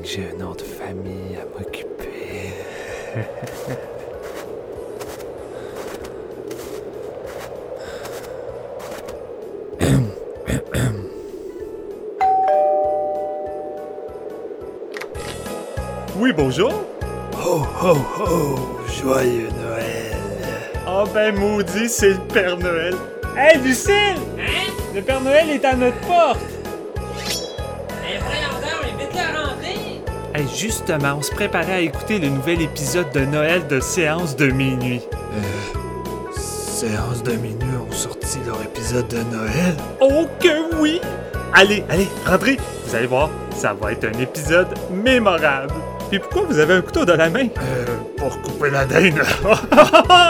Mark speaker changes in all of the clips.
Speaker 1: que j'ai un nom de famille à m'occuper.
Speaker 2: Oui, bonjour.
Speaker 1: Oh, oh, oh, joyeux Noël.
Speaker 2: Oh ben maudit, c'est le Père Noël. Hey, Lucille!
Speaker 3: Hein?
Speaker 2: Le Père Noël est à notre porte! Justement, on se préparait à écouter le nouvel épisode de Noël de Séance de minuit.
Speaker 1: Euh, séance de minuit ont sorti leur épisode de Noël?
Speaker 2: Oh que oui! Allez, allez, rentrez! Vous allez voir, ça va être un épisode mémorable. Puis pourquoi vous avez un couteau dans la main?
Speaker 1: Euh, pour couper la dinde.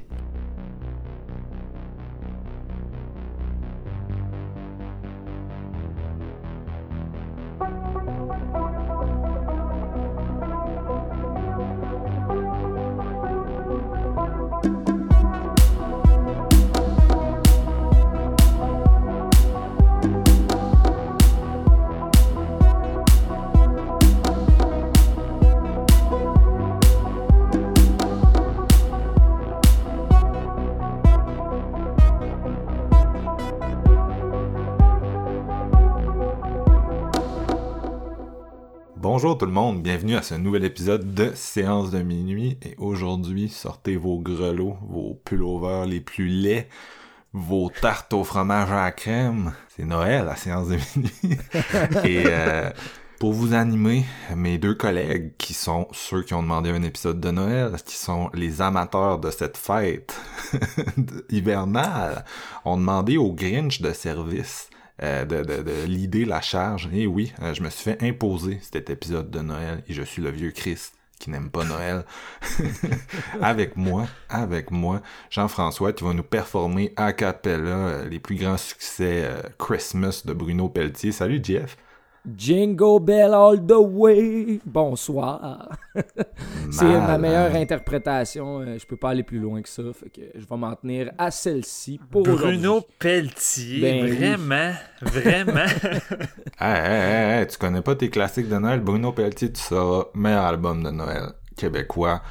Speaker 4: Bienvenue à ce nouvel épisode de Séance de minuit. Et aujourd'hui, sortez vos grelots, vos pullovers les plus laids, vos tartes au fromage à la crème. C'est Noël, la séance de minuit. Et euh, pour vous animer, mes deux collègues, qui sont ceux qui ont demandé un épisode de Noël, qui sont les amateurs de cette fête hivernale, ont demandé au Grinch de service euh, de, l'idée, la charge. Et oui, euh, je me suis fait imposer cet épisode de Noël et je suis le vieux Christ qui n'aime pas Noël. avec moi, avec moi, Jean-François qui va nous performer a cappella euh, les plus grands succès Christmas de Bruno Pelletier. Salut Jeff.
Speaker 5: Jingle Bell All the Way. Bonsoir. C'est ma meilleure interprétation. Euh, Je peux pas aller plus loin que ça. Fait que je vais m'en tenir à celle-ci pour
Speaker 2: Bruno. Pelletier,
Speaker 5: Ben oui.
Speaker 2: vraiment, vraiment.
Speaker 4: Hey, hey, hey, hey, tu connais pas tes classiques de Noël? Bruno Pelletier, tu sauras, meilleur album de Noël québécois.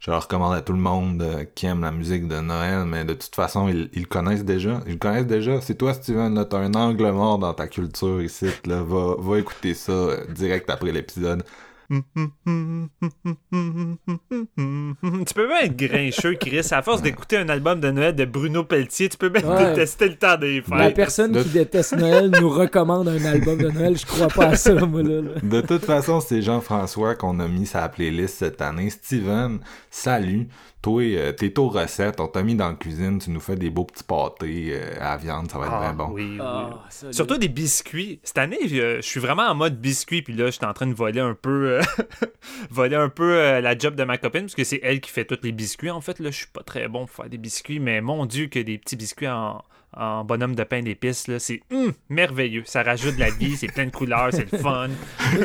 Speaker 4: Je le recommande à tout le monde euh, qui aime la musique de Noël, mais de toute façon, ils, le connaissent déjà. Ils le connaissent déjà. C'est toi, Steven, t'as un angle mort dans ta culture ici, là. Va, va écouter ça euh, direct après l'épisode.
Speaker 2: tu peux bien être grincheux, Chris. À force d'écouter un album de Noël de Bruno Pelletier, tu peux bien
Speaker 5: Ouais.
Speaker 2: détester le temps des
Speaker 5: La
Speaker 2: fêtes.
Speaker 5: personne
Speaker 4: de-
Speaker 5: qui déteste Noël nous recommande un album de Noël. Je crois pas à ça, moi, là. là.
Speaker 4: De toute façon, c'est Jean-François qu'on a mis sa playlist cette année. Steven, salut. Toi, euh, t'es aux recettes, on t'a mis dans la cuisine, tu nous fais des beaux petits pâtés euh, à viande, ça va être
Speaker 2: Ah,
Speaker 4: bien bon.
Speaker 2: oui, oui.
Speaker 5: Ah, ça,
Speaker 2: Surtout des biscuits. Cette année, je, suis vraiment en mode biscuit, puis là, je suis en train de voler un peu, euh, voler un peu euh, la job de ma copine, parce que c'est elle qui fait tous les biscuits. En fait, là, je suis pas très bon pour faire des biscuits, mais mon Dieu, que des petits biscuits en, en bonhomme de pain d'épices, là, c'est hum, merveilleux. Ça rajoute de la vie, c'est plein de couleurs, c'est le fun.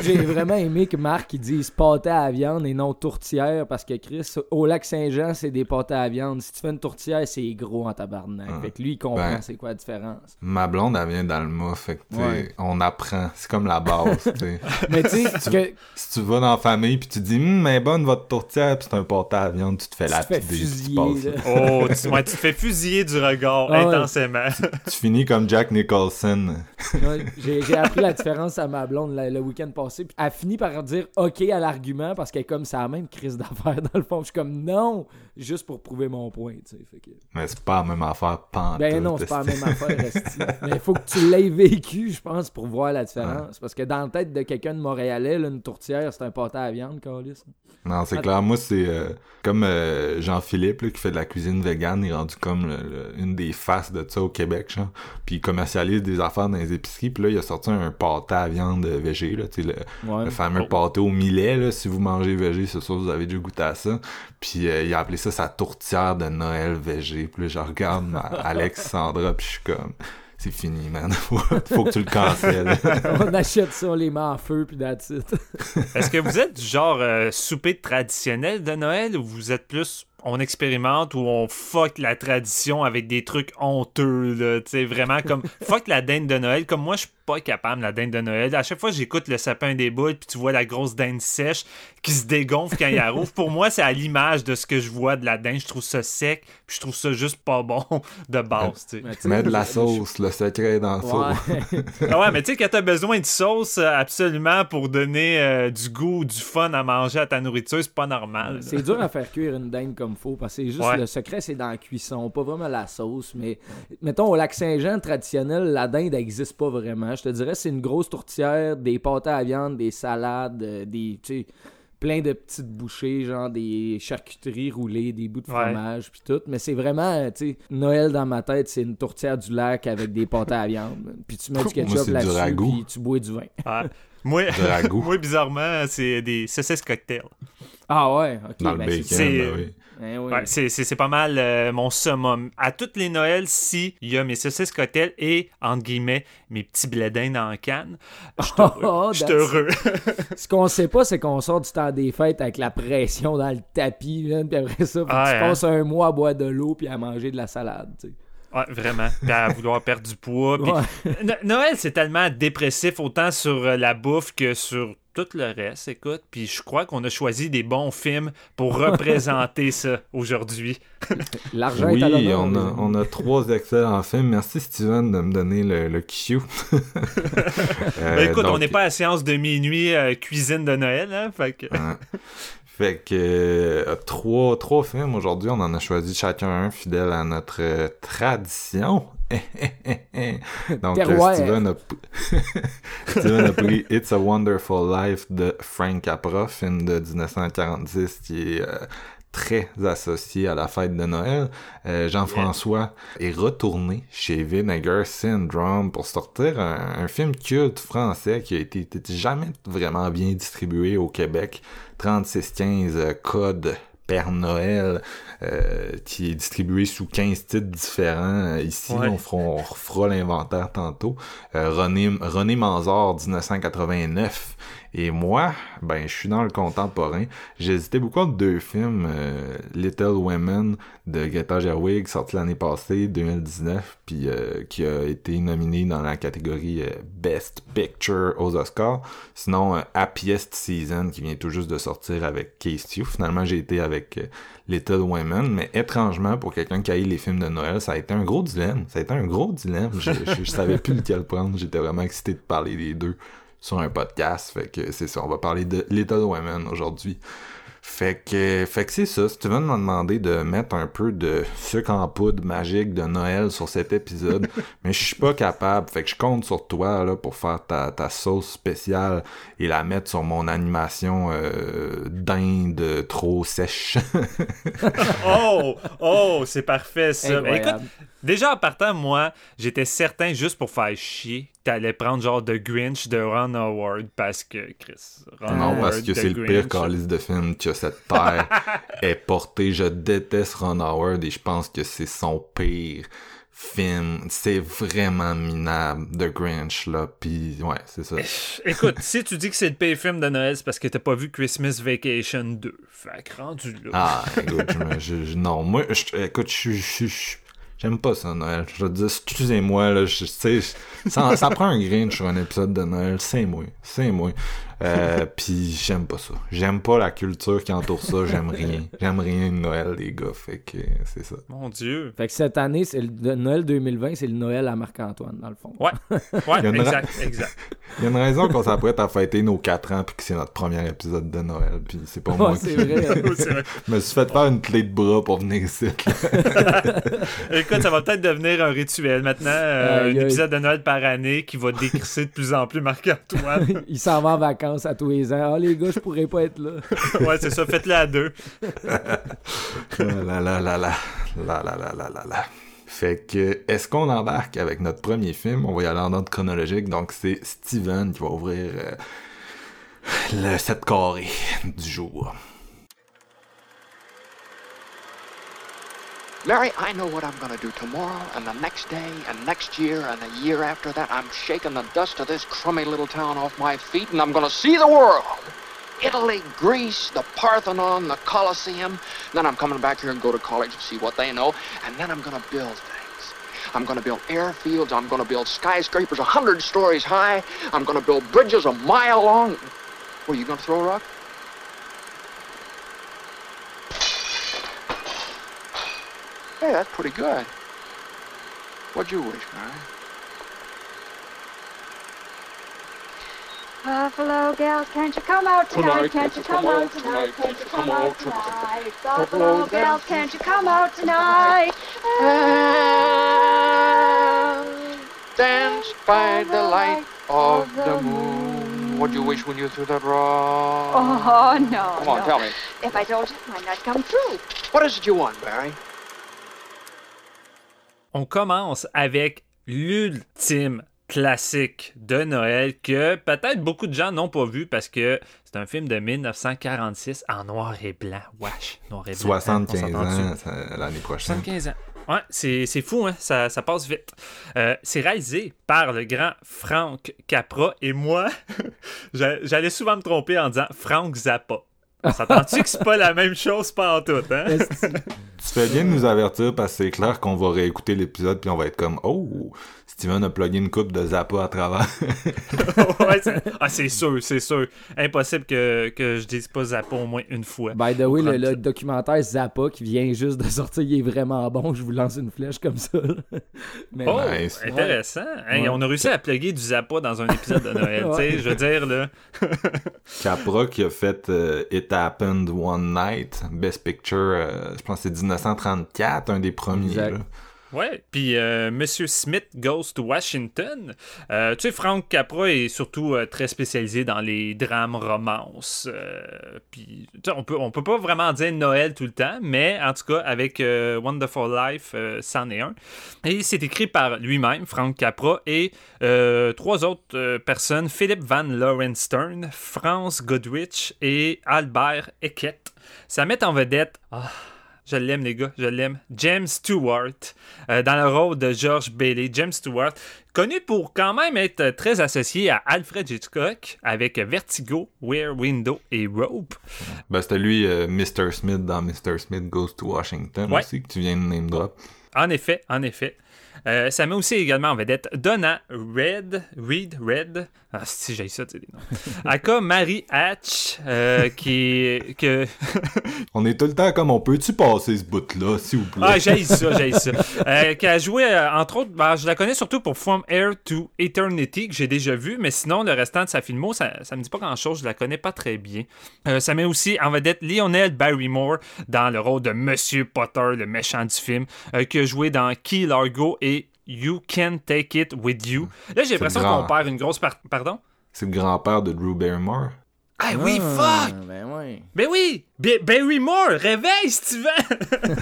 Speaker 5: J'ai vraiment aimé que Marc il dise pâté à la viande et non tourtière parce que Chris, au lac Saint-Jean, c'est des pâtés à la viande. Si tu fais une tourtière, c'est gros en tabarnak.
Speaker 4: Ah.
Speaker 5: Fait que lui, il comprend
Speaker 4: Ben.
Speaker 5: c'est quoi la différence.
Speaker 4: Ma blonde, elle vient d'Alma, fait que,
Speaker 5: Ouais.
Speaker 4: on apprend. C'est comme la base.
Speaker 5: Mais tu sais, que
Speaker 4: Si tu vas dans la famille puis tu dis, hum, mais bonne votre tourtière, puis c'est un pâté à viande, tu te fais
Speaker 5: Tu
Speaker 4: la
Speaker 5: te fais
Speaker 4: puis tu
Speaker 5: fusiller,
Speaker 4: passes,
Speaker 5: là.
Speaker 4: là.
Speaker 2: Oh, tu, ouais, tu te fais fusiller du regard
Speaker 5: Ah ouais.
Speaker 4: Tu finis comme Jack Nicholson.
Speaker 5: Ouais, j'ai appris la différence à ma blonde le, le week-end passé. Puis elle finit par dire OK à l'argument parce qu'elle est comme ça, même crise d'affaires dans le fond. Je suis comme non, juste pour prouver mon point. Tu sais. Fait que-
Speaker 4: Mais c'est pas la même affaire, pantoute.
Speaker 5: Ben non, c'est pas la même affaire. Mais il faut que tu l'aies vécu, je pense, pour voir la différence. Parce que dans la tête de quelqu'un de Montréalais, là, une tourtière, c'est un pâté à viande, Carlis.
Speaker 4: Non, c'est clair. Moi, c'est euh, comme euh, Jean-Philippe là, qui fait de la cuisine végane. Il est rendu comme le- le- une des faces de ça au Québec. Genre. Puis il commercialise des affaires dans les épiceries. Puis là, il a sorti un pâté à viande végé. Là, tu sais, le,
Speaker 5: Ouais.
Speaker 4: le fameux pâté au millet. Là, si vous mangez végé, c'est sûr que vous avez déjà goûté à ça. Puis euh, il a appelé ça sa tourtière de Noël végé. Puis là, je regarde ma Alexandra. Puis je suis comme... C'est fini, man. Faut, faut que tu le cancelles.
Speaker 5: on achète ça, on les met en feu, puis that's it.
Speaker 2: Est-ce que vous êtes du genre euh, souper traditionnel de Noël ou vous êtes plus on expérimente ou on fuck la tradition avec des trucs honteux là, tu sais vraiment comme fuck la dinde de Noël. Comme moi je pas capable la dinde de Noël. À chaque fois j'écoute le sapin des boules puis tu vois la grosse dinde sèche qui se dégonfle quand il arrive. Pour moi c'est à l'image de ce que je vois de la dinde, je trouve ça sec, puis je trouve ça juste pas bon de base, tu sais.
Speaker 4: Mets de la sauce. Le secret est dans sauce.
Speaker 5: Ouais.
Speaker 2: Ah ouais, mais tu sais, quand t'as besoin de sauce euh, absolument pour donner euh, du goût, du fun à manger à ta nourriture, c'est pas normal.
Speaker 5: C'est dur à faire cuire une dinde comme faut parce que c'est juste
Speaker 2: Ouais.
Speaker 5: le secret c'est dans la cuisson, pas vraiment la sauce. Mais mettons au lac Saint-Jean traditionnel, la dinde n'existe pas vraiment. Je te dirais c'est une grosse tourtière, des pâtés à viande, des salades, euh, des tu sais, plein de petites bouchées, genre des charcuteries roulées, des bouts de fromage puis tout. Mais c'est vraiment euh, tu sais Noël dans ma tête, c'est une tourtière du lac avec des pâtés à viande. Puis tu mets du ketchup là-dessus puis tu bois du vin.
Speaker 2: Ouais. Moi,
Speaker 4: Du ragoût.
Speaker 2: moi, bizarrement, c'est des saucisses cocktails.
Speaker 5: Ah ouais, ok.
Speaker 4: Dans le
Speaker 5: ben,
Speaker 4: bacon,
Speaker 5: c'est-
Speaker 4: oui.
Speaker 2: Ouais, c'est, pas mal euh, mon summum. À toutes les Noëls, si il y a mes saucisses cocktails et, entre guillemets, mes petits blédins dans la canne, je suis heureux.
Speaker 5: Oh,
Speaker 2: heureux.
Speaker 5: Ce qu'on sait pas, c'est qu'on sort du temps des fêtes avec la pression dans le tapis, là, puis après ça, faut que
Speaker 2: Ouais,
Speaker 5: tu
Speaker 2: hein.
Speaker 5: passes un mois à boire de l'eau puis à manger de la salade. tu sais.
Speaker 2: Ouais, vraiment. Puis à vouloir perdre du poids. puis-
Speaker 5: Ouais.
Speaker 2: No- Noël, c'est tellement dépressif autant sur euh, la bouffe que sur tout le reste, écoute. Puis je crois qu'on a choisi des bons films pour représenter ça aujourd'hui.
Speaker 5: L'argent
Speaker 4: Oui,
Speaker 5: est à l'honneur.
Speaker 4: on a, on a trois excellents films. Merci Steven de me donner le, le cue. Euh,
Speaker 2: Ben, écoute, on n'est pas à séance de minuit euh, cuisine de Noël, hein? Fait que...
Speaker 4: hein. Fait que euh, trois, trois films aujourd'hui, on en a choisi chacun un fidèle à notre euh, tradition. Donc euh. Steven, a... Steven a pris It's a Wonderful Life de Frank Capra, film de 1946 qui est euh, très associé à la fête de Noël. Euh, Jean-François est retourné chez Vinegar Syndrome pour sortir un, un film culte français qui a été, été jamais vraiment bien distribué au Québec. 3615 euh, Code Père Noël, euh, qui est distribué sous 15 titres différents. Ici,
Speaker 2: Ouais.
Speaker 4: on fera, on refera l'inventaire tantôt. René, René Manzor, 1989. Et moi, ben, je suis dans le contemporain. Hésité beaucoup entre deux films. euh, Little Women de Greta Gerwig, sorti l'année passée, 2019, puis euh, qui a été nominé dans la catégorie euh, Best Picture aux Oscars. Sinon, Happiest Season, qui vient tout juste de sortir avec Casey. Finalement, j'ai été avec Little Women, mais étrangement, pour quelqu'un qui a eu les films de Noël, ça a été un gros dilemme. Ça a été un gros dilemme. Je, je, je savais plus lequel prendre. J'étais vraiment excité de parler des deux sur un podcast. Fait que c'est ça. On va parler de Little Women aujourd'hui. Fait que, fait que c'est ça. Steven m'a demandé de mettre un peu de sucre en poudre magique de Noël sur cet épisode, mais je suis pas capable. Fait que je compte sur toi là pour faire ta, ta sauce spéciale et la mettre sur mon animation euh, d'Inde trop sèche.
Speaker 2: Oh! Oh! C'est parfait, ça.
Speaker 5: Incroyable.
Speaker 2: écoute, déjà en partant, moi, j'étais certain, juste pour faire chier, t'allais prendre genre The Grinch de Ron Howard parce que, Chris, Ron
Speaker 4: non,
Speaker 2: Howard,
Speaker 4: parce que c'est le pire calice de film que cette terre est portée. Je déteste Ron Howard et je pense que c'est son pire film. C'est vraiment minable, The Grinch, là. Puis, ouais, c'est ça.
Speaker 2: Écoute, si tu dis que c'est le pire film de Noël, c'est parce que t'as pas vu Christmas Vacation 2. Fait que rendu là.
Speaker 4: Ah, écoute, je, me- je- je- non, moi, je- écoute, je suis... J'aime pas ça, Noël. Je dire, excusez-moi, là, je, ça, ça prend un Grinch sur un épisode de Noël, c'est moi, c'est moi. Euh, puis j'aime pas ça. J'aime pas la culture qui entoure ça, j'aime rien. J'aime rien de Noël, les gars, fait que c'est ça.
Speaker 2: Mon Dieu.
Speaker 5: Fait que cette année, c'est le Noël 2020, c'est le Noël à Marc-Antoine, dans le fond.
Speaker 2: Ouais,
Speaker 4: Il y a
Speaker 2: ouais,
Speaker 4: ra-
Speaker 2: exact, exact.
Speaker 4: Il y a une raison qu'on s'apprête à fêter nos 4 ans puis que c'est notre premier épisode de Noël, puis c'est pas
Speaker 5: Ouais,
Speaker 4: moi
Speaker 5: c'est
Speaker 4: qui...
Speaker 5: vrai.
Speaker 2: C'est vrai.
Speaker 4: Je me suis fait faire une clé de bras pour venir ici.
Speaker 2: Écoute, ça va peut-être devenir un rituel maintenant, euh,
Speaker 5: Aïe,
Speaker 2: un épisode de Noël par année qui va décrisser de plus en plus Marc-Antoine.
Speaker 5: Il s'en va en vacances vacances à tous les ans. Ah, les gars, je pourrais pas être là.
Speaker 2: Ouais, c'est ça, faites-le à deux.
Speaker 4: Ah là là là là. Là là là là là là. Fait que, est-ce qu'on embarque avec notre premier film? On va y aller en ordre chronologique. Donc, c'est Steven qui va ouvrir euh, le 7 carré du jour.
Speaker 6: Larry, I know what I'm going to do tomorrow and the next day and next year and the year after that. I'm shaking the dust of this crummy little town off my feet and I'm going to see the world. Italy, Greece, the Parthenon, the Colosseum. Then I'm coming back here and go to college and see what they know. And then I'm going to build things. I'm going to build airfields. I'm going to build skyscrapers a hundred stories high. I'm going to build bridges a mile long. Were you going to throw a rock? Hey, that's pretty good. What'd you wish, Mary?
Speaker 7: Buffalo gals, can't you come out tonight? Can't you come out tonight? Can't you come out tonight? Buffalo gals, can't you come out tonight?
Speaker 6: Dance by the light of the moon. What'd you wish when you threw that rock?
Speaker 7: Oh, no.
Speaker 6: Come on,
Speaker 7: no.
Speaker 6: tell me.
Speaker 7: If I told you, it might not come true.
Speaker 6: What is it you want, Barry?
Speaker 2: On commence avec l'ultime classique de Noël que peut-être beaucoup de gens n'ont pas vu parce que c'est un film de 1946 en noir et blanc. Wesh, noir et blanc. hein,
Speaker 4: 75
Speaker 2: on s'entend-tu?
Speaker 4: ans ça, l'année prochaine.
Speaker 2: 75 ans. Ouais, c'est, c'est fou, hein? ça, ça passe vite. Euh, c'est réalisé par le grand Frank Capra et moi, j'a- j'allais souvent me tromper en disant Frank Zappa. On s'entend-tu que c'est pas la même chose pas en tout, hein?
Speaker 4: Tu fais bien de nous avertir parce que c'est clair qu'on va réécouter l'épisode puis on va être comme Oh, Steven a plugué une coupe de Zappa à travers.
Speaker 2: Ouais, c'est... Ah, c'est sûr, c'est sûr. Impossible que, que je dise pas Zappa au moins une fois.
Speaker 5: By the way, le, le documentaire Zappa qui vient juste de sortir, il est vraiment bon. Je vous lance une flèche comme ça. Mais
Speaker 2: Oh,
Speaker 4: Nice.
Speaker 2: intéressant. Hey,
Speaker 5: Ouais.
Speaker 2: On a réussi à plugger du Zappa dans un épisode de Noël. tu sais,
Speaker 5: Ouais.
Speaker 2: Je veux dire, là.
Speaker 4: Capra qui a fait euh, It Happened One Night, Best Picture, euh, je pense que c'est 1934, un des premiers.
Speaker 5: Exact.
Speaker 4: là.
Speaker 2: Ouais, puis euh, Monsieur Smith Goes to Washington. Euh, tu sais, Frank Capra est surtout euh, très spécialisé dans les drames romances. Puis, on peut, on peut pas vraiment dire Noël tout le temps, mais en tout cas, avec Wonderful Life, c'en est un. Et c'est écrit par lui-même, Frank Capra, et trois autres personnes, Philip Van Lorenstern, Franz Godrich et Albert Eckett. Ça met en vedette... ah, je l'aime, les gars, je l'aime. James Stewart, euh, dans le rôle de George Bailey. James Stewart, connu pour quand même être très associé à Alfred Hitchcock avec Vertigo, Weir Window et Rope.
Speaker 4: Ben, c'était lui, euh, Mr. Smith dans Mr. Smith Goes to Washington
Speaker 2: Ouais.
Speaker 4: aussi, que tu viens de name drop.
Speaker 2: En effet, en effet. Euh, ça met aussi également en vedette Donna Red, Reed Red. Ah, si j'ai ça, tu sais, des noms. Aka Marie Hatch, euh, qui. Que...
Speaker 4: On est tout le temps comme on peut-tu passer ce bout-là, s'il vous plaît?
Speaker 2: Ah, j'ai ça, j'ai ça. Euh, qui a joué, euh, entre autres, ben, je la connais surtout pour From Air to Eternity, que j'ai déjà vu, mais sinon, le restant de sa filmo, ça, ça me dit pas grand-chose, je la connais pas très bien. Ça met aussi en vedette Lionel Barrymore dans le rôle de Monsieur Potter, le méchant du film, qui a joué dans Key Largo et You Can Take It With You. Là, j'ai l'impression
Speaker 4: grand.
Speaker 2: qu'on perd une grosse part... Pardon?
Speaker 4: C'est le grand-père de Drew Barrymore.
Speaker 2: Ah oui,
Speaker 5: Ah,
Speaker 2: fuck!
Speaker 5: Ben ouais.
Speaker 2: Ben oui! Barrymore! Réveille, Steven!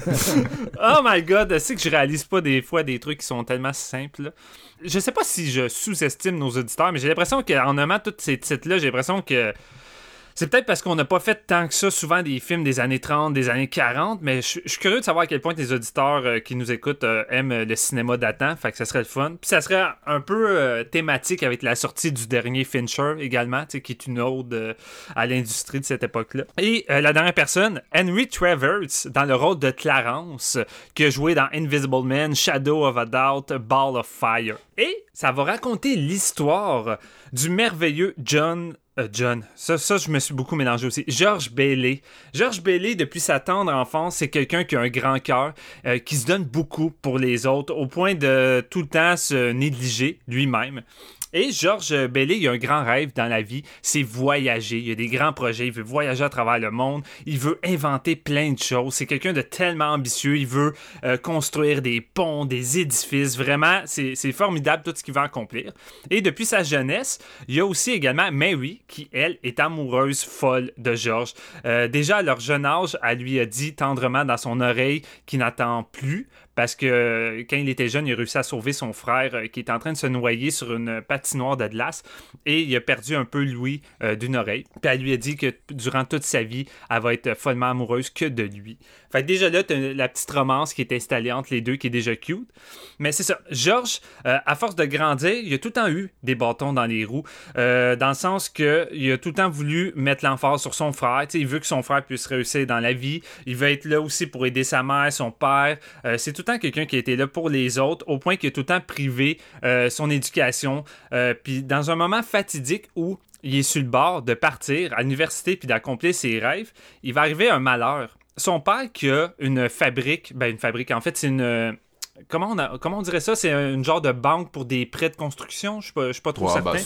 Speaker 2: oh my god, sais que je réalise pas des fois des trucs qui sont tellement simples. là. Je sais pas si je sous-estime nos auditeurs, mais j'ai l'impression qu'en nommant tous ces titres-là, j'ai l'impression que. C'est peut-être parce qu'on n'a pas fait tant que ça souvent des films des années 30, des années 40, mais je suis curieux de savoir à quel point les auditeurs euh, qui nous écoutent euh, aiment le cinéma datant, fait que ça serait le fun. Puis ça serait un peu euh, thématique avec la sortie du dernier Fincher également, qui est une ode à l'industrie de cette époque-là. Et la dernière personne, Henry Travers, dans le rôle de Clarence, qui a joué dans Invisible Man, Shadow of a Doubt, Ball of Fire. Et ça va raconter l'histoire du merveilleux John euh, John, ça, ça, je me suis beaucoup mélangé aussi. George Bailey. George Bailey, depuis sa tendre enfance, c'est quelqu'un qui a un grand cœur, euh, qui se donne beaucoup pour les autres, au point de tout le temps se négliger lui-même. Et Georges Bellé, il a un grand rêve dans la vie, c'est voyager. Il a des grands projets, il veut voyager à travers le monde, il veut inventer plein de choses. C'est quelqu'un de tellement ambitieux, il veut euh, construire des ponts, des édifices. Vraiment, c'est formidable tout ce qu'il va accomplir. Et depuis sa jeunesse, il y a aussi également Mary, qui, elle, est amoureuse folle de Georges. Euh, déjà à leur jeune âge, elle lui a dit tendrement dans son oreille qu'il n'attend plus parce que euh, quand il était jeune, il a réussi à sauver son frère euh, qui est en train de se noyer sur une patinoire de et il a perdu un peu l'ouïe euh, d'une oreille. Puis elle lui a dit que durant toute sa vie, elle va être follement amoureuse que de lui. Fait déjà là, t'as la petite romance qui est installée entre les deux qui est déjà cute. Mais c'est ça. Georges, euh, à force de grandir, il a tout le temps eu des bâtons dans les roues. euh, dans le sens que il a tout le temps voulu mettre l'emphase sur son frère. Tu sais, il veut que son frère puisse réussir dans la vie. Il veut être là aussi pour aider sa mère, son père. Euh, c'est tout le temps quelqu'un qui a été là pour les autres, au point qu'il a tout le temps privé son éducation. Puis dans un moment fatidique où il est sur le bord de partir à l'université puis d'accomplir ses rêves, il va arriver un malheur. Son père qui a une fabrique, ben une fabrique, en fait, c'est une... Comment on, a- comment on dirait ça? C'est une genre de banque pour des prêts de construction? Je suis pas, je suis pas trop
Speaker 4: Ouais,
Speaker 2: certain.
Speaker 4: ben,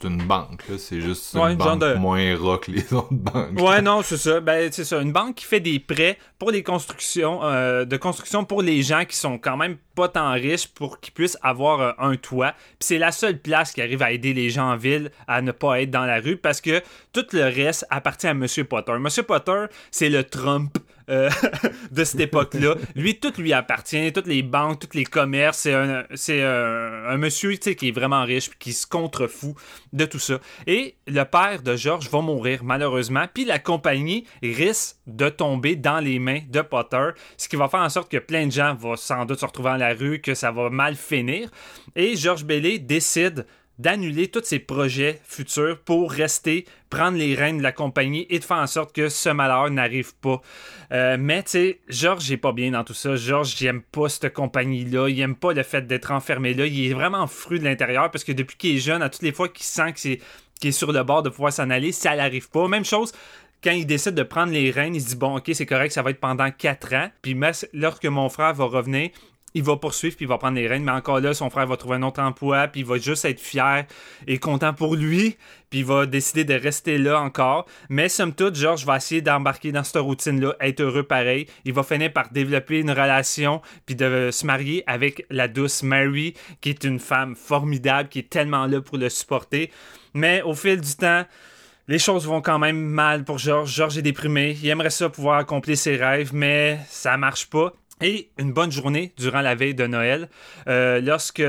Speaker 4: c'est une banque, là. C'est juste une banque
Speaker 2: de-
Speaker 4: moins rock que les autres banques.
Speaker 2: Ouais, non, c'est ça. Ben, c'est ça. Une banque qui fait des prêts pour les constructions, euh, de construction pour les gens qui sont quand même pas tant riches pour qu'ils puissent avoir euh, un toit. Puis c'est la seule place qui arrive à aider les gens en ville à ne pas être dans la rue parce que tout le reste appartient à Monsieur Potter. Monsieur Potter, c'est le Trump. Euh, de cette époque-là. Lui, tout lui appartient, toutes les banques, tous les commerces. C'est un, c'est un, monsieur qui est vraiment riche qui se contrefout de tout ça. Et le père de George va mourir, malheureusement. Puis la compagnie risque de tomber dans les mains de Potter, ce qui va faire en sorte que plein de gens vont sans doute se retrouver dans la rue, que ça va mal finir. Et George Bailey décide d'annuler tous ses projets futurs pour rester, prendre les rênes de la compagnie et de faire en sorte que ce malheur n'arrive pas. Euh, mais tu sais, George est pas bien dans tout ça. George, il aime pas cette compagnie-là. Il aime pas le fait d'être enfermé là. Il est vraiment fru de l'intérieur parce que depuis qu'il est jeune, à toutes les fois qu'il sent qu'il est sur le bord de pouvoir s'en aller, ça n'arrive pas. Même chose quand il décide de prendre les rênes, il se dit bon, ok, c'est correct, ça va être pendant 4 ans. Puis lorsque mon frère va revenir, il va poursuivre puis il va prendre les rênes, mais encore là, son frère va trouver un autre emploi, puis il va juste être fier et content pour lui, puis il va décider de rester là encore. Mais somme toute, George va essayer d'embarquer dans cette routine-là, être heureux pareil. Il va finir par développer une relation, puis de se marier avec la douce Mary, qui est une femme formidable, qui est tellement là pour le supporter. Mais au fil du temps, les choses vont quand même mal pour George. George est déprimé. Il aimerait ça pouvoir accomplir ses rêves, mais ça marche pas. Et une bonne journée durant la veille de Noël, euh, lorsque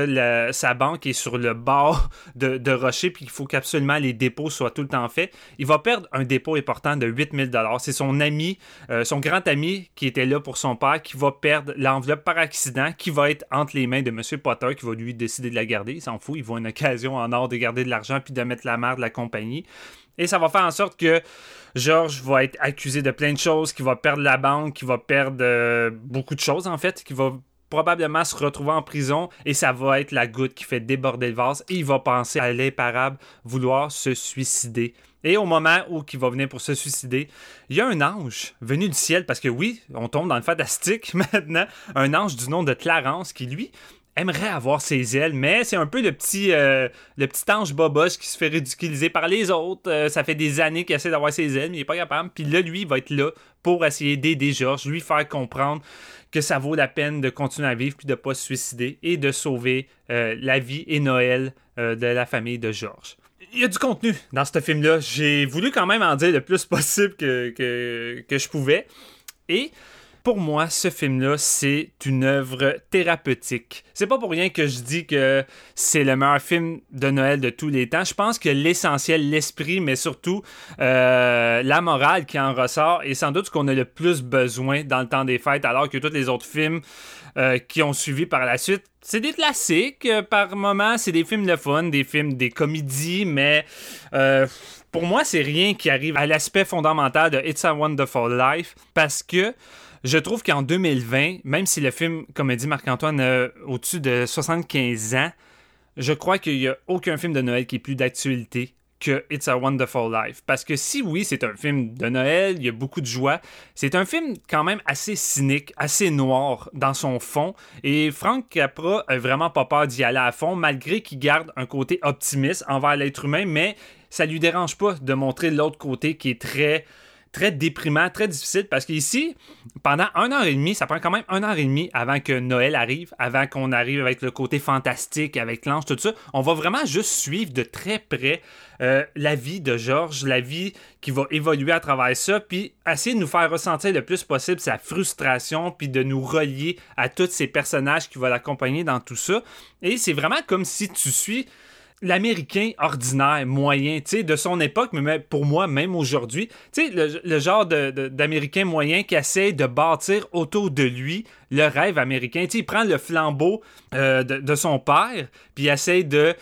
Speaker 2: sa banque est sur le bord de, de rocher, puis il faut qu'absolument les dépôts soient tout le temps faits, il va perdre un dépôt important de 8000 dollars. C'est son ami, euh, son grand ami qui était là pour son père, qui va perdre l'enveloppe par accident, qui va être entre les mains de M. Potter, qui va lui décider de la garder. Il s'en fout, il voit une occasion en or de garder de l'argent puis de mettre la mère de la compagnie. Et ça va faire en sorte que George va être accusé de plein de choses, qu'il va perdre la banque, qu'il va perdre euh, beaucoup de choses en fait, qu'il va probablement se retrouver en prison et ça va être la goutte qui fait déborder le vase et il va penser à l'imparable vouloir se suicider. Et au moment où il va venir pour se suicider, il y a un ange venu du ciel, parce que oui, on tombe dans le fantastique maintenant, un ange du nom de Clarence qui lui aimerait avoir ses ailes, mais c'est un peu le petit, euh, le petit ange boboche qui se fait ridiculiser par les autres. Euh, ça fait des années qu'il essaie d'avoir ses ailes, mais il n'est pas capable. Puis là, lui, il va être là pour essayer d'aider George, lui faire comprendre que ça vaut la peine de continuer à vivre puis de ne pas se suicider et de sauver euh, la vie et Noël euh, de la famille de George. Il y a du contenu dans ce film-là. J'ai voulu quand même en dire le plus possible que, que je pouvais. Et pour moi, ce film-là, c'est une œuvre thérapeutique. C'est pas pour rien que je dis que c'est le meilleur film de Noël de tous les temps. Je pense que l'essentiel, l'esprit, mais surtout euh, la morale qui en ressort est sans doute ce qu'on a le plus besoin dans le temps des fêtes, alors que tous les autres films euh, qui ont suivi par la suite, c'est des classiques euh, par moments, c'est des films de fun, des films, des comédies, mais pour moi, c'est rien qui arrive à l'aspect fondamental de It's a Wonderful Life parce que je trouve qu'en 2020, même si le film, comme dit Marc-Antoine, a au-dessus de 75 ans, je crois qu'il n'y a aucun film de Noël qui est plus d'actualité que It's a Wonderful Life. Parce que si oui, c'est un film de Noël, il y a beaucoup de joie, c'est un film quand même assez cynique, assez noir dans son fond. Et Frank Capra a vraiment pas peur d'y aller à fond, malgré qu'il garde un côté optimiste envers l'être humain, mais ça lui dérange pas de montrer l'autre côté qui est très très déprimant, très difficile parce qu'ici, pendant un heure et demie, ça prend quand même un heure et demie avant que Noël arrive, avant qu'on arrive avec le côté fantastique, avec l'ange, tout ça. On va vraiment juste suivre de très près euh, la vie de Georges, la vie qui va évoluer à travers ça, puis essayer de nous faire ressentir le plus possible sa frustration, puis de nous relier à tous ces personnages qui vont l'accompagner dans tout ça. Et c'est vraiment comme si tu suis l'américain ordinaire, moyen, tu sais, de son époque, mais pour moi, même aujourd'hui, tu sais, le, genre d'américain moyen qui essaie de bâtir autour de lui le rêve américain. Tu sais, il prend le flambeau euh, de, de, son père, puis il essaie de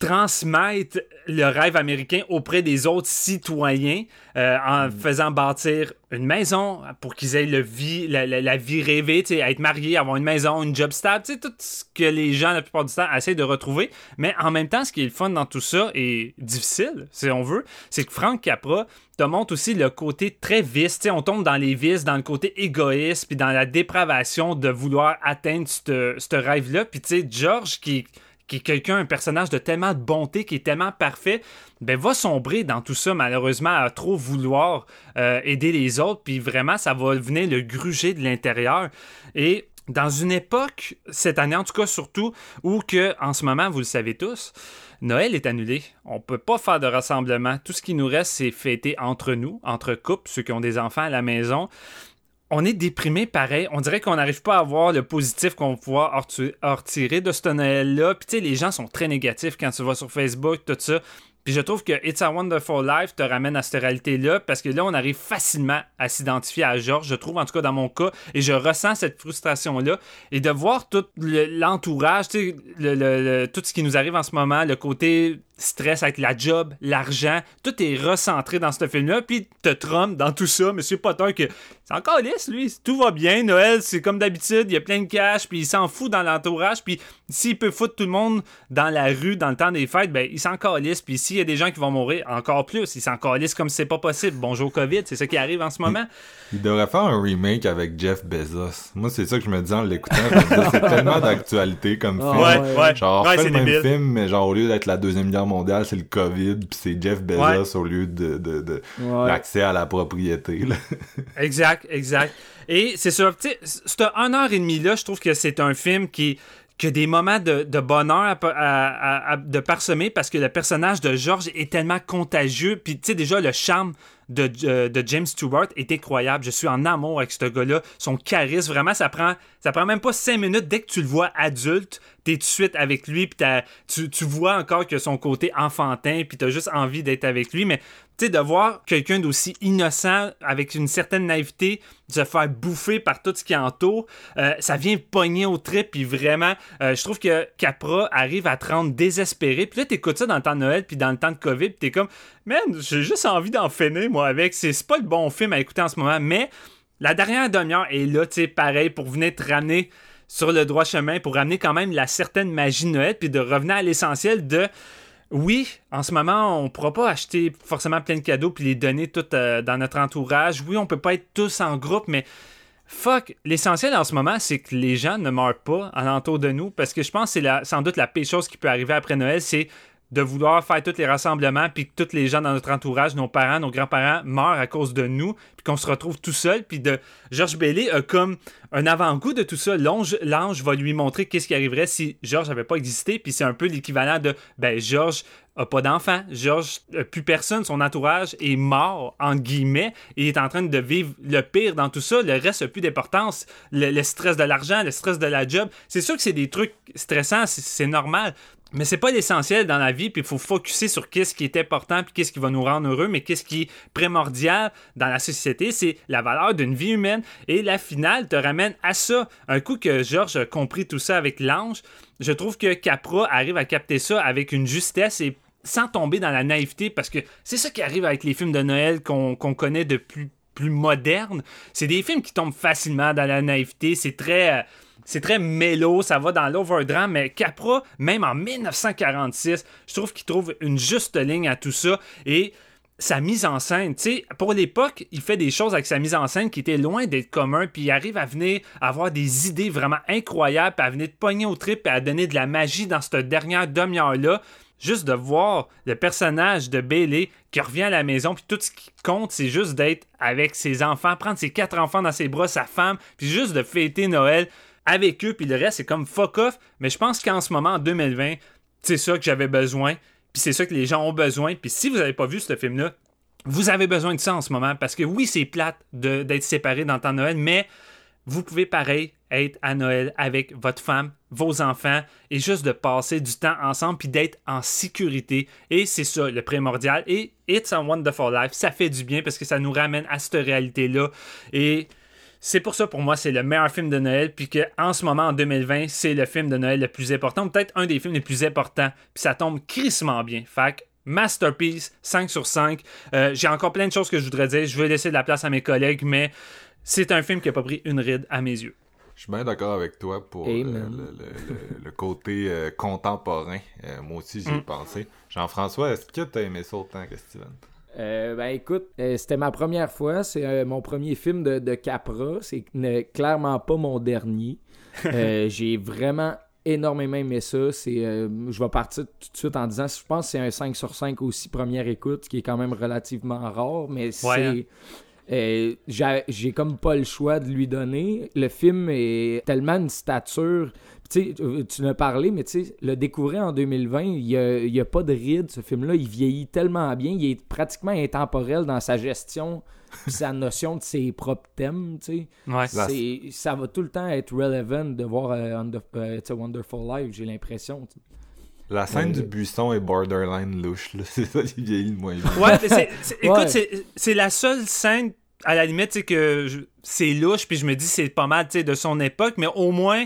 Speaker 2: transmettre le rêve américain auprès des autres citoyens euh, en
Speaker 5: Mm.
Speaker 2: faisant bâtir une maison pour qu'ils aient le vie, la, la, la vie rêvée, être mariés, avoir une maison, une job stable, tout ce que les gens la plupart du temps essaient de retrouver. Mais en même temps, ce qui est le fun dans tout ça et difficile, si on veut, c'est que Frank Capra te montre aussi le côté très vice. On tombe dans les vices, dans le côté égoïste, puis dans la dépravation de vouloir atteindre ce ce rêve-là. Puis tu sais, George qui qui est quelqu'un, un personnage de tellement de bonté, qui est tellement parfait, ben va sombrer dans tout ça, malheureusement, à trop vouloir euh, aider les autres, puis vraiment, ça va venir le gruger de l'intérieur. Et dans une époque, cette année en tout cas surtout, où que, en ce moment, vous le savez tous, Noël est annulé. On peut pas faire de rassemblement. Tout ce qui nous reste, c'est fêter entre nous, entre couples, ceux qui ont des enfants à la maison on est déprimé pareil. On dirait qu'on n'arrive pas à voir le positif qu'on va pouvoir retirer de ce Noël-là. Puis tu sais, les gens sont très négatifs quand tu vas sur Facebook, tout ça. Puis je trouve que It's a Wonderful Life te ramène à cette réalité-là parce que là, on arrive facilement à s'identifier à Georges, je trouve, en tout cas dans mon cas, et je ressens cette frustration-là. Et de voir tout l'entourage, le, le, le, tout ce qui nous arrive en ce moment, le côté stress avec la job, l'argent, tout est recentré dans ce film-là, puis te trompe dans tout ça, Monsieur Potter, que c'est encore lisse, lui, tout va bien, Noël, c'est comme d'habitude, il y a plein de cash, puis il s'en fout dans l'entourage, puis s'il peut foutre tout le monde dans la rue dans le temps des fêtes, ben il s'en calisse, puis s'il y a des gens qui vont mourir, encore plus, il s'en calisse comme c'est pas possible. Bonjour COVID, c'est ça qui arrive en ce moment.
Speaker 4: Il, il devrait faire un remake avec Jeff Bezos. Moi, c'est ça que je me dis en l'écoutant, c'est tellement d'actualité comme film.
Speaker 2: Ouais, ouais.
Speaker 4: Genre,
Speaker 2: ouais,
Speaker 4: fait le même
Speaker 2: débile.
Speaker 4: film, mais genre, au lieu d'être la Deuxième Guerre mondiale, c'est le COVID, puis c'est Jeff Bezos ouais. au lieu de, de, de
Speaker 5: ouais.
Speaker 4: l'accès à la propriété. Là.
Speaker 2: Exact, exact. Et c'est sûr, tu sais, 1 heure et demie là, je trouve que c'est un film qui que des moments de, de bonheur à, à, à, de parsemer parce que le personnage de George est tellement contagieux. Puis, tu sais, déjà, le charme de, euh, de, James Stewart est incroyable. Je suis en amour avec ce gars-là. Son charisme, vraiment, ça prend, ça prend même pas cinq minutes. Dès que tu le vois adulte, t'es tout de suite avec lui. Puis tu, vois encore que son côté enfantin. Puis t'as juste envie d'être avec lui. Mais, tu sais, de voir quelqu'un d'aussi innocent, avec une certaine naïveté, se faire bouffer par tout ce qui entoure, euh, ça vient pogner au trip. Puis vraiment, euh, je trouve que Capra arrive à te rendre désespéré. Puis là, t'écoutes ça dans le temps de Noël, puis dans le temps de COVID, puis t'es comme, man, j'ai juste envie d'en finir, moi, avec. C'est pas le bon film à écouter en ce moment, mais la dernière demi-heure est là, tu sais, pareil, pour venir te ramener sur le droit chemin, pour ramener quand même la certaine magie de Noël, puis de revenir à l'essentiel de oui, en ce moment, on ne pourra pas acheter forcément plein de cadeaux puis les donner tout euh, dans notre entourage. Oui, on peut pas être tous en groupe, mais fuck, l'essentiel en ce moment, c'est que les gens ne meurent pas alentour de nous parce que je pense que c'est sans doute la pire chose qui peut arriver après Noël, c'est de vouloir faire tous les rassemblements puis que tous les gens dans notre entourage, nos parents, nos grands-parents meurent à cause de nous puis qu'on se retrouve tout seul puis de Georges Bailey a comme un avant-goût de tout ça. L'ange, va lui montrer qu'est-ce qui arriverait si Georges n'avait pas existé puis c'est un peu l'équivalent de ben Georges a pas d'enfant, Georges plus personne, son entourage est mort entre guillemets et il est en train de vivre le pire dans tout ça, le reste a plus d'importance, le, le stress de l'argent, le stress de la job, c'est sûr que c'est des trucs stressants, c'est normal, mais c'est pas l'essentiel dans la vie, puis il faut focuser sur qu'est-ce qui est important, puis qu'est-ce qui va nous rendre heureux, mais qu'est-ce qui est primordial dans la société, c'est la valeur d'une vie humaine. Et la finale te ramène à ça. Un coup que Georges a compris tout ça avec l'ange, je trouve que Capra arrive à capter ça avec une justesse et sans tomber dans la naïveté, parce que c'est ça qui arrive avec les films de Noël qu'on connaît de plus, plus modernes. C'est des films qui tombent facilement dans la naïveté, c'est très... c'est très mélo, ça va dans l'overdrama, mais Capra, même en 1946, je trouve qu'il trouve une juste ligne à tout ça et sa mise en scène, tu sais, pour l'époque, il fait des choses avec sa mise en scène qui étaient loin d'être commun, puis il arrive à venir avoir des idées vraiment incroyables, puis à venir de pogner au trip, et à donner de la magie dans cette dernière demi-heure-là. Juste de voir le personnage de Bailey qui revient à la maison, puis tout ce qui compte, c'est juste d'être avec ses enfants, prendre ses quatre enfants dans ses bras, sa femme, puis juste de fêter Noël avec eux, puis le reste, c'est comme fuck off. Mais je pense qu'en ce moment, en 2020, c'est ça que j'avais besoin. Puis c'est ça que les gens ont besoin. Puis si vous n'avez pas vu ce film-là, vous avez besoin de ça en ce moment. Parce que oui, c'est plate d'être séparé dans le temps de Noël, mais vous pouvez pareil être à Noël avec votre femme, vos enfants, et juste de passer du temps ensemble, puis d'être en sécurité. Et c'est ça le primordial. Et It's a Wonderful Life, ça fait du bien parce que ça nous ramène à cette réalité-là. Et c'est pour ça, pour moi, c'est le meilleur film de Noël, puis qu'en ce moment, en 2020, c'est le film de Noël le plus important, peut-être un des films les plus importants, puis ça tombe crissement bien. Fait que, Masterpiece, 5 sur 5. Euh, J'ai encore plein de choses que je voudrais dire, je vais laisser de la place à mes collègues, mais c'est un film qui n'a pas pris une ride à mes yeux.
Speaker 4: Je suis bien d'accord avec toi pour euh, le,
Speaker 5: Amen.
Speaker 4: le- le- le côté euh, contemporain. Euh, moi aussi, j'y ai
Speaker 2: Mm.
Speaker 4: pensé. Jean-François, est-ce que t'as aimé ça autant que Steven?
Speaker 5: Euh, ben écoute, euh, c'était ma première fois. C'est euh, mon premier film de, de Capra. C'est clairement pas mon dernier. J'ai vraiment énormément aimé ça. C'est, je vais partir tout de suite en disant, je pense que c'est un 5 sur 5 aussi, première écoute, ce qui est quand même relativement rare, mais c'est...
Speaker 2: Ouais, hein.
Speaker 5: j'ai comme pas le choix de lui donner. Le film est tellement une stature. Tu sais, euh, tu en as parlé, mais tu sais, le découvrir en 2020, il n'y a, il y a pas de ride, ce film-là. Il vieillit tellement bien. Il est pratiquement intemporel dans sa gestion sa notion de ses propres thèmes, tu sais.
Speaker 2: Ouais.
Speaker 5: C'est- Ça va tout le temps être relevant de voir euh, Under- euh, It's a Wonderful Life, j'ai l'impression.
Speaker 4: La scène
Speaker 5: Ouais.
Speaker 4: du buisson est borderline louche. là. C'est ça qui vieillit le moins bien.
Speaker 2: Ouais, mais c'est- c'est- écoute,
Speaker 5: Ouais.
Speaker 2: c'est- c'est la seule scène, à la limite, tu sais, que je- c'est louche, puis je me dis c'est pas mal, tu sais, de son époque, mais au moins,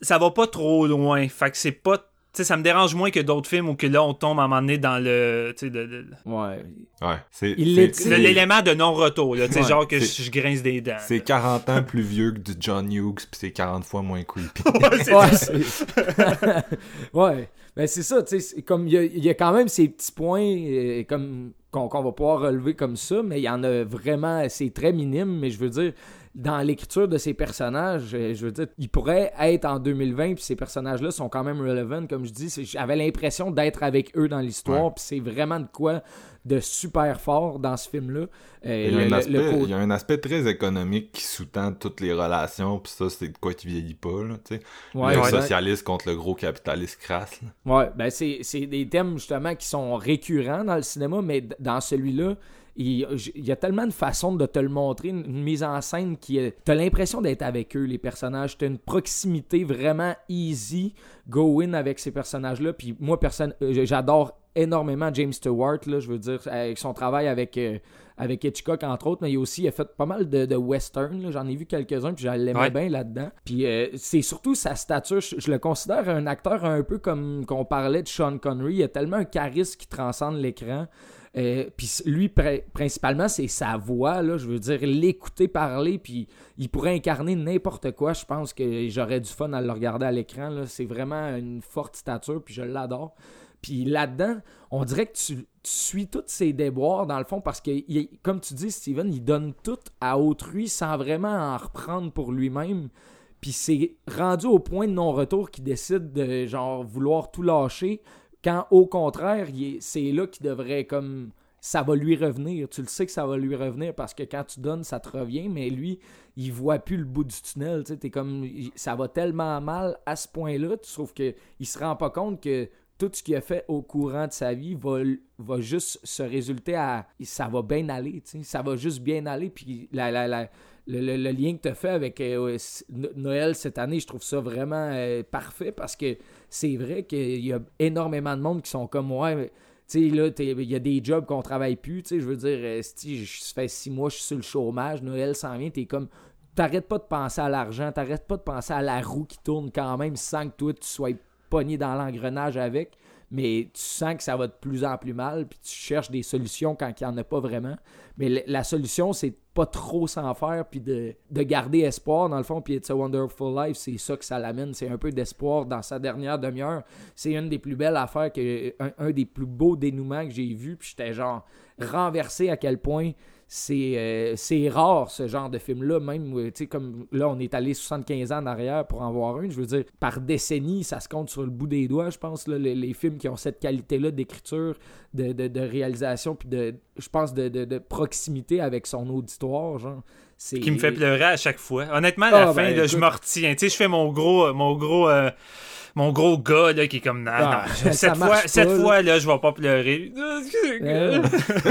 Speaker 2: ça va pas trop loin. Fait que c'est pas. Tu sais, ça me dérange moins que d'autres films où que là, on tombe à un moment donné dans le. Tu sais, le- le-
Speaker 5: Ouais.
Speaker 4: Ouais. C'est
Speaker 2: l'élément de non-retour, là. Tu sais,
Speaker 5: Ouais.
Speaker 2: genre que je, grince des dents.
Speaker 4: c'est 40 ans plus vieux que du John Hughes, puis c'est 40 fois moins creepy.
Speaker 5: Ouais, c'est- ouais. Ben c'est ça, tu sais, comme il y, a- il y a quand même ces petits points euh, comme qu'on qu'on va pouvoir relever comme ça, mais il y en a vraiment, c'est très minime, mais je veux dire, dans l'écriture de ces personnages, euh, je veux dire, ils pourraient être en 2020, puis ces personnages-là sont quand même relevant, comme je dis, j'avais l'impression d'être avec eux dans l'histoire,
Speaker 4: Ouais.
Speaker 5: puis c'est vraiment de quoi de super fort dans ce film-là. Euh,
Speaker 4: Il y, a
Speaker 5: le-
Speaker 4: un aspect,
Speaker 5: le côté-
Speaker 4: il y a un aspect très économique qui sous-tend toutes les relations, puis ça, c'est de quoi qui vieillit pas, là, tu sais.
Speaker 5: Ouais,
Speaker 4: le
Speaker 5: exact.
Speaker 4: socialiste contre le gros capitaliste crasse, là.
Speaker 5: Ouais, ben c'est, des thèmes justement qui sont récurrents dans le cinéma, mais dans celui-là, il, il y a tellement de façons de te le montrer, une, une mise en scène qui est. T'as l'impression d'être avec eux, les personnages. T'as une proximité vraiment easy, go-in avec ces personnages-là. Puis moi, personne, euh, j'adore énormément James Stewart, là, je veux dire, avec son travail avec. euh, avec Hitchcock, entre autres, mais il a aussi il a fait pas mal de, de western. là. J'en ai vu quelques-uns, puis je l'aimais
Speaker 2: Ouais.
Speaker 5: bien là-dedans. Puis euh, c'est surtout sa stature. Je, je le considère un acteur un peu comme qu'on parlait de Sean Connery. Il a tellement un charisme qui transcende l'écran. Euh, puis lui, pri- principalement, c'est sa voix. Je veux dire, l'écouter parler, puis il pourrait incarner n'importe quoi. Je pense que j'aurais du fun à le regarder à l'écran. C'est vraiment une forte stature, puis je l'adore. Puis là-dedans, on dirait que tu, suis tous ses déboires, dans le fond, parce que, comme tu dis, Steven, il donne tout à autrui sans vraiment en reprendre pour lui-même. Puis c'est rendu au point de non-retour qu'il décide de, genre, vouloir tout lâcher, quand, au contraire, c'est là qu'il devrait, comme... Ça va lui revenir. Tu le sais que ça va lui revenir parce que quand tu donnes, ça te revient, mais lui, il voit plus le bout du tunnel. Tu sais, t'es comme... Ça va tellement mal à ce point-là, tu trouves qu'il se rend pas compte que tout ce qu'il a fait au courant de sa vie va, juste se résulter à ça va bien aller, tu sais, ça va juste bien aller. Puis le, lien que tu as fait avec euh, No- Noël cette année, je trouve ça vraiment euh, parfait parce que c'est vrai qu'il y a énormément de monde qui sont comme moi. tu sais, il y a des jobs qu'on travaille plus, tu je veux dire, euh, si je ça fait six mois, je suis sur le chômage, Noël s'en vient, t'es comme, t'arrêtes pas de penser à l'argent, t'arrêtes pas de penser à la roue qui tourne quand même sans que toi, tu sois pogné dans l'engrenage avec, mais tu sens que ça va de plus en plus mal, puis tu cherches des solutions quand il n'y en a pas vraiment. Mais la solution, c'est pas trop s'en faire, puis de, de garder espoir, dans le fond. Puis It's a Wonderful Life, c'est ça que ça l'amène. C'est un peu d'espoir dans sa dernière demi-heure. C'est une des plus belles affaires, que, un, un des plus beaux dénouements que j'ai vu. Puis j'étais genre renversé à quel point c'est euh, c'est rare ce genre de film-là, même, euh, tu sais, comme là, on est allé 75 ans en arrière pour en voir un. Je veux dire, par décennie, ça se compte sur le bout des doigts, je pense, là, les, les films qui ont cette qualité-là d'écriture, de, de, de réalisation, puis de, je pense, de, de, proximité avec son auditoire, genre.
Speaker 2: Qui me fait pleurer à chaque fois. Honnêtement, à la
Speaker 5: Ah,
Speaker 2: fin,
Speaker 5: ben,
Speaker 2: là, je
Speaker 5: écoute.
Speaker 2: me retiens. Tu sais, je fais mon gros, mon gros, euh, mon gros gars là, qui est comme non,
Speaker 5: Ah,
Speaker 2: non, cette fois,
Speaker 5: pas,
Speaker 2: cette
Speaker 5: là.
Speaker 2: fois là, je vais pas pleurer.
Speaker 5: Euh,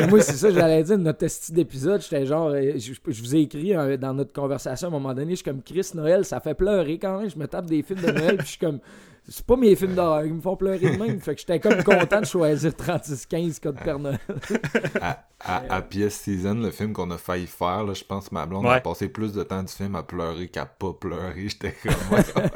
Speaker 5: moi, c'est ça, j'allais dire, notre style d'épisode, j'étais genre, euh, je, je vous ai écrit dans notre conversation à un moment donné, je suis comme Chris Noël, ça fait pleurer quand même, je me tape des films de Noël, puis je suis comme, c'est pas mes films d'horreur, ils me font pleurer de même, fait que j'étais comme content de choisir 36-15 Code Père Noël.
Speaker 4: À, à, à PS Season, le film qu'on a failli faire, là, je pense que ma blonde
Speaker 2: Ouais.
Speaker 4: a passé plus de temps du film à pleurer qu'à pas pleurer. J'étais comme.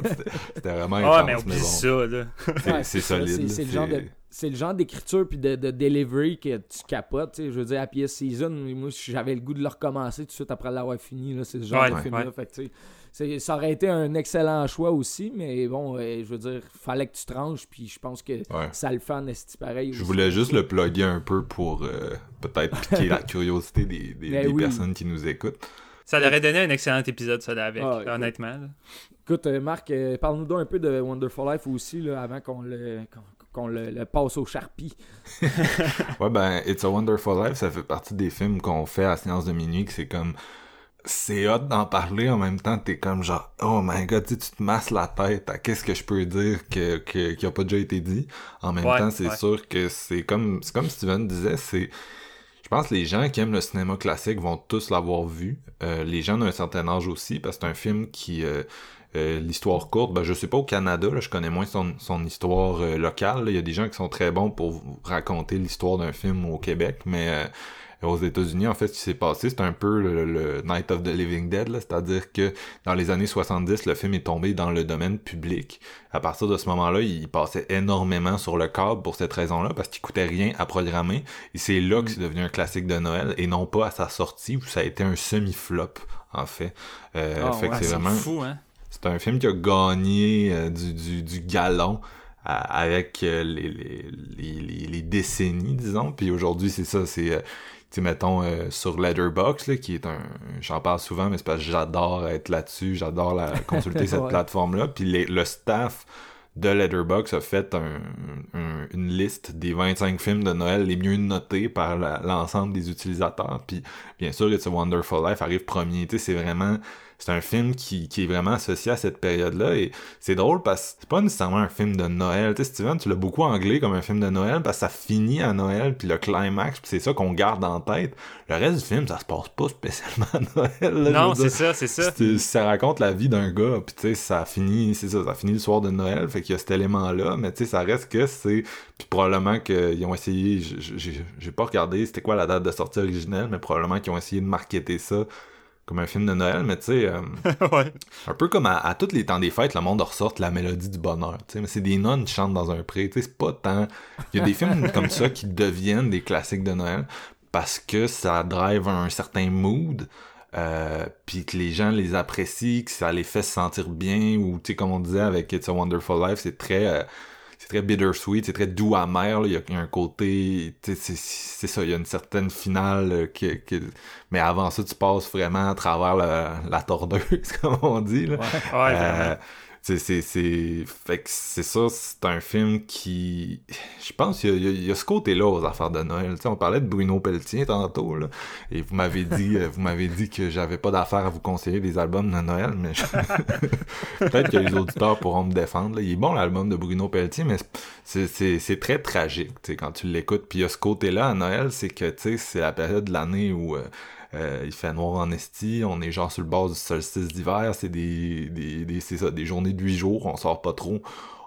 Speaker 4: C'était- C'était vraiment
Speaker 2: Ah,
Speaker 4: intense,
Speaker 2: mais
Speaker 4: mais
Speaker 2: oublie
Speaker 4: bon.
Speaker 2: ça là.
Speaker 4: C'est-
Speaker 5: Ouais,
Speaker 4: solide.
Speaker 5: C'est,
Speaker 4: là,
Speaker 5: c'est le genre de. C'est le genre d'écriture puis de, de delivery que tu capotes. Je veux dire, à PS Season, moi, j'avais le goût de le recommencer tout de suite après l'avoir fini. Là, c'est ce genre
Speaker 2: Ouais,
Speaker 5: de
Speaker 2: ouais,
Speaker 5: film-là.
Speaker 2: ouais.
Speaker 5: Ça aurait été un excellent choix aussi, mais bon, euh, je veux dire, fallait que tu tranches, puis je pense que
Speaker 4: Ouais.
Speaker 5: ça le fait en esti pareil.
Speaker 4: Je
Speaker 5: aussi.
Speaker 4: voulais juste le plugger un peu pour euh, peut-être piquer la curiosité des, des-
Speaker 5: Ben
Speaker 4: des
Speaker 5: oui.
Speaker 4: personnes qui nous écoutent.
Speaker 2: Ça leur aurait donné un excellent épisode ça là, avec,
Speaker 5: Ah, écoute.
Speaker 2: honnêtement. là.
Speaker 5: Écoute, euh, Marc, euh, parle-nous donc un peu de Wonderful Life aussi, là, avant qu'on le, qu'on, qu'on le, le passe au charpie.
Speaker 4: Ouais, ben, It's a Wonderful Life, ça fait partie des films qu'on fait à séance de minuit, que c'est comme. C'est hot d'en parler en même temps, t'es comme genre, oh my god, tu te masses la tête à qu'est-ce que je peux dire que, que, qui a pas déjà été dit. En même
Speaker 2: Ouais,
Speaker 4: temps, c'est
Speaker 2: ouais.
Speaker 4: sûr que c'est comme, c'est comme Steven disait, c'est. Je pense que les gens qui aiment le cinéma classique vont tous l'avoir vu. Euh, les gens d'un certain âge aussi, parce que c'est un film qui. euh, euh, l'histoire courte, ben, je sais pas au Canada, là, je connais moins son, son histoire euh, locale. Il y a des gens qui sont très bons pour raconter l'histoire d'un film au Québec, mais euh, aux États-Unis, en fait, ce qui s'est passé, c'est un peu le, le Night of the Living Dead, c'est-à-dire que dans les années 70, le film est tombé dans le domaine public. À partir de ce moment-là, il passait énormément sur le câble pour cette raison-là, parce qu'il coûtait rien à programmer, et c'est là que c'est devenu un classique de Noël, et non pas à sa sortie, où ça a été un semi-flop, en fait. Euh,
Speaker 5: Ah,
Speaker 4: fait
Speaker 5: ouais,
Speaker 4: c'est vraiment...
Speaker 2: fou hein.
Speaker 4: C'est un film qui a gagné euh, du, du, du galon avec euh, les, les, les, les- décennies, disons. Puis aujourd'hui, c'est ça, c'est, euh, sais, mettons, euh, sur Letterboxd, là, qui est un... J'en parle souvent, mais c'est parce que j'adore être là-dessus, j'adore la, consulter cette
Speaker 5: Ouais.
Speaker 4: plateforme-là. Puis les- le staff de Letterboxd a fait un- un- une liste des 25 films de Noël les mieux notés par l'ensemble des utilisateurs. Puis bien sûr, It's a Wonderful Life arrive premier. Tu sais, c'est vraiment c'est un film qui, qui est vraiment associé à cette période-là et c'est drôle parce que c'est pas nécessairement un film de Noël. Tu sais, Steven, tu l'as beaucoup anglais comme un film de Noël parce que ça finit à Noël puis le climax puis c'est ça qu'on garde en tête. Le reste du film, ça se passe pas spécialement à Noël. là,
Speaker 2: Non, c'est ça, c'est ça.
Speaker 4: Ça raconte la vie d'un gars, puis tu sais, ça finit, c'est ça, ça finit le soir de Noël, fait qu'il y a cet élément-là, mais tu sais, ça reste que c'est, puis probablement qu'ils ont essayé, j'ai pas regardé c'était quoi la date de sortie originelle, mais probablement qu'ils ont essayé de marketer ça comme un film de Noël, mais tu sais, euh,
Speaker 2: ouais.
Speaker 4: un peu comme à, à tous les temps des fêtes, le monde ressorte la mélodie du bonheur, tu sais, mais c'est des nonnes qui chantent dans un pré, tu sais, c'est pas tant, il y a des films comme ça qui deviennent des classiques de Noël, parce que ça drive un certain mood, euh, puis que les gens les apprécient, que ça les fait se sentir bien, ou tu sais, comme on disait avec It's a Wonderful Life, c'est très... euh, c'est très bittersweet, c'est très doux amer, là. Il, y a, il y a un côté, c'est, ça, il y a une certaine finale euh, que, que- mais avant ça, tu passes vraiment à travers la, la tordeuse, comme on dit, là.
Speaker 2: Ouais,
Speaker 4: Euh,
Speaker 2: vraiment.
Speaker 4: C'est, c'est, c'est... Fait que c'est ça, c'est un film qui... Je pense y il y a- il y a ce côté-là aux affaires de Noël. Tu sais, on parlait de Bruno Pelletier tantôt, là, et vous m'avez dit euh, vous m'avez dit que j'avais pas d'affaire à vous conseiller des albums de Noël, mais je- peut-être que les auditeurs pourront me défendre. là. Il est bon l'album de Bruno Pelletier, mais c'est, c'est, c'est très tragique tu sais, quand tu l'écoutes. Puis il y a ce côté-là à Noël, c'est que tu sais, c'est la période de l'année où... euh, euh, il fait noir en esti, on est genre sur le bord du solstice d'hiver, c'est des, des, ça, des journées de huit jours, on sort pas trop,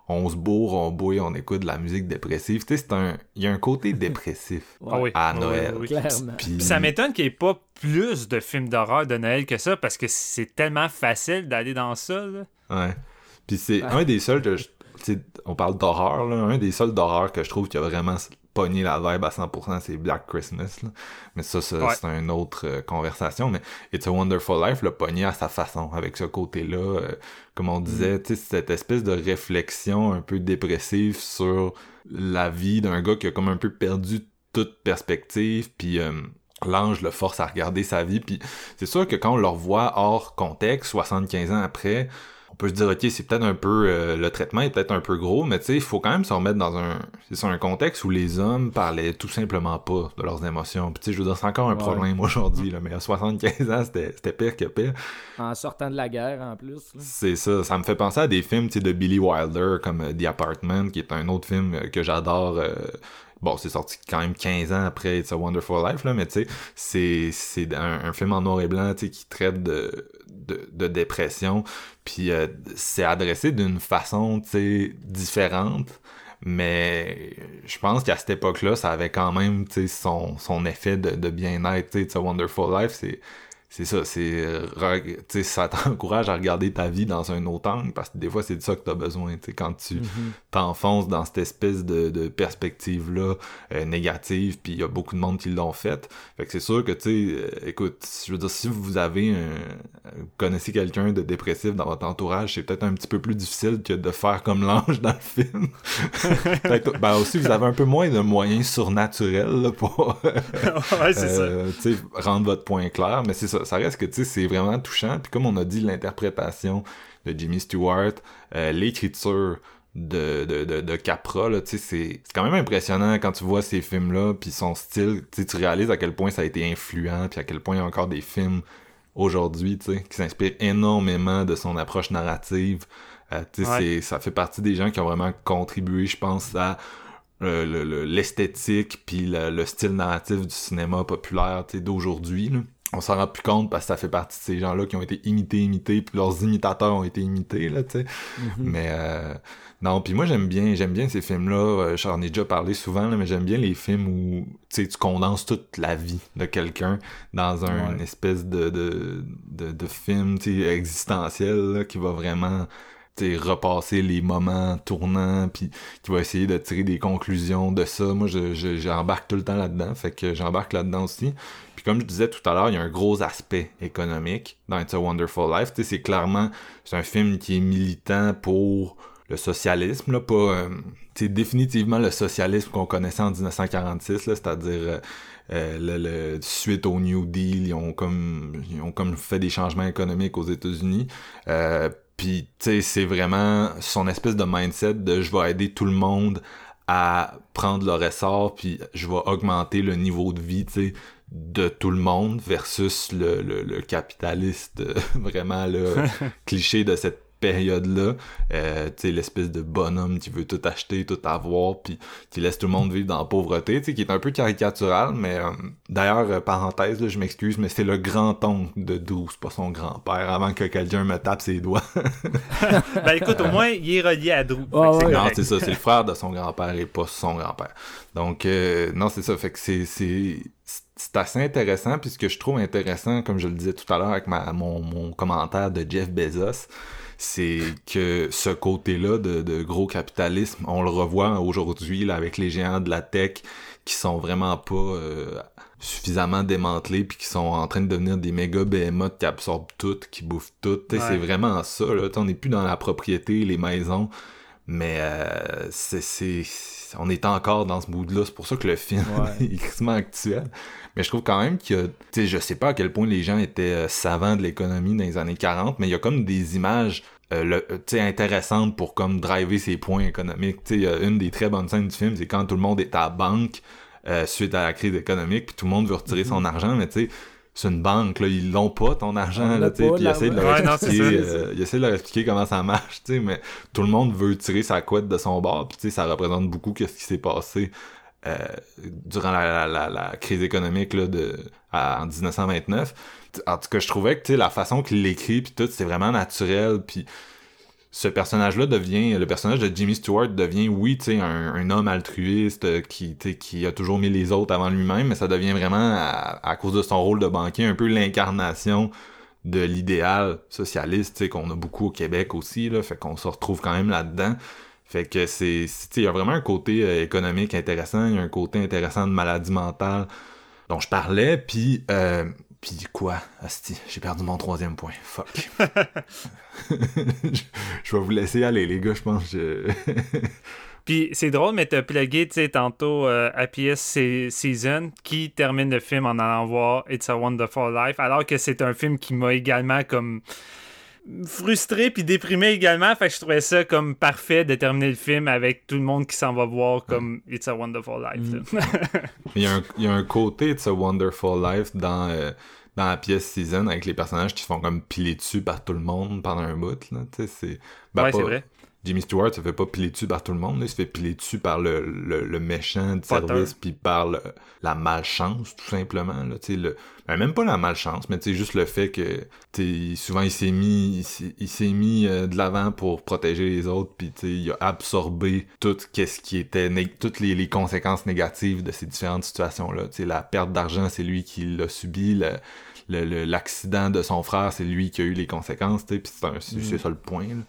Speaker 4: on se bourre, on bouille, on écoute de la musique dépressive. Tu sais, c'est un, il y a un côté dépressif
Speaker 2: Ah
Speaker 4: à
Speaker 2: Oui,
Speaker 4: Noël.
Speaker 2: oui, oui.
Speaker 5: Clairement.
Speaker 4: Puis-
Speaker 2: Puis ça m'étonne qu'il n'y ait pas plus de films d'horreur de Noël que ça, parce que c'est tellement facile d'aller dans ça. Là.
Speaker 4: Ouais. Puis c'est un des seuls que je- on parle d'horreur, là, un des seuls d'horreur que je trouve qui a vraiment pogné la vibe à 100%, c'est Black Christmas. là. Mais ça,
Speaker 2: Ouais.
Speaker 4: c'est une autre euh, conversation. Mais It's a Wonderful Life l'a pogné à sa façon, avec ce côté-là. euh, comme on disait, tu sais, cette espèce de réflexion un peu dépressive sur la vie d'un gars qui a comme un peu perdu toute perspective, puis euh, l'ange le force à regarder sa vie, puis c'est sûr que quand on le revoit hors contexte, 75 ans après, peut se dire, ok, c'est peut-être un peu, euh, le traitement est peut-être un peu gros, mais tu sais, il faut quand même se remettre dans un, c'est ça, un contexte où les hommes parlaient tout simplement pas de leurs émotions. Puis tu sais, je veux dire, c'est encore un
Speaker 5: Ouais.
Speaker 4: problème aujourd'hui, là, mais à 75 ans, c'était c'était pire que pire.
Speaker 5: En sortant de la guerre, en plus.
Speaker 4: C'est ça, ça me fait penser à des films tu sais, de Billy Wilder comme euh, The Apartment, qui est un autre film euh, que j'adore. euh, Bon, c'est sorti quand même 15 ans après It's a Wonderful Life, là, mais tu sais, c'est, c'est un, un film en noir et blanc, tu sais, qui traite de, de, dépression, puis euh, c'est adressé d'une façon, tu sais, différente, mais je pense qu'à cette époque-là, ça avait quand même, tu sais, son, effet de, bien-être, tu sais, Wonderful Life, c'est c'est ça, c'est euh, tu ça t'encourage à regarder ta vie dans un autre angle parce que des fois c'est de ça que t'as besoin, tu sais, quand tu
Speaker 5: Mhm.
Speaker 4: t'enfonces dans cette espèce de, de perspective là négative, puis il y a beaucoup de monde qui l'ont fait. Fait que c'est sûr que tu sais, euh, écoute, je veux dire si vous avez un, vous connaissez quelqu'un de dépressif dans votre entourage, c'est peut-être un petit peu plus difficile que de faire comme l'ange dans le film. Ben aussi vous avez un peu moins de moyens surnaturels là, pour
Speaker 2: ouais, ça.
Speaker 4: euh, tu sais, rendre votre point clair, mais c'est ça, ça reste que tu sais, c'est vraiment touchant. Puis comme on a dit, l'interprétation de Jimmy Stewart, euh, l'écriture de, de, de, de Capra, là, tu sais, c'est c'est quand même impressionnant quand tu vois ces films-là, puis son style, tu sais, tu réalises à quel point ça a été influent, puis à quel point il y a encore des films aujourd'hui, tu sais, qui s'inspirent énormément de son approche narrative. Euh, tu sais,
Speaker 2: Ouais.
Speaker 4: c'est- ça fait partie des gens qui ont vraiment contribué, je pense, à euh, le- le- l'esthétique puis le, le style narratif du cinéma populaire tu sais, d'aujourd'hui. là. On s'en rend plus compte parce que ça fait partie de ces gens-là qui ont été imités, imités, puis leurs imitateurs ont été imités, là, tu sais. Mais euh, non, puis moi j'aime bien, j'aime bien ces films-là. euh, J'en ai déjà parlé souvent, là, mais j'aime bien les films où tu sais, tu condenses toute la vie de quelqu'un dans un une espèce de, de, de, de film tu sais, existentiel là, qui va vraiment repasser les moments tournants, puis qui va essayer de tirer des conclusions de ça. Moi, je, je- j'embarque tout le temps là-dedans, fait que j'embarque là-dedans aussi. Puis comme je disais tout à l'heure, il y a un gros aspect économique dans It's a Wonderful Life. C'est clairement, c'est un film qui est militant pour le socialisme, là, pas, euh, sais, définitivement le socialisme qu'on connaissait en 1946, là, c'est-à-dire euh, euh, le, le- suite au New Deal, ils ont comme, ils ont comme fait des changements économiques aux États-Unis. Euh, puis, tu sais, c'est vraiment son espèce de mindset de je vais aider tout le monde à prendre leur essor, puis je vais augmenter le niveau de vie, tu sais, de tout le monde versus le, le, le capitaliste euh, vraiment le cliché de cette période-là, euh, tu sais, l'espèce de bonhomme qui veut tout acheter, tout avoir, puis qui laisse tout le monde vivre dans la pauvreté, tu sais, qui est un peu caricatural, mais euh, d'ailleurs, euh, parenthèse, là, je m'excuse, mais c'est le grand-oncle de Drew, c'est pas son grand-père, avant que quelqu'un me tape ses doigts.
Speaker 2: Ben écoute, au moins, il est relié à Drew.
Speaker 5: Ouais.
Speaker 4: Non, c'est ça, c'est le frère de son grand-père et pas son grand-père. Donc, euh, non, c'est ça, fait que c'est, c'est, c'est assez intéressant, puis ce que je trouve intéressant, comme je le disais tout à l'heure avec ma, mon, mon commentaire de Jeff Bezos, c'est que ce côté-là de, de gros capitalisme, on le revoit aujourd'hui là, avec les géants de la tech qui sont vraiment pas euh, suffisamment démantelés puis qui sont en train de devenir des méga behemoths qui absorbent tout, qui bouffent tout.
Speaker 2: Ouais.
Speaker 4: C'est vraiment ça. Là. On n'est plus dans la propriété, les maisons, mais euh, c'est, c'est, on est encore dans ce mood-là. C'est pour ça que le film
Speaker 5: Ouais.
Speaker 4: est extrêmement actuel. Mais je trouve quand même qu'il y a, tu sais, je sais pas à quel point les gens étaient euh, savants de l'économie dans les années 40, mais il y a comme des images euh, le- euh, tu sais, intéressantes pour comme driver ses points économiques. Tu sais, il y a une des très bonnes scènes du film, c'est quand tout le monde est à la banque euh, suite à la crise économique, puis tout le monde veut retirer son argent, mais tu sais, c'est une banque, là, ils l'ont pas, ton argent, là, tu sais, puis ils essaient de leur expliquer,
Speaker 2: ça.
Speaker 4: euh, ils essaient de leur expliquer comment ça marche, tu sais, mais tout le monde veut tirer sa couette de son bord, puis tu sais, ça représente beaucoup qu'est-ce qui s'est passé euh, durant la, crise économique là, de, en 1929. En tout cas, je trouvais que la façon qu'il l'écrit, puis tout, c'est vraiment naturel, puis ce personnage-là devient, le personnage de Jimmy Stewart devient, oui, un, homme altruiste euh, qui, qui a toujours mis les autres avant lui-même, mais ça devient vraiment, à, cause de son rôle de banquier, un peu l'incarnation de l'idéal socialiste, qu'on a beaucoup au Québec aussi, là, fait qu'on se retrouve quand même là-dedans. Fait que c'est, il y a vraiment un côté euh, économique intéressant, il y a un côté intéressant de maladie mentale dont je parlais, puis euh, puis quoi, Asti, j'ai perdu mon troisième point, fuck. je, je vais vous laisser aller les gars, je pense. Je...
Speaker 2: Puis c'est drôle, mais t'as plugué, tu sais, tantôt euh, Happiest Season qui termine le film en allant voir It's a Wonderful Life, alors que c'est un film qui m'a également comme frustré puis déprimé également. Fait que je trouvais ça comme parfait de terminer le film avec tout le monde qui s'en va voir comme It's a Wonderful Life. là.
Speaker 4: il, y a un, il y a un côté de ce Wonderful Life dans, euh, dans la pièce Season avec les personnages qui se font comme piler dessus par tout le monde pendant un bout. Là, c'est, ben,
Speaker 2: ouais, c'est vrai.
Speaker 4: Jimmy Stewart se fait pas piler dessus par tout le monde, là, il se fait piler dessus par le, le, le méchant
Speaker 2: Potter.
Speaker 4: service, puis par le- la malchance, tout simplement. Là, le, ben, même pas la malchance, mais juste le fait que souvent il s'est mis, il s'est- mis euh, de l'avant pour protéger les autres, puis il a absorbé tout ce qui était, toutes les, les conséquences négatives de ces différentes situations-là. La perte d'argent, c'est lui qui l'a subi, le- le- le- l'accident de son frère, c'est lui qui a eu les conséquences, puis c'est c'est ça le point là,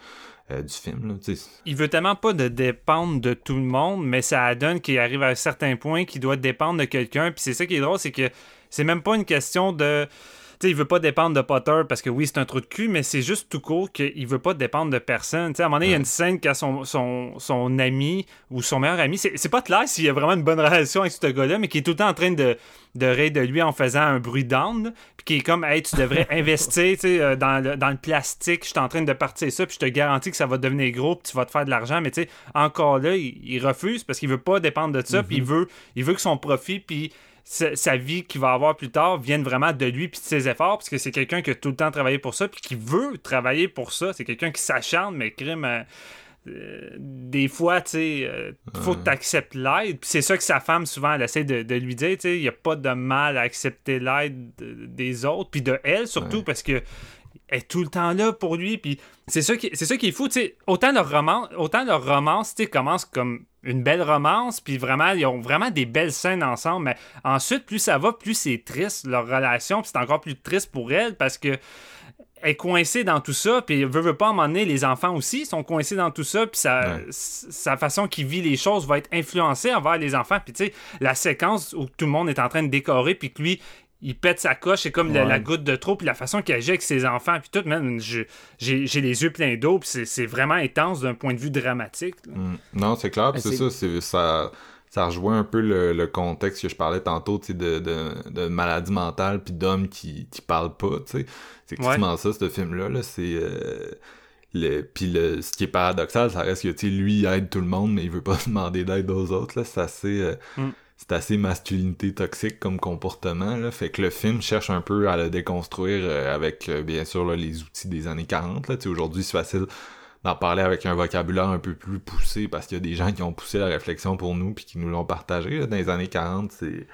Speaker 4: euh, du film. Là.
Speaker 2: Il veut tellement pas de dépendre de tout le monde, mais ça donne qu'il arrive à un certain point qu'il doit dépendre de quelqu'un. Puis c'est ça qui est drôle, c'est que c'est même pas une question de. Tu sais, il veut pas dépendre de Potter parce que oui, c'est un trou de cul, mais c'est juste tout court qu'il veut pas dépendre de personne. À un moment donné, il y a une scène quand son, son, son ami ou son meilleur ami, c'est pas clair s'il y a vraiment une bonne relation avec ce gars-là, mais qui est tout le temps en train de, de rire de lui en faisant un bruit d'âne, puis qui est comme, hey, tu devrais investir euh, dans, le, dans le plastique, je suis en train de partir ça, puis je te garantis que ça va devenir gros, puis tu vas te faire de l'argent, mais tu sais, encore là, il, il refuse parce qu'il veut pas dépendre de ça, puis il veut, il veut que son profit, puis sa, sa vie qu'il va avoir plus tard vienne vraiment de lui puis de ses efforts parce que c'est quelqu'un qui a tout le temps travaillé pour ça puis qui veut travailler pour ça. C'est quelqu'un qui s'acharne mais crime euh, euh, des fois tu sais euh, faut que tu acceptes l'aide. Puis c'est ça que sa femme souvent elle essaie de, de lui dire tu sais il y a pas de mal à accepter l'aide de- des autres puis de elle surtout
Speaker 4: Ouais.
Speaker 2: parce que est tout le temps là pour lui puis c'est ça qui c'est ça qui est fou autant leur romance autant leur romance commence comme une belle romance puis vraiment ils ont vraiment des belles scènes ensemble mais ensuite plus ça va plus c'est triste leur relation puis c'est encore plus triste pour elle parce que elle est coincée dans tout ça, puis veut, veut pas à un moment donné, les enfants aussi sont coincés dans tout ça, puis sa,
Speaker 4: Ouais.
Speaker 2: s- sa façon qu'il vit les choses va être influencée envers les enfants. Puis tu sais, la séquence où tout le monde est en train de décorer, puis que lui, il pète sa coche, c'est comme la,
Speaker 5: Ouais.
Speaker 2: la goutte de trop, puis la façon qu'il agit avec ses enfants, puis tout, man, je- j'ai les yeux pleins d'eau, puis c'est- c'est vraiment intense d'un point de vue dramatique.
Speaker 4: Mm. Non, c'est clair, pis
Speaker 5: Ben,
Speaker 4: c'est ça, ça, ça rejoint un peu le, le contexte que je parlais tantôt, tu sais, de, de, de maladie mentale puis d'hommes qui, qui parlent pas, tu sais. C'est effectivement ça, ce film-là, là, c'est... euh, le, puis le, ce qui est paradoxal, ça reste que, tu sais, lui, il aide tout le monde, mais il veut pas demander d'aide aux autres, là, c'est assez... euh,
Speaker 2: Mm.
Speaker 4: C'est assez masculinité toxique comme comportement, là. Fait que le film cherche un peu à le déconstruire euh, avec, euh, bien sûr, là, les outils des années 40, là. Aujourd'hui, c'est facile d'en parler avec un vocabulaire un peu plus poussé parce qu'il y a des gens qui ont poussé la réflexion pour nous puis qui nous l'ont partagé là. dans les années 40 c'est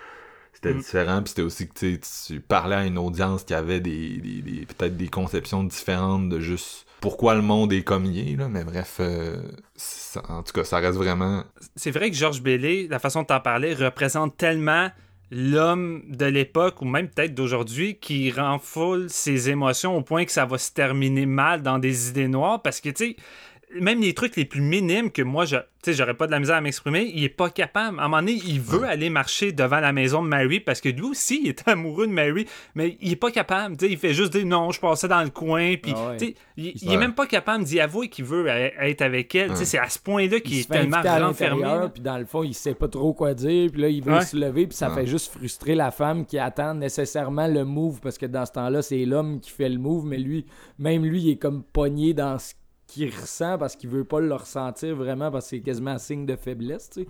Speaker 4: c'était
Speaker 2: Mm.
Speaker 4: différent puis c'était aussi que tu sais, tu parlais à une audience qui avait des, des- des- peut-être des conceptions différentes de juste pourquoi le monde est comme il est là mais bref euh, en tout cas ça reste vraiment
Speaker 2: c'est vrai que Georges Bellé, la façon de t'en parler, représente tellement l'homme de l'époque ou même peut-être d'aujourd'hui qui renfoule ses émotions au point que ça va se terminer mal dans des idées noires parce que tu sais même les trucs les plus minimes que moi je tu sais j'aurais pas de la misère à m'exprimer il est pas capable. À un moment donné il veut aller marcher devant la maison de Mary parce que lui aussi il est amoureux de Mary mais il est pas capable tu sais il fait juste dire non je passais dans le coin puis
Speaker 5: Ah ouais.
Speaker 2: il, il est même pas capable d'y avouer qu'il veut être avec elle
Speaker 4: Ouais.
Speaker 2: c'est à ce point là qu'il
Speaker 5: il
Speaker 2: est tellement renfermé
Speaker 5: puis dans le fond, il sait pas trop quoi dire, puis là, il veut se lever, puis ça fait juste frustrer la femme qui attend nécessairement le move, parce que dans ce temps-là, c'est l'homme qui fait le move, mais lui, même lui, il est comme pogné dans ce qu'il ressent, parce qu'il veut pas le ressentir vraiment, parce que c'est quasiment un signe de faiblesse, tu sais.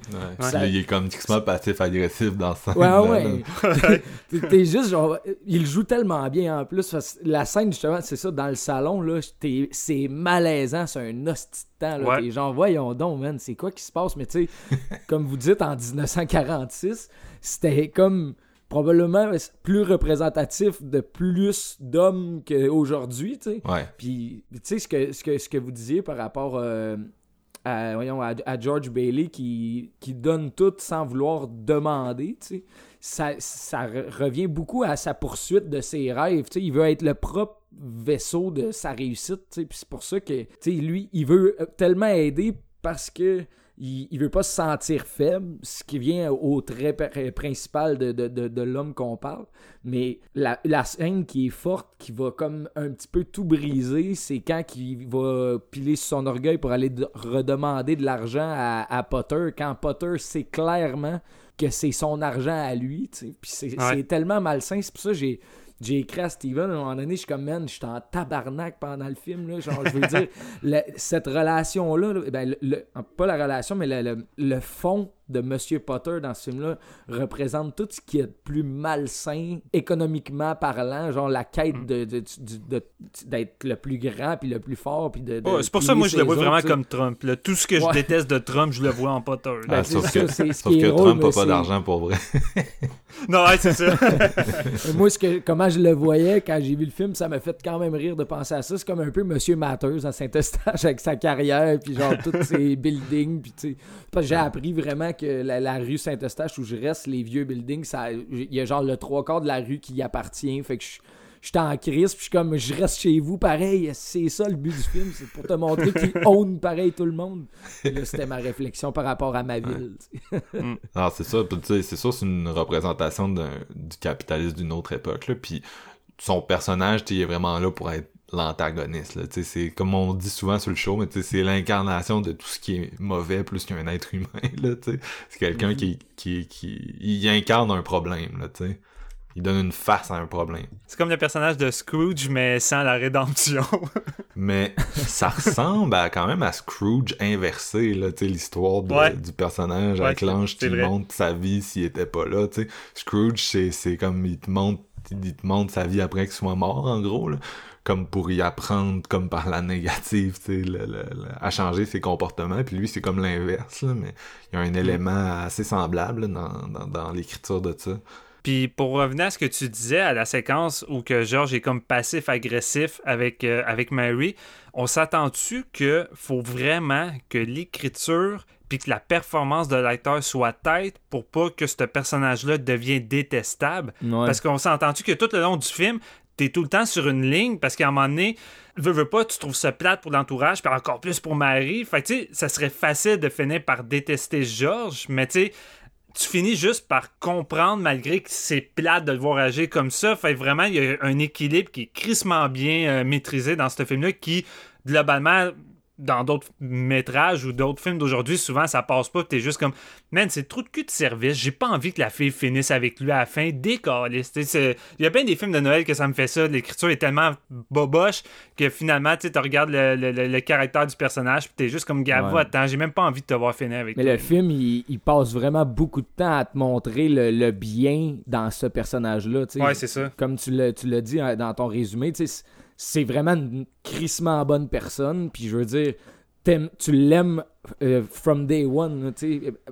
Speaker 4: ouais. Il est comme extrêmement passif agressif dans ça
Speaker 5: Ouais, ouais. T'es- T'es juste genre. Il joue tellement bien en plus. parce que la scène, justement, c'est ça, dans le salon, là, t'es- c'est malaisant, c'est un hostie de temps. Là.
Speaker 2: Ouais.
Speaker 5: T'es genre, voyons donc, man, c'est quoi qui se passe? Mais tu sais, comme vous dites, en 1946, c'était comme probablement plus représentatif de plus d'hommes qu'aujourd'hui, tu sais.
Speaker 4: ouais
Speaker 5: Puis, tu sais, ce que, ce, que, ce que vous disiez par rapport euh, à, voyons, à, à George Bailey qui, qui donne tout sans vouloir demander, tu sais, ça, ça re- revient beaucoup à sa poursuite de ses rêves. tu sais. Il veut être le propre vaisseau de sa réussite. tu sais. Puis c'est pour ça que tu sais, lui, il veut euh, tellement aider parce que il, il veut pas se sentir faible, ce qui vient au trait pr- principal de, de, de, de l'homme qu'on parle. Mais la, la scène qui est forte, qui va comme un petit peu tout briser, c'est quand il va piler sur son orgueil pour aller de- redemander de l'argent à, à Potter, quand Potter sait clairement que c'est son argent à lui. Puis c'est
Speaker 2: Ouais.
Speaker 5: c'est tellement malsain, c'est pour ça que j'ai j'ai écrit à Steven, à un moment donné, je suis comme, man, je suis en tabarnak pendant le film, là. Genre, je veux dire, le- cette relation-là, là, ben, le- le- pas la relation, mais le, le- le fond de Monsieur Potter dans ce film-là représente tout ce qui est de plus malsain, économiquement parlant, genre la quête
Speaker 2: Mm.
Speaker 5: de, de- de- de- d'être le plus grand, puis le plus fort, puis de...
Speaker 2: c'est pour ça
Speaker 5: plier
Speaker 2: moi je le vois
Speaker 5: autres,
Speaker 2: vraiment comme Trump. là. Tout ce que je déteste de Trump, je le vois en Potter.
Speaker 5: Ben,
Speaker 4: Ah,
Speaker 5: c'est
Speaker 4: sauf que, sauf que Trump
Speaker 5: mais
Speaker 4: a pas d'argent pour vrai.
Speaker 2: Non, ouais, c'est ça.
Speaker 5: Moi, ce que, comment je le voyais quand j'ai vu le film, ça m'a fait quand même rire de penser à ça. C'est comme un peu Monsieur Matters à Saint-Eustache avec sa carrière, puis genre tous ses buildings. Puis tu sais, parce que j'ai appris vraiment que la, la rue Saint-Eustache où je reste, les vieux buildings, ça, il y a genre le trois quarts de la rue qui y appartient. Fait que je J'étais en crise, puis je suis comme, je reste chez vous, pareil, c'est ça le but du film, c'est pour te montrer qu'il own pareil tout le monde. Et là, c'était ma réflexion par rapport à ma ville. tu sais.
Speaker 4: Ah, c'est ça. puis tu sais, C'est sûr, c'est une représentation d'un- du capitalisme d'une autre époque. Là, puis son personnage, il est vraiment là pour être l'antagoniste. là, C'est comme on dit souvent sur le show, mais c'est l'incarnation de tout ce qui est mauvais plus qu'un être humain. Là, c'est quelqu'un
Speaker 5: Mhm.
Speaker 4: qui, qui, qui il incarne un problème. Là. Il donne une face à un problème.
Speaker 2: C'est comme le personnage de Scrooge, mais sans la rédemption.
Speaker 4: Mais ça ressemble à, quand même à Scrooge inversé, là, tu sais, l'histoire
Speaker 2: Ouais.
Speaker 4: du personnage
Speaker 2: Ouais,
Speaker 4: avec l'ange qui montre sa vie s'il était pas là, tu sais. Scrooge, c'est, comme il te montre, il te montre sa vie après qu'il soit mort, en gros, là. Comme pour y apprendre, comme par la négative, tu sais, le- le- le- à changer ses comportements. Puis lui, c'est comme l'inverse, mais il y a un élément assez semblable là, dans, dans, dans l'écriture de ça.
Speaker 2: Puis pour revenir à ce que tu disais, à la séquence où que George est comme passif-agressif avec, euh, avec Mary, on s'attend-tu que faut vraiment que l'écriture puis que la performance de l'acteur soit tête pour pas que ce personnage-là devienne détestable?
Speaker 5: Ouais.
Speaker 2: Parce qu'on s'entend-tu que tout le long du film, t'es tout le temps sur une ligne parce qu'à un moment donné, veux, veux pas, tu trouves ça plate pour l'entourage, puis encore plus pour Marie. Fait que, tu sais, ça serait facile de finir par détester George, mais tu sais, tu finis juste par comprendre malgré que c'est plate de le voir agir comme ça. Fait vraiment, il y a un équilibre qui est crissement bien euh, maîtrisé dans ce film-là qui, globalement, dans d'autres métrages ou d'autres films d'aujourd'hui, souvent ça passe pas. T'es juste comme, man, c'est trop de cul de service. J'ai pas envie que la fille finisse avec lui à la fin. Décaliste. Il y a bien des films de Noël que ça me fait ça. L'écriture est tellement boboche que finalement, tu regardes le, le- le- le caractère du personnage puis t'es juste comme,
Speaker 5: Ouais.
Speaker 2: attends, j'ai même pas envie de te voir finir avec
Speaker 5: Mais
Speaker 2: toi.
Speaker 5: le film, il, il passe vraiment beaucoup de temps à te montrer le, le bien dans ce personnage-là.
Speaker 2: Ouais, c'est ça.
Speaker 5: Comme tu l'as, tu l'as dit hein, dans ton résumé, tu sais, c'est- vraiment une crissement bonne personne. Puis je veux dire, tu l'aimes euh, from day one.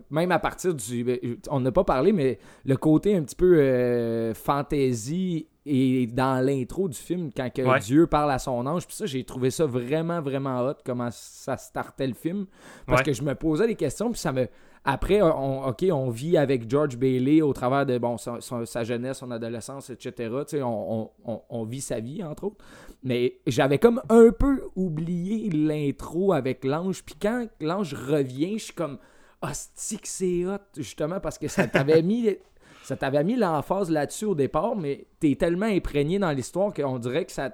Speaker 5: même à partir du. ben, On n'a pas parlé, mais le côté un petit peu euh, fantasy et dans l'intro du film, quand que
Speaker 2: Ouais.
Speaker 5: Dieu parle à son ange, puis ça, j'ai trouvé ça vraiment, vraiment hot, comment ça startait le film. Parce
Speaker 2: Ouais.
Speaker 5: que je me posais des questions, puis ça me. Après, on, ok, on vit avec George Bailey au travers de bon, sa jeunesse, son adolescence, etc. On- on vit sa vie, entre autres. Mais j'avais comme un peu oublié l'intro avec l'ange. Puis quand l'ange revient, je suis comme hostie que c'est hot, justement, parce que ça t'avait mis. Ça t'avait mis l'emphase là-dessus au départ, mais t'es tellement imprégné dans l'histoire qu'on dirait que ça.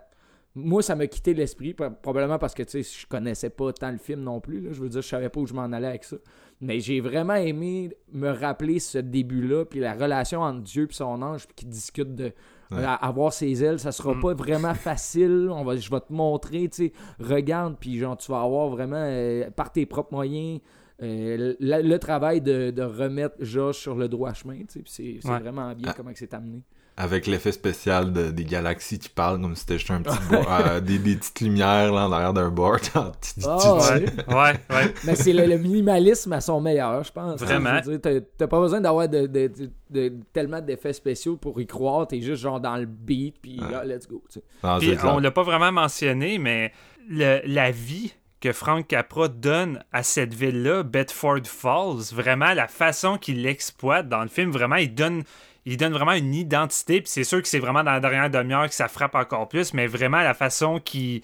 Speaker 5: Moi, ça m'a quitté l'esprit, pro- probablement parce que tu sais, je connaissais pas tant le film non plus. là. Je veux dire, je savais pas où je m'en allais avec ça. Mais j'ai vraiment aimé me rappeler ce début-là, puis la relation entre Dieu et son ange, puis qui discute de
Speaker 4: Ouais.
Speaker 5: à- avoir ses ailes, ça sera
Speaker 2: Mm.
Speaker 5: pas vraiment facile. On va, je vais te montrer, tu sais, regarde, puis genre, tu vas avoir vraiment, euh, par tes propres moyens, euh, le, le travail de, de remettre Josh sur le droit chemin, tu sais, c'est
Speaker 2: Ouais.
Speaker 5: vraiment bien
Speaker 4: Ah.
Speaker 5: comment c'est amené.
Speaker 4: Avec l'effet spécial de- des galaxies qui parlent comme si c'était juste un petit bo- euh, des, des petites lumières là, en arrière d'un board. Tu- tu-
Speaker 5: Ah,
Speaker 4: tu-
Speaker 5: ouais.
Speaker 2: Ouais, ouais.
Speaker 5: Mais c'est le, le minimalisme à son meilleur, je pense.
Speaker 2: Vraiment.
Speaker 5: Dire, T'as t'as pas besoin d'avoir de, de- de- de- tellement d'effets spéciaux pour y croire. T'es juste genre dans le beat, puis
Speaker 4: Ouais.
Speaker 5: là, let's go. tu.
Speaker 4: Non,
Speaker 2: Puis on l'a pas vraiment mentionné, mais le- la vie que Frank Capra donne à cette ville-là, Bedford Falls, vraiment la façon qu'il l'exploite dans le film, vraiment, il donne, il donne vraiment une identité. Puis c'est sûr que c'est vraiment dans la dernière demi-heure que ça frappe encore plus, mais vraiment la façon qu'il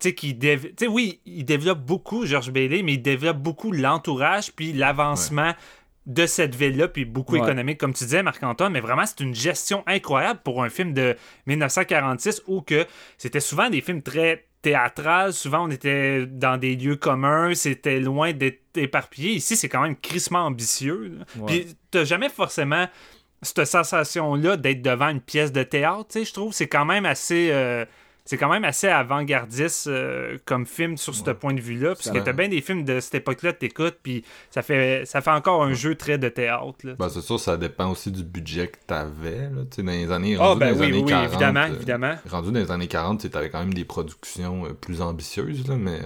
Speaker 2: tu sais, qui dév- tu sais, oui, il développe beaucoup George Bailey, mais il développe beaucoup l'entourage puis l'avancement de cette ville-là, puis beaucoup
Speaker 5: Ouais.
Speaker 2: économique, comme tu disais, Marc-Antoine, mais vraiment, c'est une gestion incroyable pour un film de 1946 où que c'était souvent des films très théâtrales, souvent on était dans des lieux communs, c'était loin d'être éparpillé. Ici, c'est quand même crissement ambitieux. là.
Speaker 5: Ouais.
Speaker 2: Puis t'as jamais forcément cette sensation-là d'être devant une pièce de théâtre, je trouve. C'est quand même assez... euh, c'est quand même assez avant-gardiste euh, comme film sur ce point de vue-là, parce que t'as bien des films de cette époque-là, t'écoutes, puis ça fait, ça fait encore un jeu très de théâtre.
Speaker 4: Ben, c'est sûr, ça dépend aussi du budget que t'avais, dans les années, rendu
Speaker 2: ben
Speaker 4: dans
Speaker 2: oui,
Speaker 4: années
Speaker 2: oui,
Speaker 4: 40,
Speaker 2: évidemment,
Speaker 4: euh,
Speaker 2: évidemment.
Speaker 4: rendu dans les années 40, tu sais, t'avais quand même des productions euh, plus ambitieuses, là, mais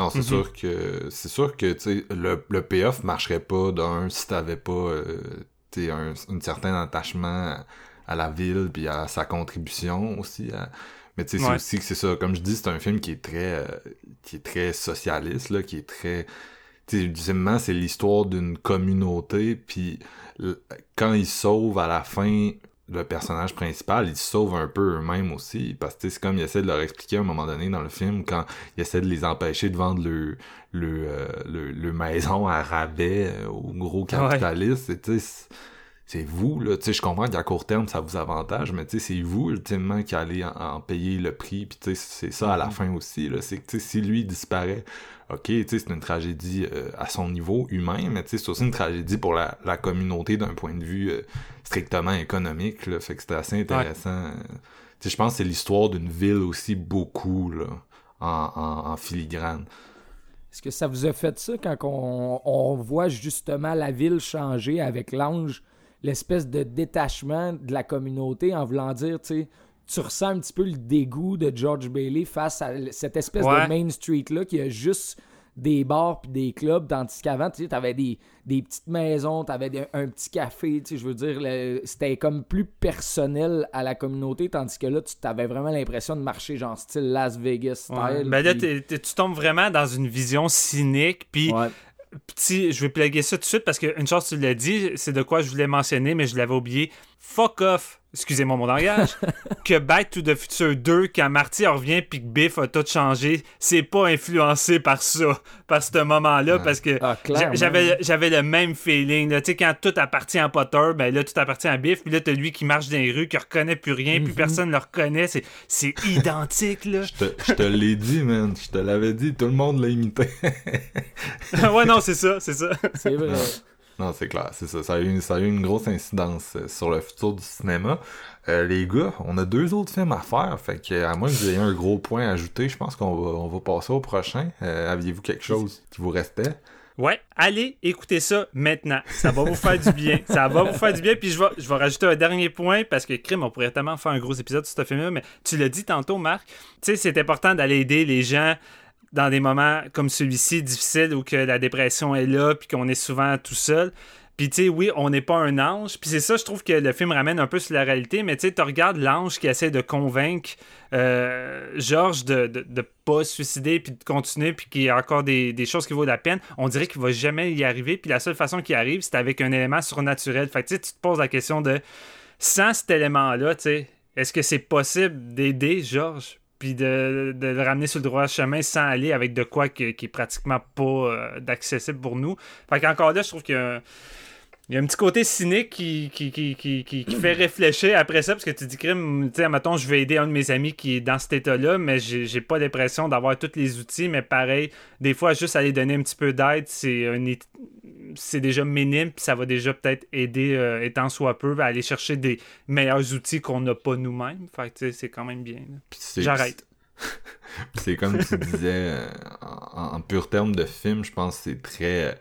Speaker 4: non, c'est
Speaker 2: Mhm.
Speaker 4: sûr que c'est sûr que le, le payoff marcherait pas d'un si t'avais pas sais, un, un certain attachement à, la ville puis à sa contribution aussi. à- Mais tu sais, c'est
Speaker 2: Ouais.
Speaker 4: aussi que c'est ça, comme je dis, c'est un film qui est très euh, qui est très socialiste, là, qui est très tu sais, ultimement, c'est l'histoire d'une communauté, puis quand ils sauvent à la fin le personnage principal, ils se sauvent un peu eux-mêmes aussi, parce que c'est comme ils essaient de leur expliquer à un moment donné dans le film, quand ils essaient de les empêcher de vendre le, le, euh, le, le maison à rabais euh, aux gros capitalistes, c'est- vous, là, tu sais, je comprends qu'à court terme, ça vous avantage, mais tu sais, c'est vous, ultimement, qui allez en, en payer le prix, puis tu sais, c'est ça à la fin aussi, là, c'est que, si lui disparaît, ok, c'est une tragédie euh, à son niveau humain, mais c'est aussi une tragédie pour la, la communauté d'un point de vue euh, strictement économique, là, fait que c'était assez intéressant. je pense que c'est l'histoire d'une ville aussi beaucoup, là, en, en, en filigrane.
Speaker 5: Est-ce que ça vous a fait ça quand on, on voit justement la ville changer avec l'ange, l'espèce de détachement de la communauté en voulant dire, tu sais, tu ressens un petit peu le dégoût de George Bailey face à cette espèce
Speaker 2: Ouais.
Speaker 5: de Main Street-là qui a juste des bars puis des clubs, tandis qu'avant, tu sais, t'avais des, des petites maisons, t'avais des- un petit café, tu sais, je veux dire, c'était comme plus personnel à la communauté, tandis que là, tu t'avais vraiment l'impression de marcher genre style Las Vegas style.
Speaker 2: Ouais. Ben là, tu tombes vraiment dans une vision cynique, puis
Speaker 5: Ouais.
Speaker 2: petit, je vais plugger ça tout de suite parce qu'une chose, tu l'as dit, c'est de quoi je voulais mentionner, mais je l'avais oublié. Fuck off, excusez-moi mon langage, que Back to the Future 2, quand Marty revient puis que Biff a tout changé, c'est pas influencé par ça, par ce moment-là, parce que
Speaker 5: Ah,
Speaker 2: j'avais, j'avais le même feeling. là. Tu sais, quand tout appartient à Potter, ben là, tout appartient à Biff, puis là, t'as lui qui marche dans les rues, qui reconnaît plus rien, puis personne le reconnaît. C'est, c'est identique, là.
Speaker 4: Je te, je te l'ai dit, man, je te l'avais dit, tout le monde l'a imité.
Speaker 2: ouais, non, c'est ça, c'est ça.
Speaker 5: C'est vrai.
Speaker 4: Non, c'est clair, c'est ça. Ça a, eu, ça a eu une grosse incidence euh, sur le futur du cinéma. Euh, les gars, on a deux autres films à faire, fait que à moins que vous ayez un gros point à ajouter, je pense qu'on va, on va passer au prochain. Euh, Aviez-vous quelque chose qui vous restait?
Speaker 2: Ouais, allez écoutez ça maintenant. Ça va vous faire du bien. Ça va vous faire du bien. Puis je vais, je vais rajouter un dernier point parce que Crime, on pourrait tellement faire un gros épisode sur ce film-là, mais tu l'as dit tantôt, Marc. Tu sais, c'est important d'aller aider les gens dans des moments comme celui-ci, difficiles, où que la dépression est là, puis qu'on est souvent tout seul. Puis tu sais, oui, on n'est pas un ange. Puis c'est ça, je trouve que le film ramène un peu sur la réalité. Mais tu sais, tu regardes l'ange qui essaie de convaincre euh, Georges de, de, pas se suicider, puis de continuer, puis qu'il y a encore des, choses qui vaut la peine. On dirait qu'il va jamais y arriver. Puis la seule façon qu'il arrive, c'est avec un élément surnaturel. Fait que tu te poses la question de, sans cet élément-là, tu est-ce que c'est possible d'aider Georges? Puis de, le ramener sur le droit chemin sans aller avec de quoi que- qui est pratiquement pas euh, d'accessible pour nous. Fait qu'encore là, je trouve un- il y a un petit côté cynique qui, qui, qui, qui, qui- fait réfléchir après ça, parce que tu dis, crime, tu sais, mettons, je vais aider un de mes amis qui est dans cet état-là, mais j'ai pas l'impression d'avoir tous les outils, mais pareil, des fois, juste aller donner un petit peu d'aide, c'est déjà minime, puis ça va déjà peut-être aider, euh, étant soit peu, à aller chercher des meilleurs outils qu'on n'a pas nous-mêmes. Fait que, tu sais, c'est quand même bien. J'arrête.
Speaker 4: C'est comme tu disais, euh, en, en pur terme de film, je pense que c'est très, c'est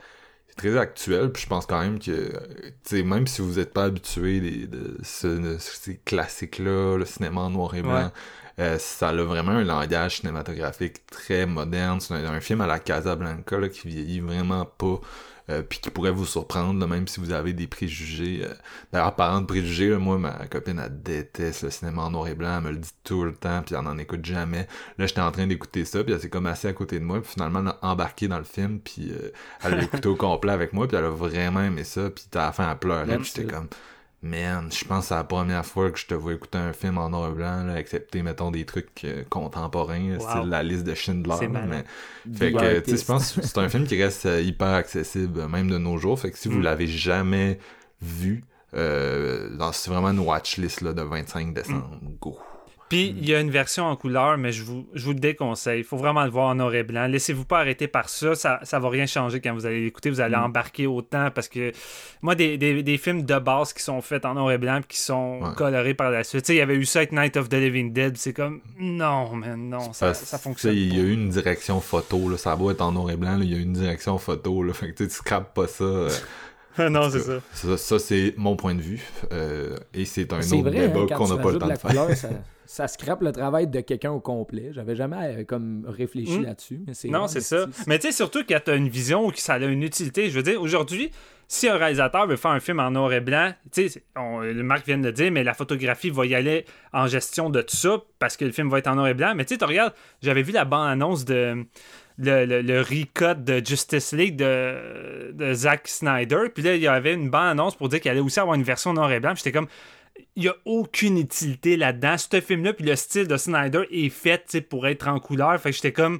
Speaker 4: très actuel. Puis je pense quand même que, tu sais, même si vous n'êtes pas habitué de, ce- de ces classiques-là, le cinéma en noir et blanc, euh, ça a vraiment un langage cinématographique très moderne. C'est un, un film à la Casablanca là, qui vieillit vraiment pas. euh, puis qui pourrait vous surprendre, là, même si vous avez des préjugés. euh. D'ailleurs, parlant de préjugés, là, moi, ma copine, elle déteste le cinéma en noir et blanc, elle me le dit tout le temps, puis elle n'en écoute jamais. Là, j'étais en train d'écouter ça, puis elle s'est comme assise à côté de moi, puis finalement, elle a embarqué dans le film, puis euh, elle l'a écouté au complet avec moi, puis elle a vraiment aimé ça, puis à la fin, elle pleurait, puis j'étais comme... man, je pense que c'est la première fois que je te vois écouter un film en noir et blanc, là, excepté, mettons, des trucs euh, contemporains,
Speaker 2: Wow.
Speaker 4: style la liste de Schindler. Mais... Fait que, tu sais, je pense que c'est un film qui reste euh, hyper accessible, euh, même de nos jours. Fait que si vous
Speaker 2: Mm.
Speaker 4: l'avez jamais vu, euh, c'est vraiment une watchlist là, de 25 décembre. Go!
Speaker 2: Puis il y a une version en couleur, mais je vous, je vous le déconseille. Il faut vraiment le voir en noir et blanc. Laissez-vous pas arrêter par ça. Ça, ça va rien changer quand vous allez l'écouter. Vous allez embarquer autant parce que moi, des, des, des films de base qui sont faits en noir et blanc puis qui sont
Speaker 4: Ouais.
Speaker 2: colorés par la suite. Tu sais, il y avait eu ça avec Night of the Living Dead. C'est comme, non, man, non, ça, fonctionne
Speaker 4: sais, Il y a eu une direction photo, là, ça doit être en noir et blanc, il y a eu une direction photo, là, fait que tu sais, tu scrapes pas ça. euh,
Speaker 2: non, c'est ça.
Speaker 4: ça. ça, c'est mon point de vue, euh, et c'est un autre
Speaker 5: vrai,
Speaker 4: débat
Speaker 5: hein,
Speaker 4: qu'on n'a pas le temps
Speaker 5: de
Speaker 4: faire.
Speaker 5: couleur, ça, ça scrape le travail de quelqu'un au complet. J'avais jamais euh, comme réfléchi
Speaker 2: Hmm.
Speaker 5: là-dessus. mais c'est
Speaker 2: Non, c'est ça. Mais tu sais, surtout quand tu as une vision ou que ça a une utilité. Je veux dire, aujourd'hui, si un réalisateur veut faire un film en noir et blanc, tu sais, le Marc vient de le dire, mais la photographie va y aller en gestion de tout ça parce que le film va être en noir et blanc. Mais tu sais, tu regardes, j'avais vu la bande-annonce de. Le, le, le recut de Justice League de, de Zack Snyder. Puis là, il y avait une bande-annonce pour dire qu'il allait aussi avoir une version noir et blanc. Puis j'étais comme, il n'y a aucune utilité là-dedans. Ce film-là, puis le style de Snyder est fait pour être en couleur. Fait que j'étais comme,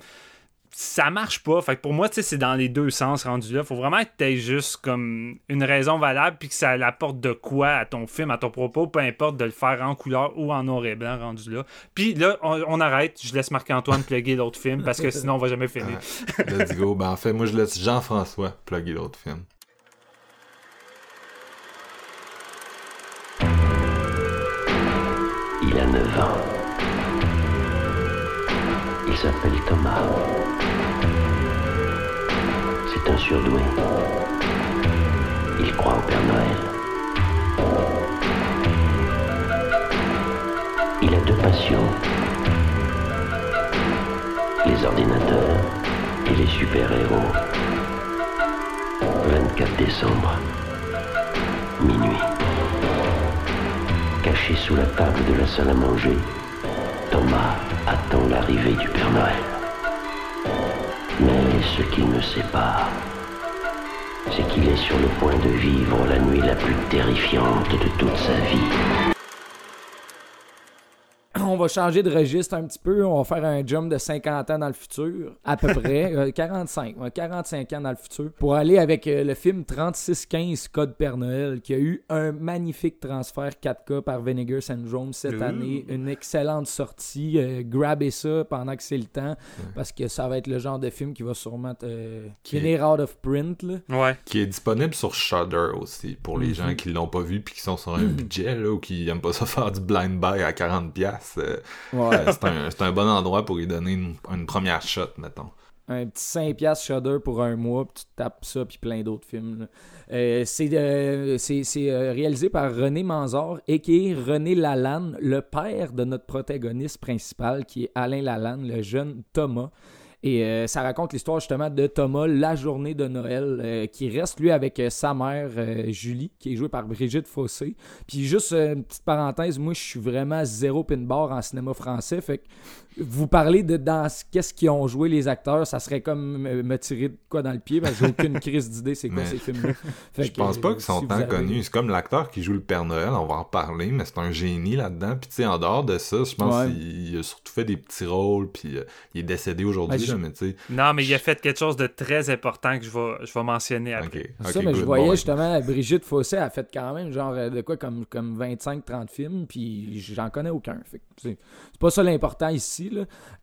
Speaker 2: ça marche pas. Fait que pour moi, c'est dans les deux sens rendu là. Faut vraiment que tu juste comme une raison valable puis que ça apporte de quoi à ton film, à ton propos, peu importe de le faire en couleur ou en noir et blanc rendu là. Puis là, on, arrête. Je laisse Marc-Antoine plugger l'autre film parce que sinon on va jamais finir.
Speaker 4: Let's go. Ben, en fait, moi, je laisse Jean-François plugger l'autre film.
Speaker 8: Il a 9 ans. Il s'appelle Thomas. C'est un surdoué. Il croit au Père Noël. Il a deux passions. Les ordinateurs et les super-héros. 24 décembre. Minuit. Caché sous la table de la salle à manger, Thomas attend l'arrivée du Père Noël. Mais ce qu'il ne sait pas, c'est qu'il est sur le point de vivre la nuit la plus terrifiante de toute sa vie.
Speaker 5: On va changer de registre un petit peu. On va faire un jump de 50 ans dans le futur, à peu près. Euh, 45, ouais, 45 ans dans le futur. Pour aller avec euh, le film 3615 Code Père Noël, qui a eu un magnifique transfert 4K par Vinegar Syndrome cette
Speaker 2: Ouh.
Speaker 5: année. Une excellente sortie. Euh, grabbez ça pendant que c'est le temps, parce que ça va être le genre de film qui va sûrement euh,
Speaker 4: Qui est-
Speaker 5: finir out of print. Là.
Speaker 2: Ouais.
Speaker 4: Qui est disponible sur Shudder aussi, pour les
Speaker 5: Mhm.
Speaker 4: gens qui l'ont pas vu puis qui sont sur un budget, là, ou qui aiment pas ça faire du blind buy à 40$. Euh,
Speaker 5: Ouais.
Speaker 4: c'est un, bon endroit pour y donner une, une première shot, mettons.
Speaker 5: un petit 5$ piastres Shudder pour un mois, puis tu tapes ça, puis plein d'autres films. Euh, c'est, euh, réalisé par René Manzor, et qui est René Lalanne, le père de notre protagoniste principal, qui est Alain Lalanne, le jeune Thomas. Et euh, ça raconte l'histoire justement de Thomas la journée de Noël, euh, qui reste lui avec euh, sa mère Julie, qui est jouée par Brigitte Fossé. Puis juste une petite parenthèse, moi je suis vraiment zéro pin bar en cinéma français, fait que vous parlez de dans ce- qu'est-ce qu'ils ont joué les acteurs, ça serait comme me, me tirer de quoi dans le pied, parce que j'ai aucune crise d'idée c'est quoi
Speaker 4: Mais
Speaker 5: ces films-là.
Speaker 4: Je
Speaker 5: que,
Speaker 4: pense pas qu'ils sont
Speaker 5: si
Speaker 4: tant
Speaker 5: avez-
Speaker 4: connus. C'est comme l'acteur qui joue le Père Noël, on va en reparler, mais c'est un génie là-dedans. Puis tu sais, en dehors de ça, je pense
Speaker 5: Ouais.
Speaker 4: qu'il a surtout fait des petits rôles, puis euh, il est décédé aujourd'hui,
Speaker 5: Ben, je-
Speaker 4: là, mais tu sais...
Speaker 2: Non, mais il a fait quelque chose de très important que je vais, je vais mentionner après.
Speaker 5: Ça, mais je voyais
Speaker 4: bon,
Speaker 5: justement, Brigitte Fossé a fait quand même genre euh, de quoi comme, comme 25-30 films, puis j'en connais aucun. C'est pas ça l'important ici.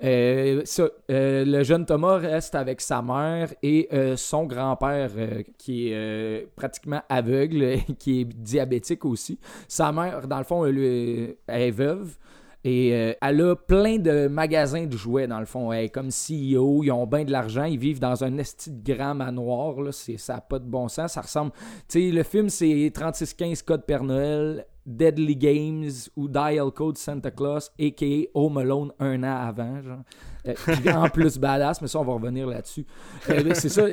Speaker 5: Euh, euh, le jeune Thomas reste avec sa mère et euh, son grand-père qui est pratiquement aveugle, qui est diabétique aussi. Sa mère, dans le fond, elle, est veuve. Et elle a plein de magasins de jouets, dans le fond. Elle est comme CEO, ils ont bien de l'argent, ils vivent dans un esti de grand manoir. Là. C'est, ça n'a pas de bon sens. Ça ressemble. Tu sais, le film, c'est 3615 Code Père Noël, Deadly Games ou Dial Code Santa Claus, a.k.a. Home Alone un an avant. Euh, puis en plus badass, mais ça, on va revenir là-dessus. Euh, c'est ça,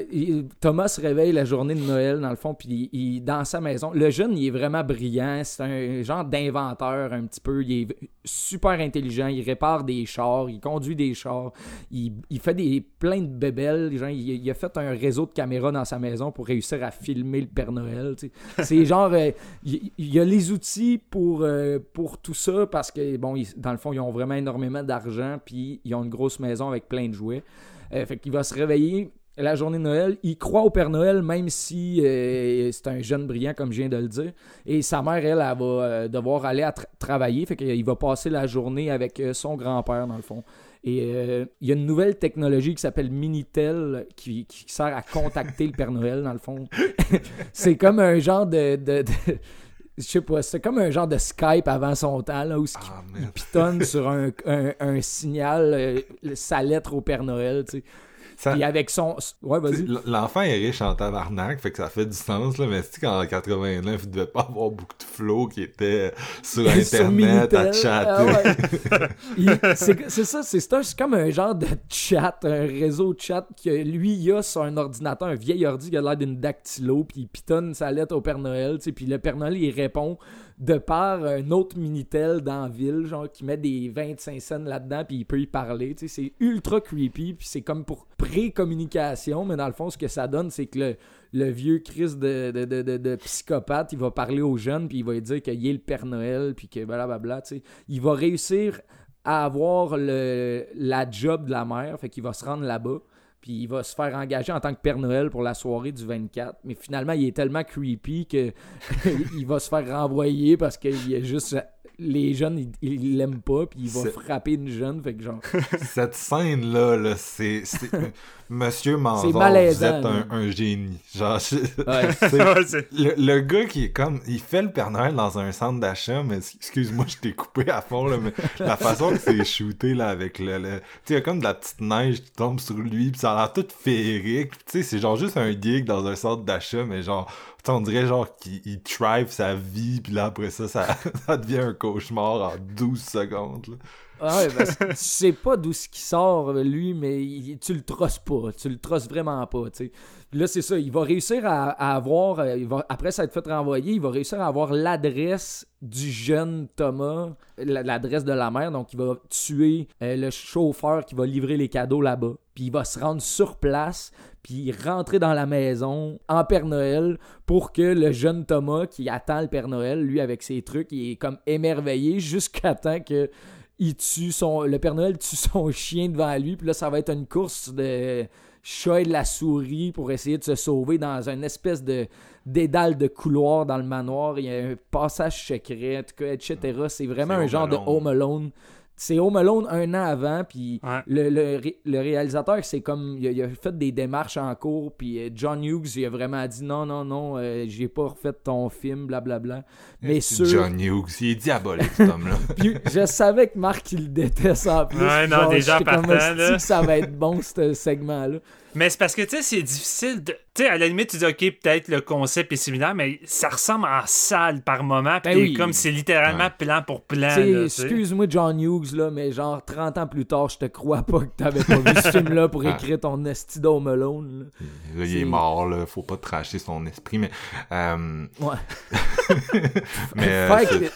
Speaker 5: Thomas se réveille la journée de Noël, dans le fond, puis il, dans sa maison. Le jeune, il est vraiment brillant. C'est un genre d'inventeur, un petit peu. Il est super intelligent. Il répare des chars, il conduit des chars. Il, il fait des, plein de bébelles. Il, a fait un réseau de caméras dans sa maison pour réussir à filmer le Père Noël. C'est genre, euh, il, a les outils pour, pour tout ça parce que, bon, dans le fond, ils ont vraiment énormément d'argent, puis ils ont une grosse maison avec plein de jouets. Euh, fait qu'il va se réveiller la journée de Noël. Il croit au Père Noël, même si euh, c'est un jeune brillant, comme je viens de le dire. Et sa mère, elle, elle, va euh, devoir aller à tra- travailler. Fait qu'il va passer la journée avec euh, son grand-père, dans le fond. Et il y a une nouvelle technologie qui s'appelle Minitel qui, sert à contacter le Père Noël, dans le fond. c'est comme un genre de- je sais pas, c'est comme un genre de Skype avant son temps, là, où
Speaker 4: Ah,
Speaker 5: il pitonne sur un, un- un signal, euh, sa lettre au Père Noël, tu sais.
Speaker 4: Ça-
Speaker 5: Puis avec son. Ouais,
Speaker 4: Tu sais,
Speaker 5: vas-y.
Speaker 4: l- L'enfant est riche en tabarnak, fait que ça fait du sens, là, mais c'est qu'en 89, il devait pas avoir beaucoup de flow qui était sur
Speaker 5: Sur
Speaker 4: Internet à chatter?
Speaker 5: Ah ouais. C'est ça, c'est comme un genre de chat, un réseau de chat que lui, il a sur un ordinateur, un vieil ordi qui a l'air d'une dactylo, puis il pitonne sa lettre au Père Noël, tu sais, puis le Père Noël, il répond de par un autre Minitel dans la ville, genre, qui met des 25 cents là-dedans, puis il peut y parler, c'est ultra creepy, puis c'est comme pour pré-communication, mais dans le fond, ce que ça donne, c'est que le, vieux Chris de, de- de psychopathe, il va parler aux jeunes, puis il va lui dire qu'il est le Père Noël, puis que blablabla, tu sais. Il va réussir à avoir le, la job de la mère, fait qu'il va se rendre là-bas, puis il va se faire engager en tant que Père Noël pour la soirée du 24. Mais finalement, il est tellement creepy que il va se faire renvoyer parce qu'il y a juste... Les jeunes, ils- l'aiment pas, puis il va frapper une jeune, fait que genre...
Speaker 4: Cette scène-là, là, c'est. Monsieur Manzor, vous êtes un, génie. Genre,
Speaker 5: Ouais.
Speaker 4: le, le gars qui est comme. Il fait le Père Noël dans un centre d'achat, mais excuse-moi, je t'ai coupé à fond, là, mais la façon que c'est shooté, là, avec le. le- tu sais, il y a comme de la petite neige qui tombe sur lui, pis ça a l'air tout féerique. Tu sais, c'est genre juste un gig dans un centre d'achat, mais genre. tu sais, on dirait genre qu'il il thrive sa vie, puis là après ça, ça, ça devient un cauchemar en 12 secondes. là.
Speaker 5: Ah ouais, parce que tu sais pas d'où ce qui sort, lui, mais il- tu le trosses pas. Tu le trosses vraiment pas, tu Là, c'est ça. Il va réussir à, avoir, euh, après ça être fait renvoyer, il va réussir à avoir l'adresse du jeune Thomas, la- l'adresse de la mère. Donc, il va tuer euh, le chauffeur qui va livrer les cadeaux là-bas. Puis il va se rendre sur place, puis rentrer dans la maison en Père Noël pour que le jeune Thomas qui attend le Père Noël, lui avec ses trucs, il est comme émerveillé jusqu'à temps que il tue son le Père Noël tue son chien devant lui puis là ça va être une course de chat et de la souris pour essayer de se sauver dans une espèce de dédale de couloir dans le manoir. Il y a un passage secret en tout cas, etc c'est vraiment un genre de. Home Alone c'est Home Alone un an avant puis
Speaker 2: Ouais.
Speaker 5: le, le, ré- le réalisateur c'est comme il a, il a fait des démarches en cours puis euh, John Hughes il a vraiment dit non non non euh, j'ai pas refait ton film blablabla mais
Speaker 4: C'est
Speaker 5: sur
Speaker 4: John Hughes, il est diabolique, cet homme-là.
Speaker 5: puis je savais que Marc il le déteste en plus.
Speaker 2: Ouais, non,
Speaker 5: Genre,
Speaker 2: déjà,
Speaker 5: j'étais comme,
Speaker 2: partant,
Speaker 5: Asti
Speaker 2: là.
Speaker 5: que ça va être bon ce segment-là?
Speaker 2: Mais c'est parce que, tu sais, c'est difficile de. Tu sais, à la limite, tu dis, OK, peut-être le concept est similaire, mais ça ressemble en salle par moment. Puis
Speaker 5: Ben oui.
Speaker 2: comme c'est littéralement
Speaker 4: Ouais.
Speaker 2: plan pour plan.
Speaker 5: Excuse-moi John Hughes là, mais genre 30 ans plus tard, je te crois pas que t'avais pas vu ce film-là pour
Speaker 4: Ah.
Speaker 5: écrire ton esti d'Home Alone. là.
Speaker 4: Là, il est mort, là. Faut pas tracher son esprit, mais. euh,
Speaker 5: Ouais.
Speaker 4: mais. euh,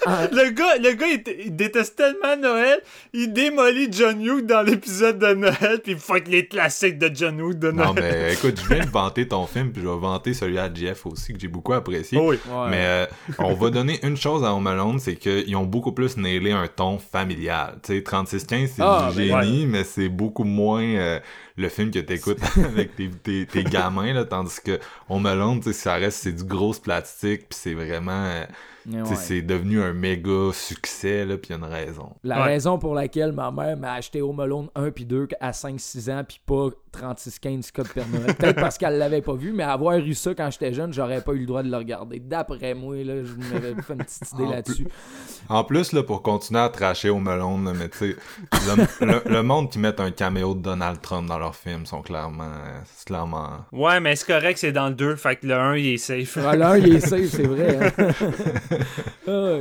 Speaker 5: ah,
Speaker 2: Le gars, le gars il, il déteste tellement Noël, il démolit John Hughes dans l'épisode de Noël, puis il fuck les classiques de John Hughes de Noël.
Speaker 4: non, mais écoute, je viens de vanter ton film, puis je vais vanter celui à Jeff aussi, que j'ai beaucoup apprécié.
Speaker 2: Oh oui.
Speaker 5: ouais.
Speaker 4: Mais euh, on va donner une chose à Home Alone, c'est qu'ils ont beaucoup plus nailé un ton familial. Tu sais, 3615, c'est
Speaker 5: Ah,
Speaker 4: du
Speaker 5: ben
Speaker 4: génie, mais c'est beaucoup moins euh, le film que t'écoutes avec tes, tes, tes gamins, là, tandis que Home Alone, tu sais, ça reste, c'est du gros plastique, puis c'est vraiment... euh,
Speaker 5: Ouais.
Speaker 4: c'est devenu un méga succès, là, puis il y a une raison.
Speaker 5: La
Speaker 2: Ouais.
Speaker 5: raison pour laquelle ma mère m'a acheté Home Alone 1 puis 2 à 5-6 ans puis pas 36-15 Code Père Noël. Peut-être parce qu'elle l'avait pas vu, mais avoir eu ça quand j'étais jeune, j'aurais pas eu le droit de le regarder. D'après moi, là, je m'avais fait une petite idée là-dessus.
Speaker 4: En plus, là, pour continuer à tracher au melon, là, mais tu sais, le, le- le monde qui met un caméo de Donald Trump dans leur film sont clairement, euh, clairement.
Speaker 2: Ouais, mais c'est correct, c'est dans le 2, fait que le 1, il est safe.
Speaker 5: Ah, là, il est safe, c'est vrai. hein. Ah.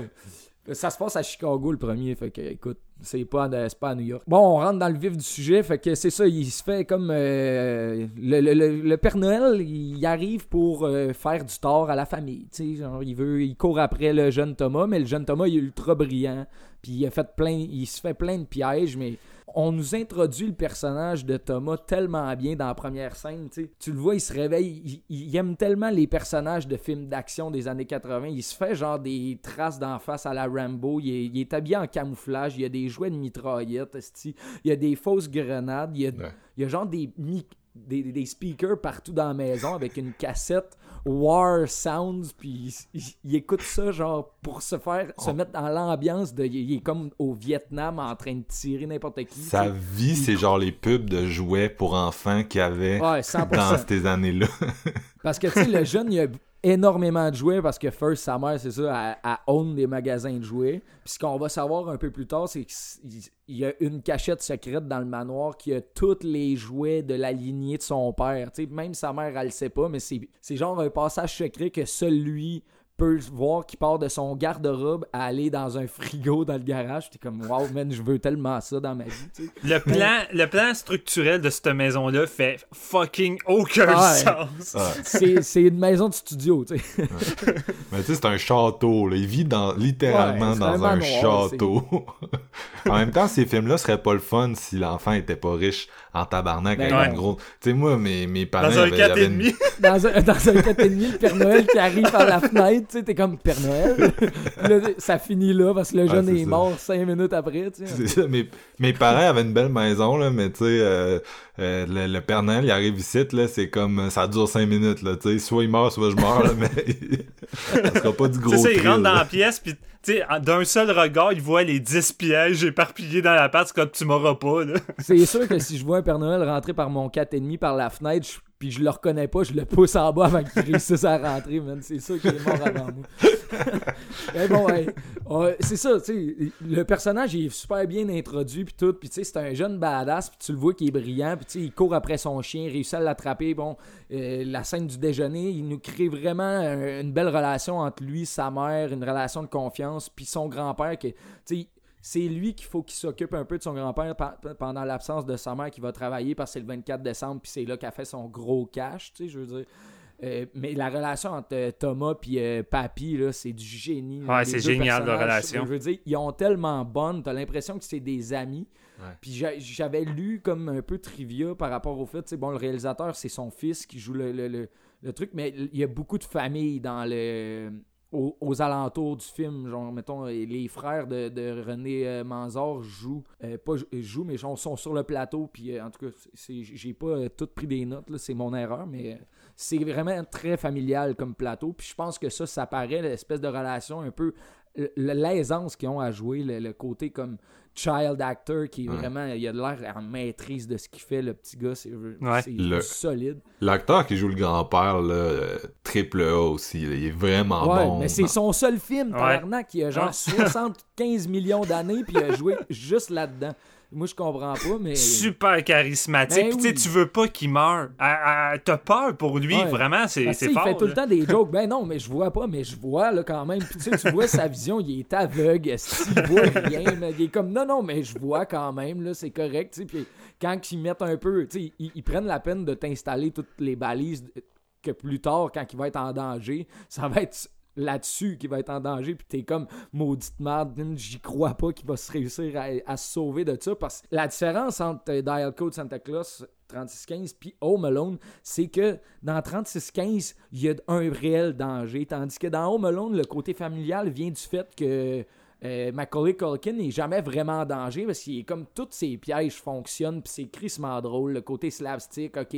Speaker 5: Ça se passe à Chicago le premier, fait que écoute, C'est pas, pas à New York. Bon, on rentre dans le vif du sujet. Fait que c'est ça, il se fait comme. euh, le, le- le- le Père Noël, il arrive pour euh, faire du tort à la famille. Tu sais, genre, il veut. Il court après le jeune Thomas, mais le jeune Thomas, il est ultra brillant. Puis il a fait plein. Il se fait plein de pièges, mais. On nous introduit le personnage de Thomas tellement bien dans la première scène. tu sais. Tu le vois, il se réveille. Il, il aime tellement les personnages de films d'action des années 80. Il se fait genre des traces d'en face à la Rambo. Il est, il est habillé en camouflage. Il y a des jouets de mitraillettes. esti. Il y a des fausses grenades. Il y a,
Speaker 4: Ouais.
Speaker 5: il y a genre des, mi- des, des speakers partout dans la maison avec une cassette War Sounds. Puis il, écoute ça genre pour se faire se
Speaker 4: Oh.
Speaker 5: mettre dans l'ambiance de. Il, est comme au Vietnam en train de tirer n'importe qui.
Speaker 4: Sa vie, c'est genre les pubs de jouets pour enfants qu'il y avait
Speaker 5: Ouais, 100%.
Speaker 4: dans ces années-là.
Speaker 5: Parce que, tu sais, le jeune, il a énormément de jouets parce que First, sa mère, c'est ça, elle, elle own des magasins de jouets. Puis ce qu'on va savoir un peu plus tard, c'est qu'il y a une cachette secrète dans le manoir qui a tous les jouets de la lignée de son père. Tu sais, même sa mère, elle le sait pas, mais c'est genre un passage secret que seul lui peut voir qui part de son garde-robe à aller dans un frigo dans le garage. T'es comme, wow, man, je veux tellement ça dans ma vie.
Speaker 2: Le plan, le plan structurel de cette maison-là fait fucking aucun
Speaker 5: Ouais.
Speaker 2: sens.
Speaker 4: Ouais.
Speaker 5: C'est c'est une maison de studio, tu sais.
Speaker 4: Mais tu sais, c'est un château, là. Il vit dans, littéralement dans
Speaker 5: un
Speaker 4: château. en même temps, ces films-là seraient pas le fun si l'enfant était pas riche en tabarnak
Speaker 5: Ben
Speaker 4: avec une grosse... Tu sais, moi, mes, mes parents...
Speaker 2: Dans un
Speaker 4: avaient- ils avaient une-
Speaker 2: 4,5.
Speaker 5: dans un, dans un 4,5, le Père Noël qui arrive par la fenêtre, tu sais, t'es comme Père Noël. Là, ça finit là parce que le jeune est mort cinq minutes après, tu sais.
Speaker 4: C'est ça, mes, mes parents avaient une belle maison, là, mais tu sais, euh, euh, le, le Père Noël, il arrive ici, là, c'est comme, ça dure cinq minutes, là, tu sais, soit il meurt, soit je meurs, là, mais ça sera pas du gros
Speaker 2: C'est ça, il rentre dans la pièce, puis tu sais, d'un seul regard, il voit les 10 pièges éparpillés dans la patte, comme tu m'auras pas, là.
Speaker 5: C'est sûr que si je vois un Père Noël rentrer par mon 4,5 par la fenêtre, je- puis je le reconnais pas, je le pousse en bas avant qu'il réussisse à rentrer, man. C'est sûr qu'il est mort avant moi. Mais bon, ouais. Ouais, c'est ça, tu sais. Le personnage, il est super bien introduit, puis tout. Puis tu sais, c'est un jeune badass, puis tu le vois qu'il est brillant, puis tu sais, il court après son chien, il réussit à l'attraper. Bon, euh, la scène du déjeuner, il nous crée vraiment un- une belle relation entre lui, sa mère, une relation de confiance, puis son grand-père, que, tu sais, c'est lui qu'il faut qu'il s'occupe un peu de son grand-père pendant l'absence de sa mère qui va travailler parce que c'est le 24 décembre puis c'est là qu'elle fait son gros cash, tu sais, je veux dire. Euh, mais la relation entre euh, Thomas puis euh, Papy, là, c'est du génie.
Speaker 2: Ouais, c'est génial, leur
Speaker 5: personnages,
Speaker 2: relation.
Speaker 5: Je veux dire, ils ont tellement bonne, t'as l'impression que c'est des amis.
Speaker 4: Ouais.
Speaker 5: Puis j'a- j'avais lu comme un peu trivia par rapport au fait, tu sais, bon, le réalisateur, c'est son fils qui joue le, le- le- le truc, mais il y a beaucoup de familles dans le aux, alentours du film, genre mettons les frères de, René euh, Manzor jouent euh, pas jou- jouent mais sont, sont sur le plateau puis euh, en tout cas j'ai pas euh, tout pris des notes c'est mon erreur mais euh, c'est vraiment très familial comme plateau puis je pense que ça ça paraît l'espèce de relation un peu l'aisance qu'ils ont à jouer le côté comme child actor qui est
Speaker 4: Ouais.
Speaker 5: vraiment il a de l'air en maîtrise de ce qu'il fait le petit gars c'est
Speaker 2: Ouais.
Speaker 5: solide
Speaker 4: L'acteur qui joue le grand-père, là, triple A aussi, là, il est vraiment
Speaker 5: Ouais,
Speaker 4: bon.
Speaker 5: mais c'est son seul film,
Speaker 2: Ouais.
Speaker 5: tabarnak. Il a genre
Speaker 2: Ouais.
Speaker 5: 75 millions d'années, puis il a joué juste là-dedans. Moi, je comprends pas, mais.
Speaker 2: Super charismatique.
Speaker 5: Ben
Speaker 2: Puis tu sais,
Speaker 5: oui.
Speaker 2: tu veux pas qu'il meure. T'as peur pour lui,
Speaker 5: Ouais.
Speaker 2: vraiment, c'est
Speaker 5: sais,
Speaker 2: fort.
Speaker 5: il fait tout le temps des jokes. Ben non, mais je vois pas, mais je vois là quand même. Puis tu sais, tu vois sa vision, il est aveugle, il voit rien. mais il est comme non, non, mais je vois quand même, là, c'est correct. Puis quand ils mettent un peu, tu sais, ils, ils prennent la peine de t'installer toutes les balises que plus tard, quand il va être en danger, ça va être là-dessus qu'il va être en danger puis t'es comme maudite merde j'y crois pas qu'il va se réussir à, se sauver de ça parce que la différence entre Dial Code Santa Claus 3615 puis Home Alone c'est que dans 3615 il y a un réel danger. Tandis que dans Home Alone le côté familial vient du fait que euh, Macaulay Culkin n'est jamais vraiment en danger parce qu'il est comme tous ses pièges fonctionnent puis c'est crissement drôle le côté slapstick ok.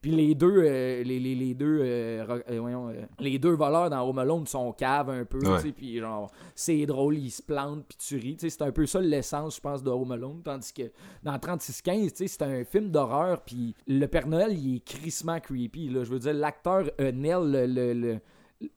Speaker 5: Puis les deux euh, les, les, les deux euh, voyons, les deux voleurs dans Home Alone sont caves un peu
Speaker 4: Ouais.
Speaker 5: puis genre c'est drôle ils se plantent puis tu ris tu sais, c'est un peu ça l'essence je pense de Home Alone tandis que dans 3615 tu sais, c'est un film d'horreur puis le Père Noël il est crissement creepy là. Je veux dire l'acteur euh, Nell le, le- le-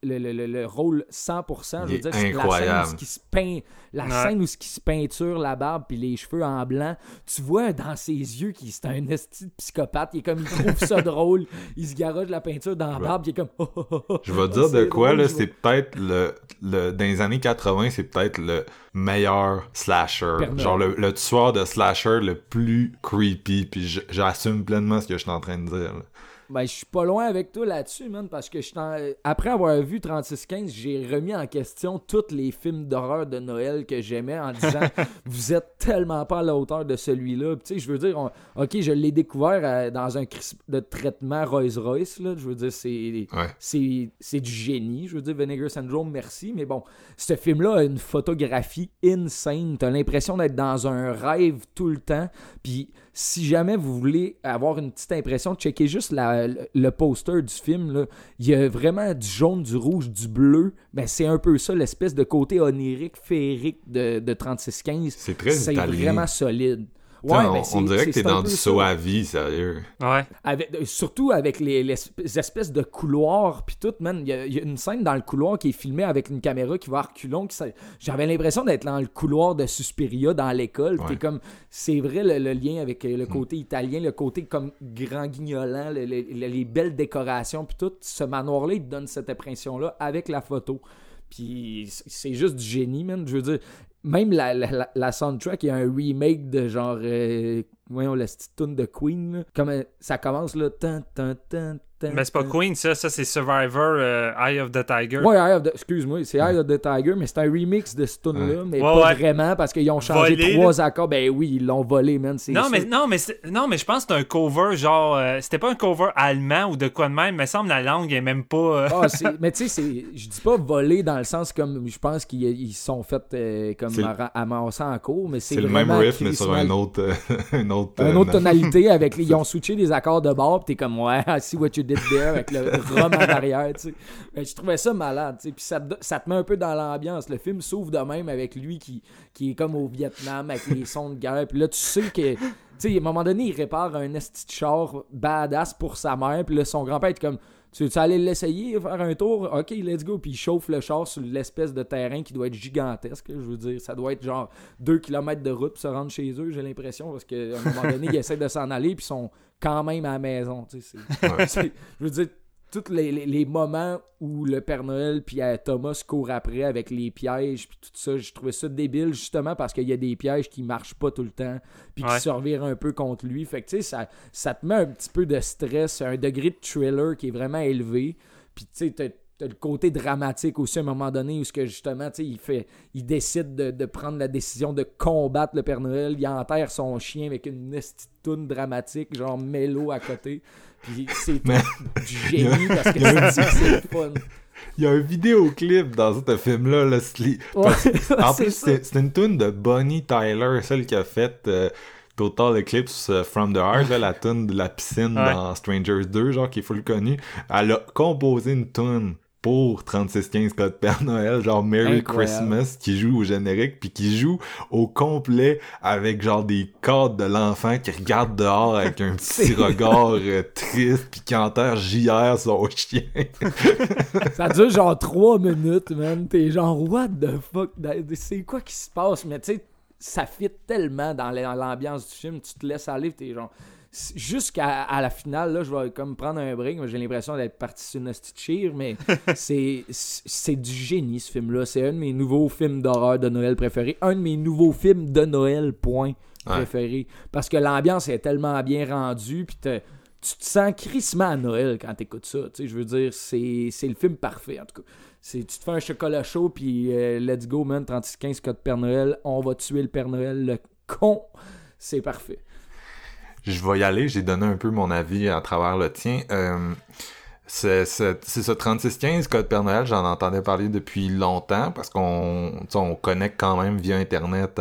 Speaker 5: le, le- le- le rôle 100%. Je veux dire,
Speaker 4: est
Speaker 5: c'est la scène où ce qui se peint, la
Speaker 2: Ouais.
Speaker 5: scène où ce qui se peinture la barbe puis les cheveux en blanc. Tu vois dans ses yeux qu'il c'est un esti de psychopathe. Il est comme, il trouve ça drôle. Il se garoche de la peinture dans la barbe. Il est comme, oh, oh, oh.
Speaker 4: Je vais dire de quoi,
Speaker 5: drôle,
Speaker 4: là, c'est peut-être le, le. Dans les années 80, c'est peut-être le meilleur slasher. Genre le, le tueur de slasher le plus creepy. Puis j'assume pleinement ce que je suis en train de dire. là.
Speaker 5: Ben, je suis pas loin avec toi là-dessus, man, parce que je après avoir vu 3615, j'ai remis en question tous les films d'horreur de Noël que j'aimais en disant vous êtes tellement pas à la hauteur de celui-là. Puis, Tu sais, je veux dire, on- ok, je l'ai découvert euh, dans un crisp de traitement Rolls-Royce, là. Je veux dire, c'est
Speaker 4: Ouais.
Speaker 5: c'est c'est du génie. Je veux dire, Vinegar Syndrome, merci. Mais bon, ce film-là a une photographie insane. T'as l'impression d'être dans un rêve tout le temps. Puis si jamais vous voulez avoir une petite impression, checkez juste la- le, le poster du film. là. Il y a vraiment du jaune, du rouge, du bleu. Ben, c'est un peu ça, l'espèce de côté onirique, féerique de, de 3615.
Speaker 4: C'est très
Speaker 5: C'est
Speaker 4: italien.
Speaker 5: vraiment solide. Ouais,
Speaker 4: on,
Speaker 5: ben,
Speaker 4: on dirait que t'es dans du
Speaker 5: ça.
Speaker 4: saut à vie, sérieux.
Speaker 2: Ouais.
Speaker 5: Avec- surtout avec les, les esp- les espèces de couloirs puis tout, man. Il y, a- il y a une scène dans le couloir qui est filmée avec une caméra qui va à reculons. J'avais l'impression d'être dans le couloir de Suspiria dans l'école.
Speaker 4: Ouais.
Speaker 5: T'es comme, c'est vrai le, le lien avec le côté italien, le côté comme grand guignolant, le- le- le- les belles décorations puis tout. Ce manoir-là, il te donne cette impression-là avec la photo. Puis c'est juste du génie, man. Je veux dire, même la, la, la- soundtrack, il y a un remake de genre. Euh, voyons, la petite tune de Queen. là. Comme euh, ça commence là. Tan, tan, tan,
Speaker 2: Mais c'est pas. Queen, ça, ça c'est Survivor euh, Eye of the Tiger.
Speaker 5: Ouais, Eye of the- excuse-moi, c'est Eye of the Tiger, mais c'est un remix de ce tune-là, mais
Speaker 2: Ouais,
Speaker 5: pas
Speaker 2: ouais.
Speaker 5: vraiment parce qu'ils ont changé
Speaker 2: Volé,
Speaker 5: trois accords. Ben oui, ils l'ont volé, man. c'est
Speaker 2: Non
Speaker 5: sûr.
Speaker 2: mais, non, mais non, mais je pense que c'est un cover, genre. euh, c'était pas un cover allemand ou de quoi de même. Il me semble la langue est même pas. euh,
Speaker 5: Ah, c'est- mais tu sais, c'est- je dis pas voler dans le sens comme je pense qu'ils ils sont faits euh, comme amassés en cours, mais c'est
Speaker 4: C'est le même riff, mais sur un autre. euh, un autre,
Speaker 5: Une autre
Speaker 4: na-
Speaker 5: tonalité avec ils ont switché des accords de bord, pis t'es comme ouais, I see what you avec le rhum en arrière, tu sais. Mais je trouvais ça malade, tu sais. Puis ça, te- ça te met un peu dans l'ambiance. Le film s'ouvre de même avec lui qui, qui est comme au Vietnam avec les sons de guerre. Puis là, tu sais que. Tu sais, à un moment donné, il répare un esti de char badass pour sa mère. Puis là, son grand-père est comme Tu veux aller l'essayer, faire un tour? Ok, let's go. Puis il chauffe le char sur l'espèce de terrain qui doit être gigantesque. Je veux dire, ça doit être genre 2 km de route pour se rendre chez eux, j'ai l'impression. Parce qu'à un moment donné, ils essaient de s'en aller. Puis sont quand même à la maison. Tu sais,
Speaker 4: Ouais.
Speaker 5: je veux dire, tous les, les- les moments où le Père Noël puis euh, Thomas courent après avec les pièges puis tout ça, je trouvais ça débile justement parce qu'il y a des pièges qui marchent pas tout le temps puis qui
Speaker 2: Ouais.
Speaker 5: se revirent un peu contre lui. Fait que tu sais, ça, ça te met un petit peu de stress, un degré de thriller qui est vraiment élevé. Puis tu sais, le côté dramatique aussi à un moment donné où ce que justement, tu sais, il fait, il décide de, de prendre la décision de combattre le Père Noël. Il enterre son chien avec une petite toune dramatique, genre mélo à côté. Puis c'est
Speaker 4: Mais-
Speaker 5: du génie parce que
Speaker 4: il y a un-
Speaker 5: c'est fun.
Speaker 4: Il y a un vidéoclip dans ce film-là. Là, en plus, c'est c'est une tune de Bonnie Tyler, celle qui a fait euh, Total Eclipse euh, from the Heart, là, la tune de la piscine
Speaker 2: Ouais.
Speaker 4: dans Strangers 2, genre qui est full connue. Elle a composé une tune pour 3615 Code Père Noël, genre Merry
Speaker 5: Incroyable.
Speaker 4: Christmas, qui joue au générique, puis qui joue au complet avec genre des cadres de l'enfant qui regarde dehors avec un petit regard euh, triste, puis qui enterre JR son chien.
Speaker 5: Ça dure genre 3 minutes, man. T'es genre, what the fuck? C'est quoi qui se passe? Mais tu sais, ça fit tellement dans l'ambiance du film. Tu te laisses aller, t'es genre. Jusqu'à à la finale, là, je vais comme prendre un break. mais J'ai l'impression d'être parti sur une cheer, mais c'est c'est du génie, ce film-là. C'est un de mes nouveaux films d'horreur de Noël préférés. Un de mes nouveaux films de Noël, point,
Speaker 4: Ouais.
Speaker 5: préféré. Parce que l'ambiance est tellement bien rendue, puis tu te sens crissement à Noël quand t'écoutes ça. Tu sais, je veux dire, c'est c'est le film parfait, en tout cas. C'est, tu te fais un chocolat chaud, puis euh, let's go, man, 36-15 code Père Noël, on va tuer le Père Noël, le con. C'est parfait.
Speaker 4: Je vais y aller, j'ai donné un peu mon avis à travers le tien. Euh, c'est ce 3615 Code Père Noël, j'en entendais parler depuis longtemps parce qu'on connecte quand même via Internet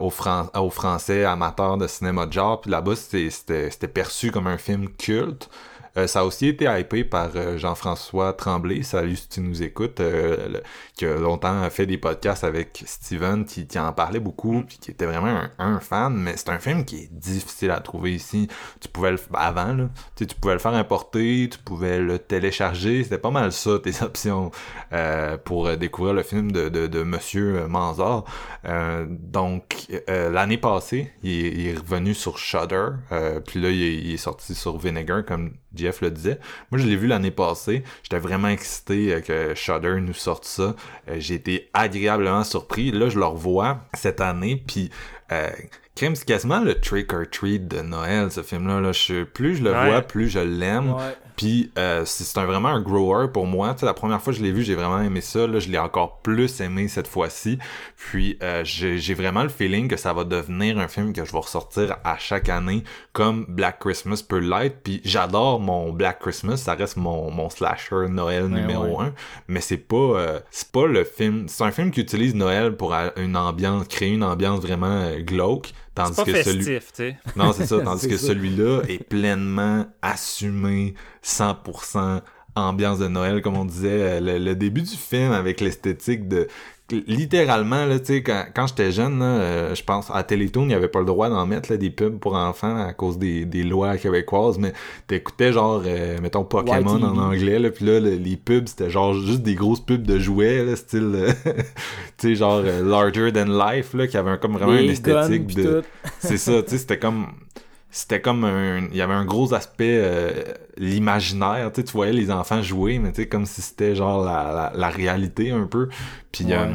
Speaker 4: aux, aux Français amateurs de cinéma de genre. Puis là-bas, c'était perçu comme un film culte. Euh, ça a aussi été hypé par euh, Jean-François Tremblay, salut si tu nous écoutes, euh, qui a longtemps fait des podcasts avec Steven, qui, en parlait beaucoup, puis qui était vraiment un, fan, mais c'est un film qui est difficile à trouver ici. Tu pouvais le avant, tu pouvais le faire importer, tu pouvais le télécharger, c'était pas mal ça tes options pour découvrir le film de, Monsieur Manzar. Euh, donc l'année passée, il est, revenu sur Shudder, puis là il est, il est sorti sur Vinegar comme Jeff le disait. Moi je l'ai vu l'année passée, j'étais vraiment excité euh, que Shudder nous sorte ça. Euh, J'ai été agréablement surpris. Là je le revois cette année, puis euh, c'est quasiment le trick or treat de Noël ce film-là. Là. Je, plus je le
Speaker 2: Ouais.
Speaker 4: vois, plus je l'aime.
Speaker 5: Ouais.
Speaker 4: Puis euh, c'est un, vraiment un grower pour moi. Tu sais, la première fois que je l'ai vu, j'ai vraiment aimé ça. Là, je l'ai encore plus aimé cette fois-ci. Puis euh, j'ai vraiment le feeling que ça va devenir un film que je vais ressortir à chaque année, comme Black Christmas peut l'être. Puis j'adore mon Black Christmas, ça reste mon, mon slasher Noël
Speaker 5: Ouais,
Speaker 4: numéro
Speaker 5: ouais.
Speaker 4: un. Mais c'est pas euh, c'est pas le film. C'est un film qui utilise Noël pour euh, une ambiance, créer une ambiance vraiment euh, glauque. Tandis
Speaker 2: pas
Speaker 4: que celui
Speaker 2: festif, tu sais.
Speaker 4: non, c'est ça. Tandis que celui-là est pleinement assumé, 100% ambiance de Noël, comme on disait. Euh, Le, le début du film avec l'esthétique de... Littéralement, là, tu sais, quand, quand j'étais jeune, euh, je pense, à Télétoon, il n'y avait pas le droit d'en mettre là, des pubs pour enfants à cause des, des lois québécoises, mais t'écoutais genre, euh, mettons, Pokémon en anglais, là, puis là, le- les pubs, c'était genre juste des grosses pubs de jouets, là, style, euh, tu sais, genre larger than life, là, qui avait un- comme vraiment une esthétique
Speaker 5: guns,
Speaker 4: de... C'est ça, tu sais, c'était comme c'était comme un il y avait un gros aspect euh, l'imaginaire, tu voyais les enfants jouer, mais tu sais comme si c'était genre la, la, la réalité un peu. Puis
Speaker 5: Ouais.
Speaker 4: euh,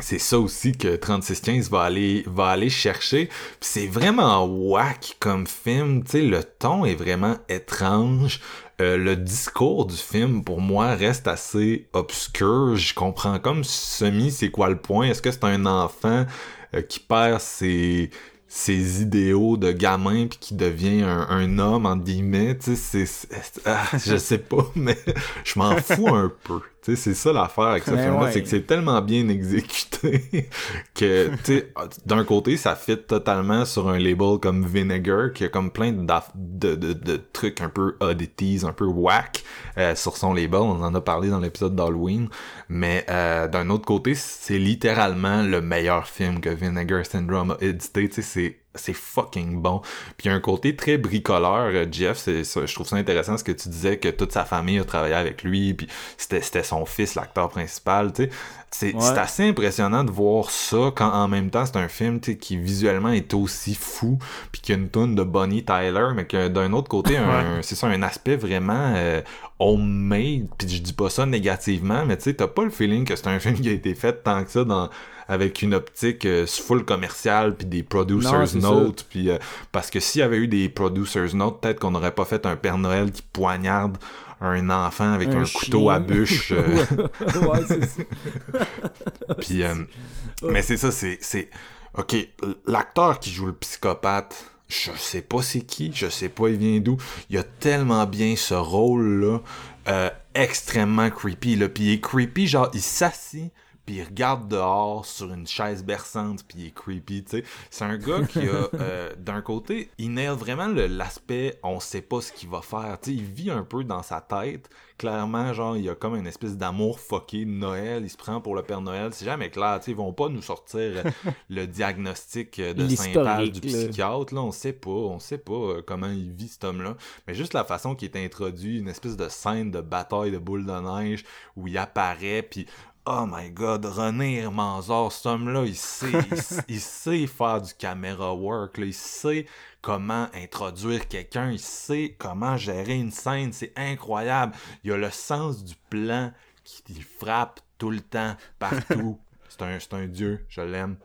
Speaker 4: c'est ça aussi que 3615 va aller va aller chercher. C'est vraiment whack comme film, tu sais, le ton est vraiment étrange. Euh, le discours du film pour moi reste assez obscur. Je comprends comme semi c'est quoi le point. Est-ce que c'est un enfant euh, qui perd ses ses idéaux de gamin puis qui devient un, homme entre guillemets tu sais c'est- c'est ah, je sais pas mais je m'en fous un peu tu sais c'est ça l'affaire avec ce
Speaker 5: Mais
Speaker 4: film là
Speaker 5: ouais.
Speaker 4: c'est que c'est tellement bien exécuté que tu sais d'un côté ça fit totalement sur un label comme Vinegar qui a comme plein d'aff- de, de, de trucs un peu oddities un peu whack euh, sur son label. On en a parlé dans l'épisode d'Halloween. Mais euh, d'un autre côté c'est littéralement le meilleur film que Vinegar Syndrome a édité. Tu sais c'est c'est fucking bon. Puis il y a un côté très bricoleur, euh, Jeff, c'est je trouve ça intéressant ce que tu disais que toute sa famille a travaillé avec lui, puis c'était c'était son fils l'acteur principal, tu sais. C'est
Speaker 5: Ouais.
Speaker 4: assez impressionnant de voir ça quand en même temps c'est un film qui visuellement est aussi fou, puis qu'il y a une tonne de Bonnie Tyler, mais que d'un autre côté, c'est ça un aspect vraiment euh, homemade, puis je dis pas ça négativement, mais tu sais, t'as pas le feeling que c'est un film qui a été fait tant que ça dans avec une optique euh, full commerciale puis des producers notes puis euh, parce que s'il y avait eu des producers notes peut-être qu'on n'aurait pas fait un Père Noël qui poignarde un enfant avec un,
Speaker 5: Un
Speaker 4: couteau à bûche euh,
Speaker 5: ouais, c'est ça.
Speaker 4: puis mais c'est ça c'est c'est ok l'acteur qui joue le psychopathe je sais pas c'est qui je sais pas il vient d'où il a tellement bien ce rôle là euh, extrêmement creepy là. Puis il est creepy genre il s'assit puis il regarde dehors sur une chaise berçante puis il est creepy tu sais. C'est un gars qui a euh, d'un côté il nail vraiment l'aspect on sait pas ce qu'il va faire. Tu sais il vit un peu dans sa tête. Clairement genre il y a comme une espèce d'amour fucké de Noël. Il se prend pour le Père Noël. C'est jamais clair tu sais. Ils vont pas nous sortir euh, le diagnostic euh, de cinq pages du psychiatre là. On sait pas. On sait pas comment il vit cet homme là mais juste la façon qu'il est introduit une espèce de scène de bataille de boules de neige où il apparaît puis Oh my god, René Manzor, cet homme-là, il sait, il, sait faire du caméra work, là, il sait comment introduire quelqu'un, il sait comment gérer une scène, c'est incroyable. Il a le sens du plan qui frappe tout le temps, partout. c'est un, un dieu, je l'aime.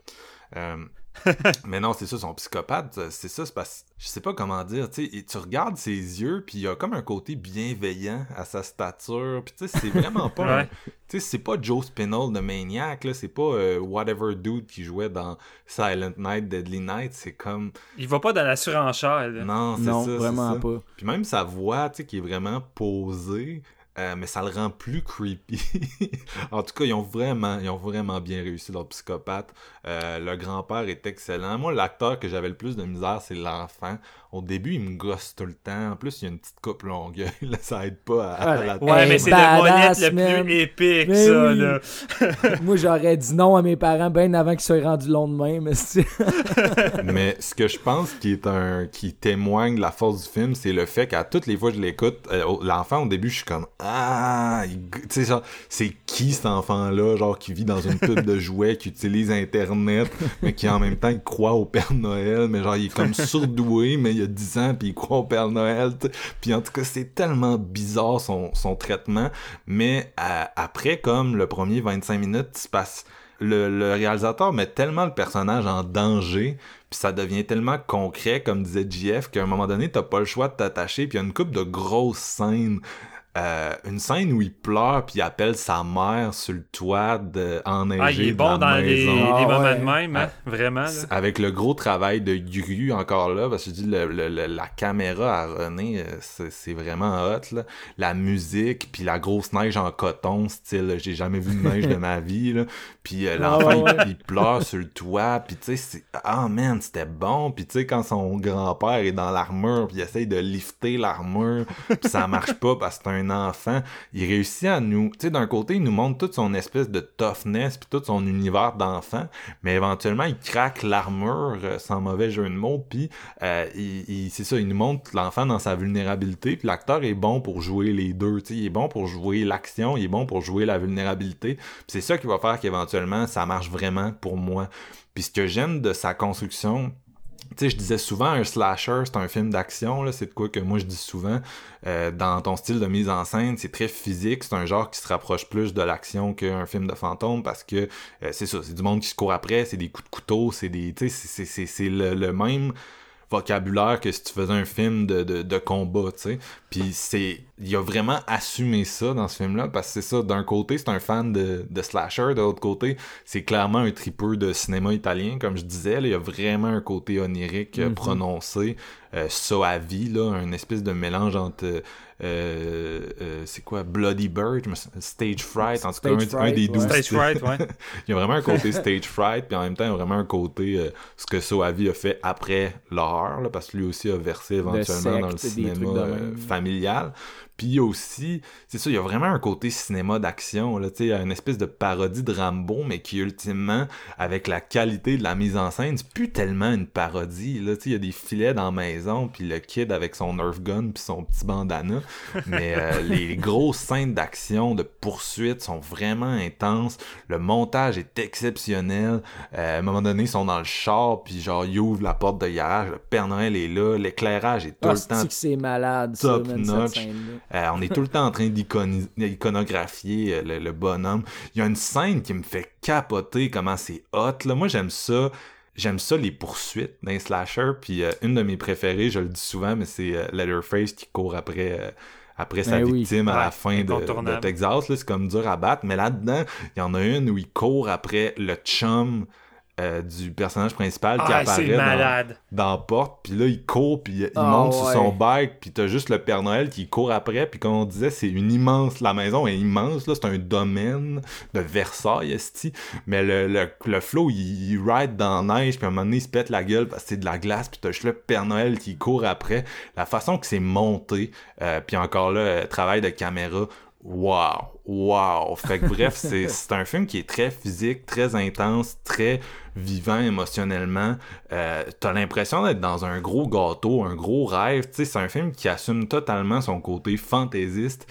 Speaker 4: Euh, mais non, c'est ça, son psychopathe, c'est ça, c'est parce je sais pas comment dire, tu sais, tu regardes ses yeux, puis il y a comme un côté bienveillant à sa stature, puis tu sais, c'est vraiment pas
Speaker 2: Ouais.
Speaker 4: tu sais, c'est pas Joe Spinell de Maniac, là, c'est pas euh, Whatever Dude qui jouait dans Silent Night, Deadly Night, c'est comme...
Speaker 2: Il va pas dans la surenchère. là.
Speaker 4: Non, c'est
Speaker 5: Non,
Speaker 4: ça,
Speaker 5: vraiment
Speaker 4: ça.
Speaker 5: pas.
Speaker 4: Puis même sa voix, tu sais, qui est vraiment posée, euh, mais ça le rend plus creepy. en tout cas, ils ont vraiment, ils ont vraiment bien réussi leur psychopathe. Euh, le grand-père est excellent. Moi, l'acteur que j'avais le plus de misère, c'est l'enfant. au début, il me gosse tout le temps. En plus, il y a une petite coupe longueuil, là, ça aide pas à,
Speaker 5: Ouais,
Speaker 4: à la
Speaker 2: Ouais,
Speaker 5: Hey,
Speaker 2: mais c'est le monette le plus épique,
Speaker 5: Mais
Speaker 2: ça,
Speaker 5: oui.
Speaker 2: là.
Speaker 5: Moi, j'aurais dit non à mes parents bien avant qu'ils soient rendus long de même.
Speaker 4: Mais ce que je pense qui est un qui témoigne de la force du film, c'est le fait qu'à toutes les fois que je l'écoute, euh, au- l'enfant au début, je suis comme ah, il- tu sais genre c'est qui cet enfant-là, genre qui vit dans une pub de jouets, qui utilise Internet, mais qui en même temps il croit au Père Noël, mais genre il est comme surdoué, mais il a 10 ans puis il croit au Père Noël. Puis en tout cas c'est tellement bizarre son, son traitement, mais à- après comme le premier 25 minutes, il se passe le, le réalisateur met tellement le personnage en danger, puis ça devient tellement concret, comme disait JF, qu'à un moment donné, t'as pas le choix de t'attacher, puis il y a une coupe de grosses scènes. Euh, une scène où il pleure puis il appelle sa mère sur le toit de, enneigé
Speaker 2: Ah, il est
Speaker 4: de
Speaker 2: bon
Speaker 4: la
Speaker 2: dans les,
Speaker 4: maison.
Speaker 2: les
Speaker 5: Ah,
Speaker 2: moments
Speaker 5: ouais.
Speaker 2: de même, hein,
Speaker 4: Ah.
Speaker 2: vraiment. là.
Speaker 4: Avec le gros travail de Gru encore là, parce que je dis le, le- le- la caméra à René, euh, c'est vraiment hot là. La musique, puis la grosse neige en coton, style euh, j'ai jamais vu de neige de ma vie là. Puis euh,
Speaker 5: Ah,
Speaker 4: l'enfant
Speaker 5: ouais,
Speaker 4: il- pleure sur le toit, puis tu sais c'est ah man c'était bon, puis tu sais quand son grand-père est dans l'armure, puis il essaye de lifter l'armure, puis ça marche pas parce que c'est un enfant, il réussit à nous, tu sais d'un côté il nous montre toute son espèce de toughness puis tout son univers d'enfant, mais éventuellement il craque l'armure euh, sans mauvais jeu de mots puis euh, c'est ça il nous montre l'enfant dans sa vulnérabilité puis l'acteur est bon pour jouer les deux tu sais il est bon pour jouer l'action il est bon pour jouer la vulnérabilité c'est ça qui va faire qu'éventuellement ça marche vraiment pour moi. Puis ce que j'aime de sa construction tu sais, je disais souvent un slasher, c'est un film d'action, c'est de quoi que moi je dis souvent. Euh, dans ton style de mise en scène, c'est très physique, c'est un genre qui se rapproche plus de l'action qu'un film de fantôme parce que euh, c'est ça, c'est du monde qui se court après, c'est des coups de couteau, c'est des. Tu sais, c'est- le, le même vocabulaire que si tu faisais un film de, de, de combat, tu sais. Puis c'est. Il a vraiment assumé ça dans ce film-là, parce que c'est ça, d'un côté, c'est un fan de, de slasher, de l'autre côté, c'est clairement un tripeux de cinéma italien, comme je disais, là, il y a vraiment un côté onirique euh,
Speaker 5: Mhm.
Speaker 4: prononcé, euh, à vie, là, un espèce de mélange entre. euh, euh, c'est quoi Bloody Bird, Stage Fright, en tout cas,
Speaker 5: Stage
Speaker 4: un, un des
Speaker 5: Fright,
Speaker 4: douze.
Speaker 5: ouais.
Speaker 2: Stage fright, ouais.
Speaker 4: Il y a vraiment un côté stage fright, puis en même temps, il y a vraiment un côté euh, ce que Soavi a fait après l'horreur, parce que lui aussi a versé éventuellement dans le cinéma euh, familial. Puis aussi, c'est ça, il y a vraiment un côté cinéma d'action, là, tu sais, il y a une espèce de parodie de Rambo, mais qui ultimement, avec la qualité de la mise en scène, c'est plus tellement une parodie, là, tu sais, il y a des filets dans la maison, puis le kid avec son Nerf gun, puis son petit bandana, mais euh, les grosses scènes d'action, de poursuite sont vraiment intenses, le montage est exceptionnel, Euh, à un moment donné, ils sont dans le char, puis genre, ils ouvrent la porte de garage, le Père Noël est là, l'éclairage est tout
Speaker 5: Ah,
Speaker 4: le temps
Speaker 5: c'est malade, ça,
Speaker 4: top
Speaker 5: cette
Speaker 4: notch. Euh, on est tout le temps en train d'iconographier euh, le, le bonhomme. Il y a une scène qui me fait capoter comment c'est hot. Là. Moi, j'aime ça. J'aime ça les poursuites d'un slasher. Puis euh, une de mes préférées, je le dis souvent, mais c'est euh, Leatherface qui court après. euh, après sa
Speaker 5: Ben oui.
Speaker 4: victime à la fin de, de. Texas, là, c'est comme dur à battre. Mais là-dedans, il y en a une où il court après le chum euh, du personnage principal qui
Speaker 2: Ah,
Speaker 4: apparaît dans, dans la porte, puis là, il court, puis il
Speaker 5: Ah,
Speaker 4: monte sur son bike, puis t'as juste le Père Noël qui court après, puis comme on disait, c'est une immense... La maison est immense, là, c'est un domaine de Versailles, esti, mais le, le, le flow, il, il ride dans la neige, puis à un moment donné, il se pète la gueule parce que c'est de la glace, puis t'as juste le Père Noël qui court après. La façon que c'est monté, euh, puis encore là, euh, travail de caméra, Wow, wow. Fait que bref, c'est c'est un film qui est très physique, très intense, très vivant émotionnellement. Euh, T'as l'impression d'être dans un gros gâteau, un gros rêve. Tu sais, c'est un film qui assume totalement son côté fantaisiste.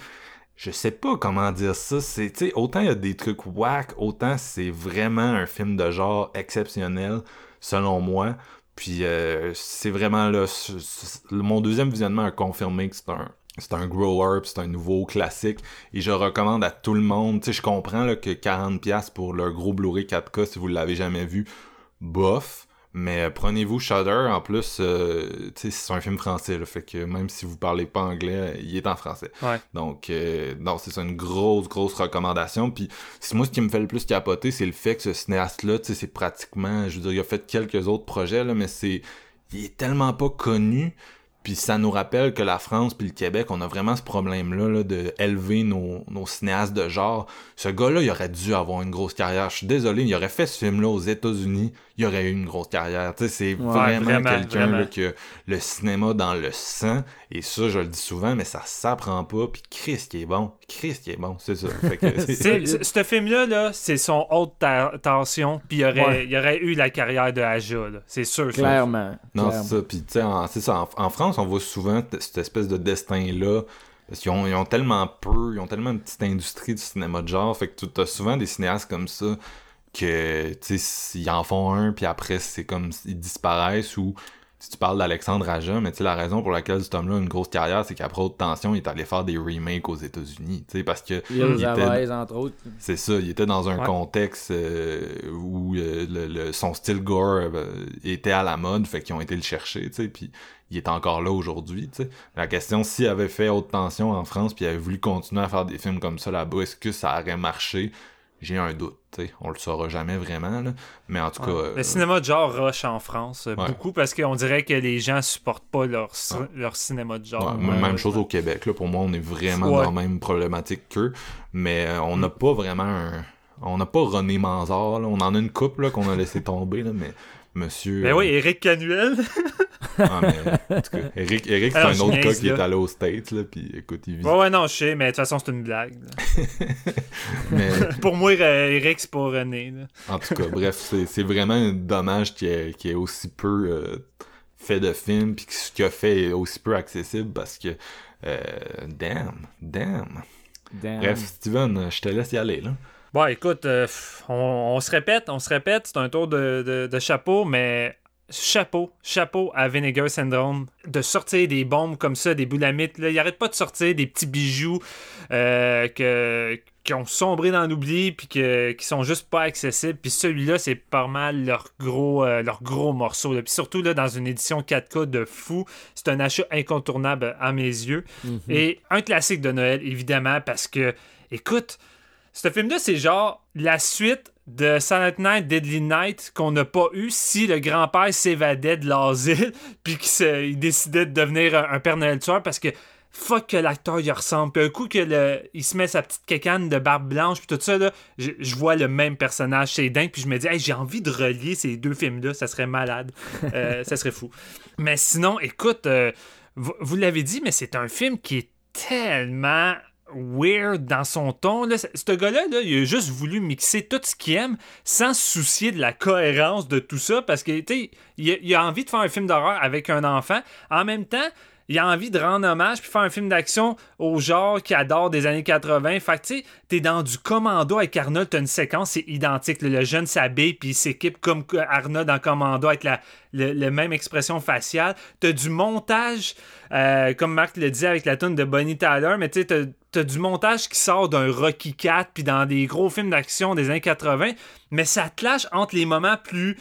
Speaker 4: Je sais pas comment dire ça. C'est, tu sais, autant il y a des trucs whack, autant c'est vraiment un film de genre exceptionnel, selon moi. Puis euh, c'est vraiment là, mon deuxième visionnement a confirmé que c'est un c'est un grower, puis c'est un nouveau classique et je recommande à tout le monde. Tu sais, je comprends là, que 40 pièces pour le gros Blu-ray 4K si vous l'avez jamais vu, bof. Mais prenez-vous Shudder, en plus, euh, c'est un film français, là, fait que même si vous parlez pas anglais, il est en français.
Speaker 2: Ouais.
Speaker 4: Donc, euh, non, c'est une grosse, grosse recommandation. Puis, c'est moi, ce qui me fait le plus capoter, c'est le fait que ce cinéaste-là, c'est pratiquement, je veux dire, il a fait quelques autres projets, là, mais c'est, il est tellement pas connu. Puis ça nous rappelle que la France puis le Québec, on a vraiment ce problème-là là, de élever nos, nos cinéastes de genre. Ce gars-là, il aurait dû avoir une grosse carrière. Je suis désolé, il aurait fait ce film-là aux États-Unis, il aurait eu une grosse carrière. Tu sais, c'est vraiment,
Speaker 2: vraiment,
Speaker 4: quelqu'un
Speaker 2: vraiment.
Speaker 4: là, qui a le cinéma dans le sang. Et ça, je le dis souvent, mais ça s'apprend pas. Puis Christ qui est bon. Christ qui est bon, c'est ça. Fait que c'est-
Speaker 2: C'est- c'est- Ce film-là, là, c'est son haute ta- tension, puis il aurait,
Speaker 5: Ouais.
Speaker 2: il aurait eu la carrière de Aja, là. c'est sûr. ça.
Speaker 5: Clairement.
Speaker 4: Non,
Speaker 5: clairement.
Speaker 4: c'est ça. Puis, tu sais, en- c'est ça. En, en France, on voit souvent t- cette espèce de destin-là. Parce qu'ils ont, ils ont tellement peu, ils ont tellement une petite industrie du cinéma de genre. Fait que tu as souvent des cinéastes comme ça que, tu sais, ils en font un, puis après, c'est comme ils disparaissent. Ou si tu parles d'Alexandre Aja, mais tu sais, la raison pour laquelle cet homme-là a une grosse carrière, c'est qu'après Haute Tension, il est allé faire des remakes aux États-Unis. Tu sais, parce que. Il était-
Speaker 5: entre autres.
Speaker 4: c'est ça, il était dans un
Speaker 2: Ouais.
Speaker 4: contexte euh, où euh, le, le- son style gore euh, était à la mode, fait qu'ils ont été le chercher, tu sais, puis il est encore là aujourd'hui, tu sais. La question, s'il avait fait haute tension en France, puis il avait voulu continuer à faire des films comme ça là-bas, est-ce que ça aurait marché? J'ai un doute. On le saura jamais vraiment, là. Mais en tout cas... euh,
Speaker 2: Le cinéma de genre rush en France, euh,
Speaker 4: Ouais.
Speaker 2: beaucoup, parce qu'on dirait que les gens supportent pas leur, ci- leur cinéma de genre.
Speaker 4: Même chose au Québec. Là, pour moi, on est vraiment dans la même problématique qu'eux. Mais euh, on n'a pas vraiment un... On n'a pas René Manzard. Là. On en a une couple là, qu'on a laissé tomber. Là, mais monsieur...
Speaker 2: Ben
Speaker 4: euh,
Speaker 2: oui, Eric Canuel.
Speaker 4: ah, mais, en tout cas, Eric, Eric c'est un autre gars qui est allé aux States. Là, puis écoute, il vit.
Speaker 2: ouais, ouais, non, je sais, mais de toute façon, c'est une blague.
Speaker 4: Mais
Speaker 2: Pour moi, euh, Eric, c'est pas René. là.
Speaker 4: en tout cas, bref, c'est c'est vraiment dommage qu'il ait, aussi peu euh, fait de films. Puis que ce qu'il a fait est aussi peu accessible parce que... euh, damn, damn.
Speaker 5: Damn.
Speaker 4: Bref, Steven, je te laisse y aller. là.
Speaker 2: Bon, écoute, euh, on, on se répète, on se répète, c'est un tour de, de- de chapeau, mais chapeau, chapeau à Vinegar Syndrome de sortir des bombes comme ça, des boulamites. Là. Il arrête pas de sortir des petits bijoux euh, que, qui ont sombré dans l'oubli puis que, qui sont juste pas accessibles. Puis celui-là, c'est pas mal leur gros, euh, leur gros morceau. là. Puis surtout là, dans une édition 4K de fou, c'est un achat incontournable à mes yeux.
Speaker 5: Mhm.
Speaker 2: Et un classique de Noël, évidemment, parce que, écoute, ce film-là, c'est genre la suite de Silent Night, Deadly Night qu'on n'a pas eu si le grand-père s'évadait de l'asile puis qu'il il décidait de devenir un, un Père Noël tueur parce que fuck que l'acteur y ressemble. Puis un coup que le, il se met sa petite kékane de barbe blanche puis tout ça, là, je, je vois le même personnage, c'est dingue. Puis je me dis, hey, j'ai envie de relier ces deux films-là, ça serait malade. Euh, ça serait fou. Mais sinon, écoute, euh, vous, vous l'avez dit, mais c'est un film qui est tellement weird dans son ton. Ce gars-là, là, il a juste voulu mixer tout ce qu'il aime sans se soucier de la cohérence de tout ça parce que, il, il a envie de faire un film d'horreur avec un enfant. En même temps, il a envie de rendre hommage puis faire un film d'action au genre qui adore des années 80. Fait que, tu sais, t'es dans du commando avec Arnold, t'as une séquence, c'est identique. Le jeune s'habille puis il s'équipe comme Arnold dans commando avec la, même expression faciale. T'as du montage, euh, comme Marc le dit avec la tune de Bonnie Tyler, mais tu sais, t'as, t'as du montage qui sort d'un Rocky 4 puis dans des gros films d'action des années 80, mais ça clash entre les moments plus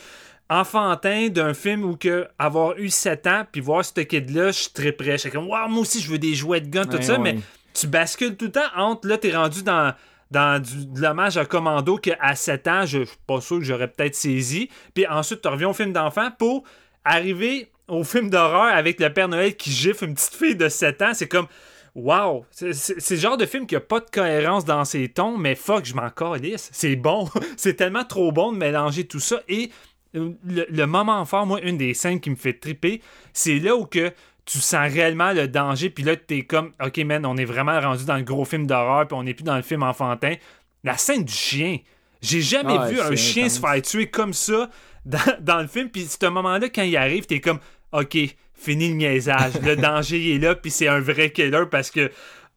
Speaker 2: enfantin d'un film où que avoir eu 7 ans puis voir ce kid-là, je suis très prêt. Je suis comme, waouh, moi aussi, je veux des jouets de gun, tout
Speaker 5: Ouais,
Speaker 2: ça,
Speaker 5: ouais.
Speaker 2: mais tu bascules tout le temps entre, là, t'es rendu dans, dans du, de l'hommage à Commando qu'à 7 ans, je je suis pas sûr que j'aurais peut-être saisi. Puis ensuite, tu reviens au film d'enfant pour arriver au film d'horreur avec le Père Noël qui gifle une petite fille de 7 ans. C'est comme, wow, c'est le genre de film qui a pas de cohérence dans ses tons, mais fuck, je m'en calisse. C'est bon. c'est tellement trop bon de mélanger tout ça. Et le, le moment fort, moi, une des scènes qui me fait triper, c'est là où que tu sens réellement le danger, puis là, t'es comme, ok, man, on est vraiment rendu dans le gros film d'horreur, puis on n'est plus dans le film enfantin. La scène du chien. J'ai jamais
Speaker 5: Ah,
Speaker 2: vu un
Speaker 5: c'est
Speaker 2: chien se faire tuer comme ça dans, dans le film, puis ce moment-là, quand il arrive, t'es comme, ok, fini le niaisage, le danger est là, puis c'est un vrai killer parce que.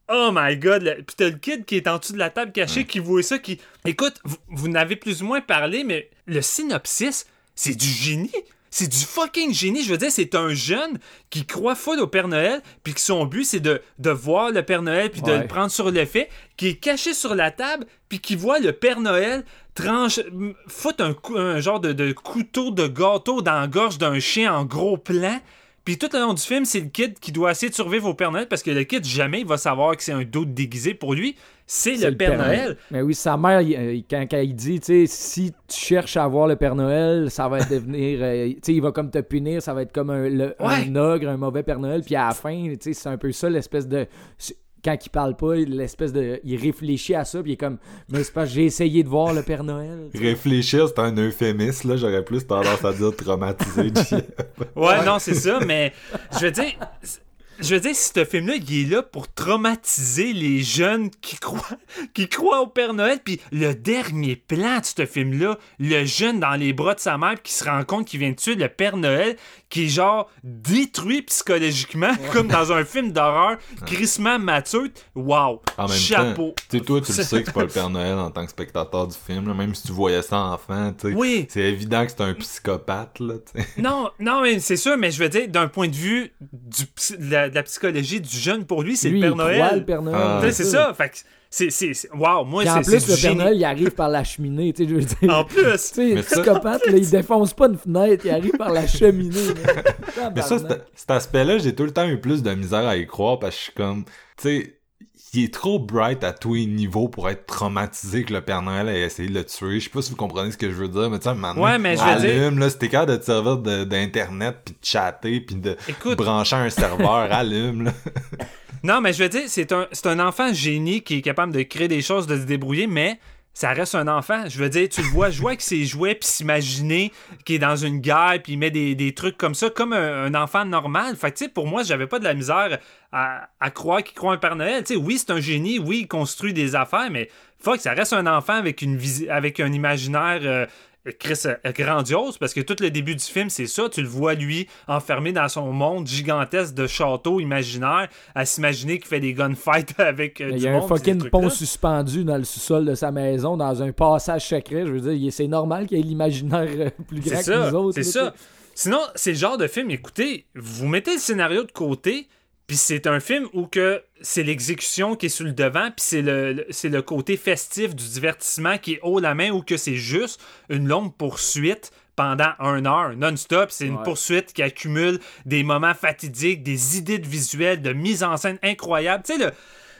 Speaker 2: Oh my god! le- Puis t'as le kid qui est en dessous de la table caché qui voit ça, qui. Écoute, vous, vous n'avez plus ou moins parlé, mais le synopsis, c'est du génie! C'est du fucking génie! Je veux dire, c'est un jeune qui croit full au Père Noël, puis que son but, c'est de, de voir le Père Noël, puis de le prendre sur le fait, qui est caché sur la table, puis qui voit le Père Noël tranche, foutre un genre de, de couteau de gâteau dans la gorge d'un chien en gros plan, Puis tout le long du film, c'est le kid qui doit essayer de survivre au Père Noël parce que le kid, jamais il va savoir que c'est un dos déguisé. Pour lui, c'est le, Père Noël.
Speaker 5: Mais oui, sa mère, il- euh, quand, quand il dit, tu sais, si tu cherches à voir le Père Noël, ça va devenir, euh, tu sais, il va comme te punir, ça va être comme un, le-
Speaker 2: Ouais.
Speaker 5: un ogre, un mauvais Père Noël, puis à la fin, tu sais, c'est un peu ça l'espèce de. Quand il parle pas, l'espèce de. Il réfléchit à ça, puis il est comme, mais c'est parce que j'ai essayé de voir le Père Noël.
Speaker 4: Réfléchir, c'est un euphémisme, là. J'aurais plus tendance à dire traumatiser. Jeff.
Speaker 2: Ouais, non, c'est ça, mais je veux dire. Je veux dire, ce film-là, il est là pour traumatiser les jeunes qui croient, qui croient au Père Noël. Puis le dernier plan de ce film-là, le jeune dans les bras de sa mère qui se rend compte qu'il vient de tuer le Père Noël, qui est genre détruit psychologiquement, comme dans un film d'horreur, crissement mature. Wow!
Speaker 4: En même
Speaker 2: Chapeau!
Speaker 4: temps, tu sais, toi, tu le sais que c'est pas le Père Noël en tant que spectateur du film, là, même si tu voyais ça enfant, tu sais.
Speaker 2: Oui.
Speaker 4: C'est évident que c'est un psychopathe, là.
Speaker 2: Non, non, mais c'est sûr, mais je veux dire, d'un point de vue du, de, la, de la psychologie du jeune, pour lui, c'est le Père Noël.
Speaker 5: le Père Noël.
Speaker 4: Ah.
Speaker 2: C'est ça. Fait que c'est. c'est- c'est- Wow, moi,
Speaker 5: Puis en
Speaker 2: c'est.
Speaker 5: plus,
Speaker 2: c'est
Speaker 5: le Père. Noël, il arrive par la cheminée, tu sais, je veux dire.
Speaker 2: En plus.
Speaker 5: Tu sais,
Speaker 4: ça-
Speaker 5: psychopathe, là, il défonce pas une fenêtre, il arrive par la cheminée. là.
Speaker 4: Mais ça, cet- aspect-là, j'ai tout le temps eu plus de misère à y croire parce que je suis comme, tu sais, il est trop bright à tous les niveaux pour être traumatisé que le Père Noël ait essayé de le tuer. Je sais pas si vous comprenez ce que je veux dire, mais tu sais, maintenant,
Speaker 2: Ouais, mais je veux dire-
Speaker 4: allume, là, c'était capable de te servir de- d'internet puis de chatter puis de
Speaker 2: Écoute.
Speaker 4: brancher un serveur, allume, là.
Speaker 2: Non, mais je veux dire, c'est un, un enfant génie qui est capable de créer des choses, de se débrouiller, mais ça reste un enfant. Je veux dire, tu le vois jouer avec ses jouets, puis s'imaginer qu'il est dans une guerre, puis il met des, des trucs comme ça, comme un, enfant normal. Fait que, tu sais, pour moi, j'avais pas de la misère à, à croire qu'il croit un Père Noël. Tu sais, oui, c'est un génie, oui, il construit des affaires, mais fuck, ça reste un enfant avec, une avec un imaginaire. euh, Chris, euh, grandiose, parce que tout le début du film, c'est ça. Tu le vois, lui, enfermé dans son monde gigantesque de château imaginaire, à s'imaginer qu'il fait des gunfights avec euh,
Speaker 5: Il
Speaker 2: du
Speaker 5: y a un
Speaker 2: monde,
Speaker 5: fucking pont suspendu dans le sous-sol de sa maison, dans un passage secret. Je veux dire, il- c'est normal qu'il y ait l'imaginaire euh, plus grand que
Speaker 2: ça,
Speaker 5: autres.
Speaker 2: c'est ça. Sinon, c'est le genre de film, écoutez, vous mettez le scénario de côté, puis c'est un film où que c'est l'exécution qui est sur le devant, puis c'est le, c'est le côté festif du divertissement qui est haut la main, ou que c'est juste une longue poursuite pendant une heure, non-stop. C'est une
Speaker 5: Ouais.
Speaker 2: poursuite qui accumule des moments fatidiques, des idées de visuels, de mise en scène incroyables. Tu sais, le,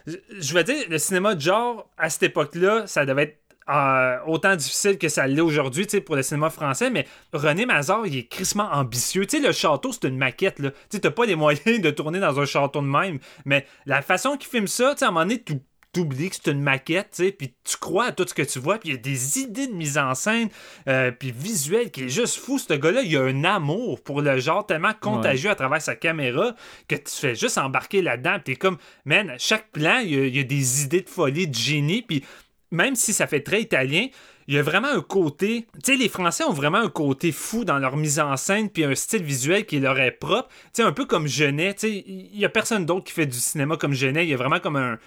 Speaker 2: je- je veux dire, le cinéma de genre, à cette époque-là, ça devait être euh, autant difficile que ça l'est aujourd'hui, pour le cinéma français, mais René Mazar, il est crissement ambitieux. Le château, c'est une maquette, là. Tu t'as pas les moyens de tourner dans un château de même, mais la façon qu'il filme ça, à un moment donné, tu t'oublies que c'est une maquette, puis tu crois à tout ce que tu vois, puis il y a des idées de mise en scène, euh, puis visuel qui est juste fou. Ce gars-là, il a un amour pour le genre tellement contagieux à travers sa caméra que tu fais juste embarquer là-dedans, puis t'es comme, man, à chaque plan, il y, a, il y a des idées de folie, de génie, puis même si ça fait très italien, il y a vraiment un côté. Tu sais, les Français ont vraiment un côté fou dans leur mise en scène, puis un style visuel qui leur est propre. Tu sais, un peu comme Genet. Tu sais, il y a personne d'autre qui fait du cinéma comme Genet. Il y a vraiment comme un,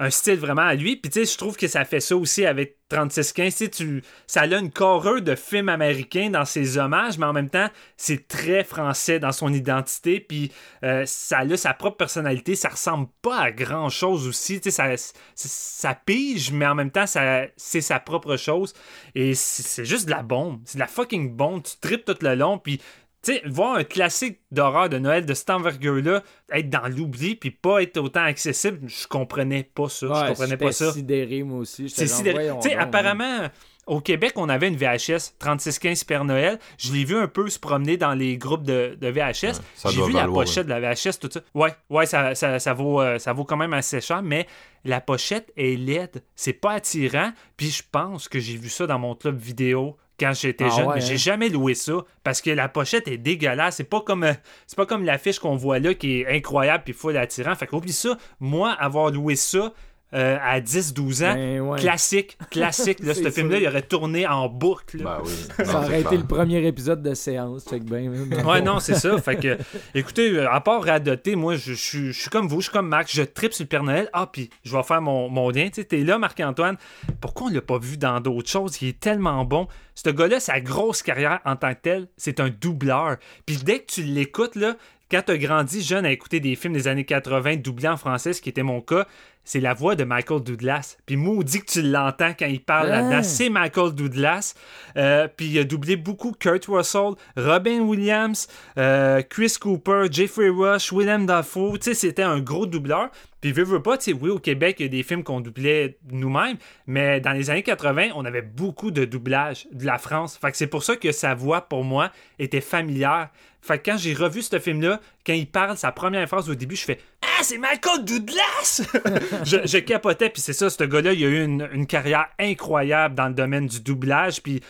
Speaker 2: un style vraiment à lui. Puis tu sais, je trouve que ça fait ça aussi avec 3615. Tu ça a une coreux de film américain dans ses hommages, mais en même temps, c'est très français dans son identité. Puis euh, ça a sa propre personnalité. Ça ressemble pas à grand chose aussi. Tu sais, ça, pige, mais en même temps, ça, c'est sa propre chose. Et c'est juste de la bombe. C'est de la fucking bombe. Tu tripes tout le long. Puis sais, voir un classique d'horreur de Noël de cette envergure-là, être dans l'oubli, puis pas être autant accessible, je comprenais pas ça. je
Speaker 5: Ouais,
Speaker 2: comprenais pas ça.
Speaker 5: sidéré, moi aussi.
Speaker 2: C'est sidéré. Tu sais, apparemment, au Québec, on avait une VHS 3615 Père Noël. Je l'ai vu un peu se promener dans les groupes de, de VHS. J'ai vu la
Speaker 4: valoir,
Speaker 2: pochette de la VHS, tout ça. Ouais, ouais, ça, ça, ça vaut, euh, ça vaut quand même assez cher, mais la pochette est laide. C'est pas attirant. Puis je pense que j'ai vu ça dans mon club vidéo quand j'étais
Speaker 5: Ah
Speaker 2: jeune,
Speaker 5: ouais,
Speaker 2: mais j'ai
Speaker 5: hein?
Speaker 2: jamais loué ça parce que la pochette est dégueulasse. C'est pas comme euh, c'est pas comme l'affiche qu'on voit là qui est incroyable puis full attirant. Fait qu'oublie ça. Moi, avoir loué ça euh, à 10-12 ans,
Speaker 5: Ben ouais.
Speaker 2: classique, classique. Là, ce film-là, il aurait tourné en boucle.
Speaker 4: Ben oui.
Speaker 5: Ça aurait été
Speaker 4: clair.
Speaker 5: le premier épisode de séance, check bien. man.
Speaker 2: Ouais, non, c'est ça. Fait que, écoutez, euh, à part radoter, moi, je, je, suis- je suis comme vous, je suis comme Max, je tripe sur le Père Noël. Ah, puis je vais faire mon, mon lien. Tu sais, t'es là, Marc-Antoine. Pourquoi on l'a pas vu dans d'autres choses? Il est tellement bon. Ce gars-là, sa grosse carrière en tant que tel, c'est un doubleur. Puis dès que tu l'écoutes, là, quand t'as grandi jeune à écouter des films des années 80 doublés en français, ce qui était mon cas, c'est la voix de Michael Douglas. Puis maudit que tu l'entends quand il parle
Speaker 5: Ah.
Speaker 2: là-dedans. C'est Michael Douglas. Euh, puis il a doublé beaucoup Kurt Russell, Robin Williams, euh, Chris Cooper, Jeffrey Rush, Willem Dafoe. Tu sais, c'était un gros doubleur. Puis veux, veux pas, tu sais, oui, au Québec, il y a des films qu'on doublait nous-mêmes, mais dans les années 80, on avait beaucoup de doublage de la France. Fait que c'est pour ça que sa voix, pour moi, était familière. Fait que quand j'ai revu ce film-là, quand il parle sa première phrase au début, je fais Ah, c'est Michael Douglas! je, je capotais, puis c'est ça, ce gars-là, il a eu une, une carrière incroyable dans le domaine du doublage, puis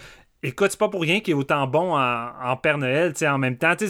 Speaker 2: écoute, c'est pas pour rien qu'il est autant bon en, Père Noël, tu sais, en même temps. Tu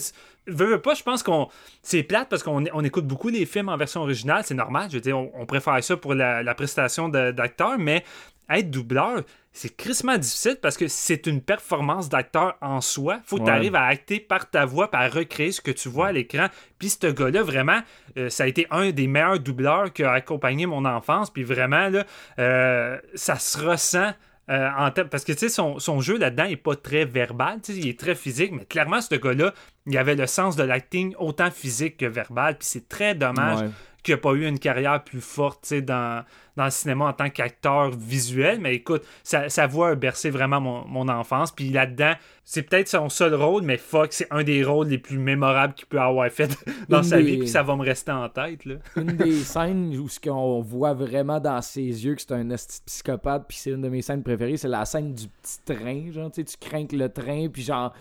Speaker 2: veux, veux pas, je pense qu'on. C'est plate parce qu'on on écoute beaucoup des films en version originale, c'est normal. Je veux dire, on, préfère ça pour la, la prestation d'acteur, mais être doubleur, c'est crissement difficile parce que c'est une performance d'acteur en soi. Faut que tu
Speaker 5: Ouais.
Speaker 2: arrives à acter par ta voix, à recréer ce que tu vois à l'écran. Puis ce gars-là, vraiment, euh, ça a été un des meilleurs doubleurs qui a accompagné mon enfance. Puis vraiment, là, euh, ça se ressent. euh, en termes- parce que tu sais, son, son jeu là-dedans est pas très verbal, il est très physique, mais clairement, ce gars-là, il avait le sens de l'acting autant physique que verbal, puis c'est très dommage
Speaker 5: Ouais.
Speaker 2: Qu'il n'a pas eu une carrière plus forte dans, dans le cinéma en tant qu'acteur visuel. Mais écoute, sa, sa voix a bercé vraiment mon, mon enfance. Puis là-dedans, c'est peut-être son seul rôle, mais fuck, c'est un des rôles les plus mémorables qu'il peut avoir fait dans
Speaker 5: Une
Speaker 2: sa
Speaker 5: des-
Speaker 2: vie. Puis ça va me rester en tête. Là.
Speaker 5: une des scènes où ce qu'on voit vraiment dans ses yeux que c'est un psychopathe puis c'est une de mes scènes préférées c'est la scène du petit train genre tu crains que le train puis genre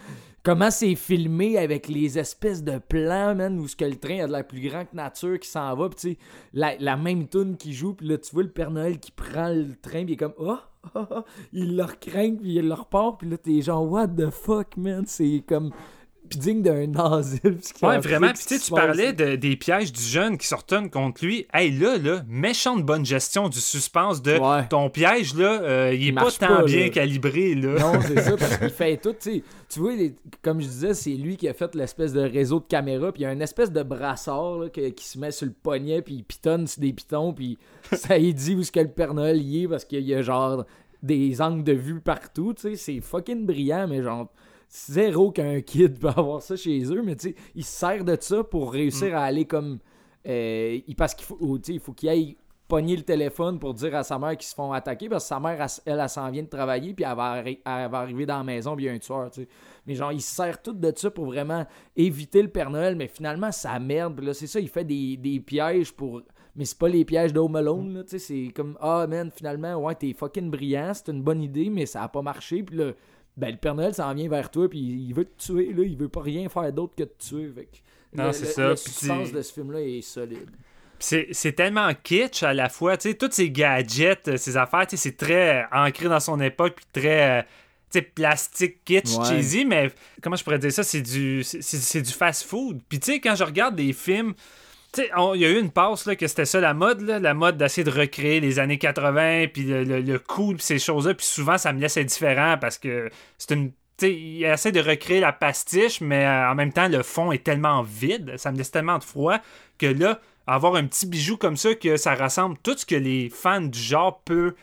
Speaker 5: comment c'est filmé avec les espèces de plans man où ce que le train a de la plus grand que nature qui s'en va puis tu sais la, la même tune qui joue puis là tu vois le Père Noël qui prend le train puis il est comme oh oh, oh, il le recraint puis il le repart puis là t'es genre what the fuck man? C'est comme puis digne d'un asile
Speaker 2: Ouais, vraiment. Puis tu sais, tu parlais de- des pièges du jeune qui se retourne contre lui. Hey, là, là, méchante bonne gestion du suspense de
Speaker 5: Ouais.
Speaker 2: ton piège, là, euh, il est
Speaker 5: Il
Speaker 2: pas tant
Speaker 5: pas,
Speaker 2: bien
Speaker 5: là.
Speaker 2: calibré, là.
Speaker 5: Non, c'est ça, parce qu'il fait tout, tu sais. Tu vois, les- comme je disais, c'est lui qui a fait l'espèce de réseau de caméras, puis il y a une espèce de brassard là, qui se met sur le poignet, puis il pitonne sur des pitons, puis ça y dit où est-ce que le Père Noël y est, parce qu'il y a genre des angles de vue partout, tu sais. C'est fucking brillant, mais genre zéro qu'un kid peut avoir ça chez eux, mais tu sais, il se sert de ça pour réussir à aller comme... euh, il- parce qu'il faut, il faut qu'il aille pogner le téléphone pour dire à sa mère qu'ils se font attaquer parce que sa mère, elle, elle, elle s'en vient de travailler puis elle va, arri- elle va arriver dans la maison puis il y a un tueur, tu sais. Mais genre, il se sert tout de ça pour vraiment éviter le Père Noël, mais finalement, ça merde. Puis là, c'est ça, il fait des, des pièges pour... Mais c'est pas les pièges d'Home Alone, là, tu sais. C'est comme, ah, man, finalement, ouais, t'es fucking brillant, c'est une bonne idée, mais ça a pas marché. Puis là, ben, le Père Noël s'en vient vers toi puis il veut te tuer, là. Il veut pas rien faire d'autre que te tuer. Fait que
Speaker 2: Non, c'est ça.
Speaker 5: Le
Speaker 2: tu-
Speaker 5: de ce film-là est solide.
Speaker 2: C'est tellement kitsch à la fois, tu sais, tous ces gadgets, euh, ces affaires, tu sais, c'est très euh, ancré dans son époque, puis très, euh, sais, plastique, kitsch,
Speaker 5: Ouais.
Speaker 2: cheesy, mais comment je pourrais dire ça, c'est du, c'est- du fast-food. Puis tu sais, quand je regarde des films, il y a eu une passe, que c'était ça la mode, la mode d'essayer de recréer les années 80, puis le, le, le puis ces choses-là, puis souvent, ça me laisse indifférent parce que c'est une... Il essaie de recréer la pastiche, mais euh, en même temps, le fond est tellement vide, ça me laisse tellement de froid que là, avoir un petit bijou comme ça, que ça rassemble tout ce que les fans du genre peuvent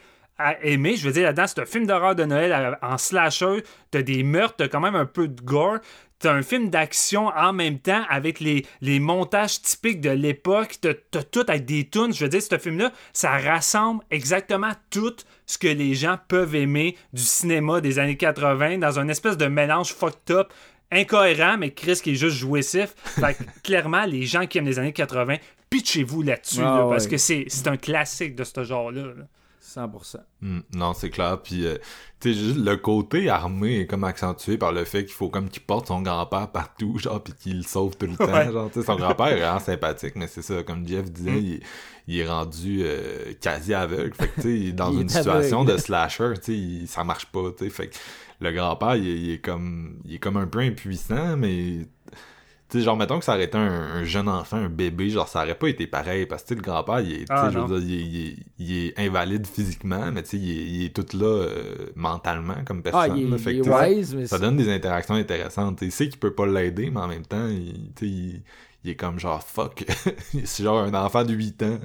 Speaker 2: aimer. Je veux dire, là-dedans, c'est un film d'horreur de Noël euh, en slasher. T'as des meurtres, t'as quand même un peu de gore. T'as un film d'action en même temps avec les, les montages typiques de l'époque. T'as, t'as tout avec des tunes. Je veux dire, ce film-là, ça rassemble exactement tout ce que les gens peuvent aimer du cinéma des années 80 dans un espèce de mélange fucked up incohérent, mais Chris qui est juste jouissif. Fait que, clairement, les gens qui aiment les années 80, pitchez-vous là-dessus,
Speaker 5: Ah
Speaker 2: là, parce
Speaker 5: ouais.
Speaker 2: que c'est, c'est un classique de ce genre-là. là.
Speaker 5: 100%.
Speaker 4: Hmm, non, c'est clair. Puis, euh, tu sais, juste le côté armé est comme accentué par le fait qu'il faut comme qu'il porte son grand-père partout, genre, puis qu'il le sauve tout le temps.
Speaker 2: Ouais.
Speaker 4: Genre, tu sais, son grand-père est vraiment sympathique, mais c'est ça, comme Jeff disait,
Speaker 2: Mm.
Speaker 4: il, il est rendu euh, quasi aveugle. Fait que, tu sais, dans une situation
Speaker 5: aveugle.
Speaker 4: de slasher, tu sais, ça marche pas, tu sais. Fait que le grand-père, il est comme, il est comme un peu impuissant, mais tu sais, genre, mettons que ça aurait été un, un jeune enfant, un bébé, genre, ça aurait pas été pareil, parce que, tu sais, le grand-père, il
Speaker 2: Ah,
Speaker 4: je veux
Speaker 2: non.
Speaker 4: dire, il il il est invalide physiquement, mais tu sais, il est, tout là euh, mentalement, comme
Speaker 5: Ah,
Speaker 4: personne. là. Fait que, sais,
Speaker 5: wise, mais
Speaker 4: ça donne des interactions intéressantes. Il sait qu'il peut pas l'aider, mais en même temps, il, tu sais, il, il est comme genre, fuck, c'est genre un enfant de 8 ans.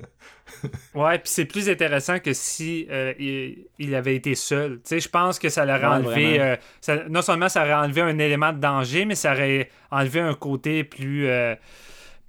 Speaker 2: Ouais, puis c'est plus intéressant que si euh, il, il avait été seul. Tu sais, je pense que ça l'aurait
Speaker 5: Ouais,
Speaker 2: enlevé. euh, ça- non seulement ça aurait enlevé un élément de danger, mais ça aurait enlevé un côté plus. euh,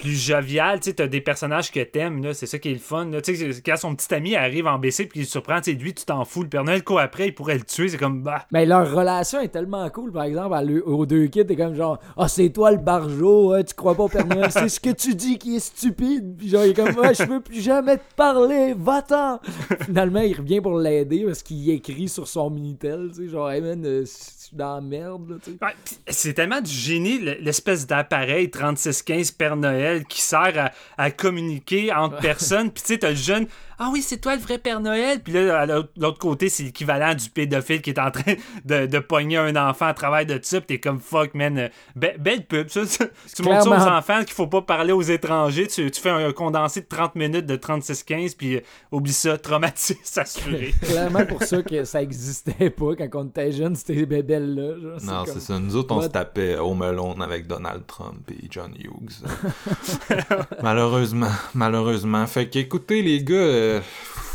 Speaker 2: plus jovial. Tu sais, t'as des personnages que t'aimes, là, c'est ça qui est le fun. là. Tu sais, quand son petit ami arrive en BC puis il surprend, tu lui, tu t'en fous. Le Père Noël court après, il pourrait le tuer. C'est comme, bah.
Speaker 5: Mais leur relation est tellement cool, par exemple, à aux deux kids, t'es comme genre, ah, c'est toi le barjo, hein, tu crois pas au Père c'est ce que tu dis qui est stupide. Puis genre, il est comme, ouais, je veux plus jamais te parler, va-t'en. Finalement, il revient pour l'aider parce qu'il écrit sur son Minitel, tu sais, genre, hey man, euh, suis dans la merde.
Speaker 2: Ouais, c'est tellement du génie, le- l'espèce d'appareil 3615 Père Noël qui sert à, à communiquer entre personnes. Puis tu sais, t'as le jeune, ah oui, c'est toi le vrai Père Noël. Puis là, à l'autre côté, c'est l'équivalent du pédophile qui est en train de, de pogner un enfant à travers de ça. Puis t'es comme fuck, man. euh, be- belle pub, ça. ça. Tu montres ça aux enfants qu'il faut pas parler aux étrangers. Tu, tu fais un condensé de 30 minutes de 3615. Puis euh, oublie ça, traumatisme assuré.
Speaker 5: Clairement pour ça que ça existait pas quand on était jeune, ces bébelles-là. genre,
Speaker 4: Non,
Speaker 5: comme-
Speaker 4: c'est ça. Nous autres, on
Speaker 5: What?
Speaker 4: se tapait Home Alone avec Donald Trump et John Hughes. malheureusement, malheureusement. Fait qu'écoutez, les gars, euh,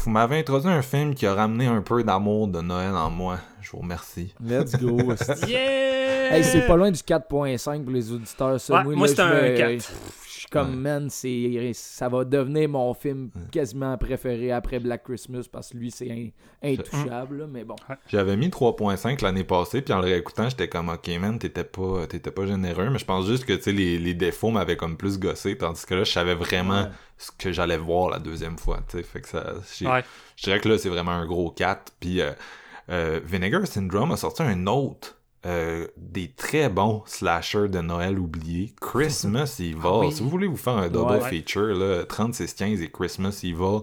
Speaker 4: vous m'avez introduit un film qui a ramené un peu d'amour de Noël en moi. Je vous remercie.
Speaker 5: Let's go.
Speaker 2: Yeah!
Speaker 5: Hey, c'est pas loin du 4.5 pour les auditeurs. Ça.
Speaker 2: Ouais, moi, c'est un
Speaker 5: vais-
Speaker 2: 4.
Speaker 5: Suis comme, man, c'est, ça va devenir mon film quasiment préféré après Black Christmas parce que lui, c'est in- intouchable. là, mais bon.
Speaker 4: J'avais mis 3.5 l'année passée, puis en le réécoutant, j'étais comme, ok, man, t'étais pas, t'étais pas généreux, mais je pense juste que, tu sais, les, les défauts m'avaient comme plus gossé, tandis que là, je savais vraiment
Speaker 5: Ouais.
Speaker 4: ce que j'allais voir la deuxième fois, tu sais, fait que ça, je dirais que là, c'est vraiment un gros 4, puis euh, euh, Vinegar Syndrome a sorti un autre euh, des très bons slashers de Noël oubliés, Christmas Evil.
Speaker 2: oui.
Speaker 4: Si vous voulez vous faire un double
Speaker 5: Ouais.
Speaker 4: feature, là, 3615 et Christmas Evil,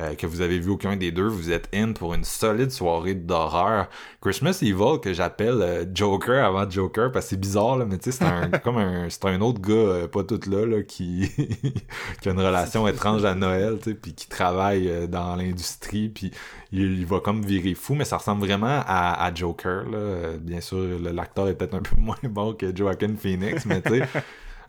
Speaker 4: euh, que vous avez vu aucun des deux, vous êtes in pour une solide soirée d'horreur. Christmas Evil que j'appelle euh, Joker avant Joker parce que c'est bizarre là, mais tu sais c'est un comme un c'est un autre gars euh, pas tout là là qui qui a une relation étrange à Noël, tu sais, puis qui travaille euh, dans l'industrie, puis il, il va comme virer fou, mais ça ressemble vraiment à, à Joker là. Euh, Bien sûr, l'acteur est peut-être un peu moins bon que Joaquin Phoenix, mais tu sais.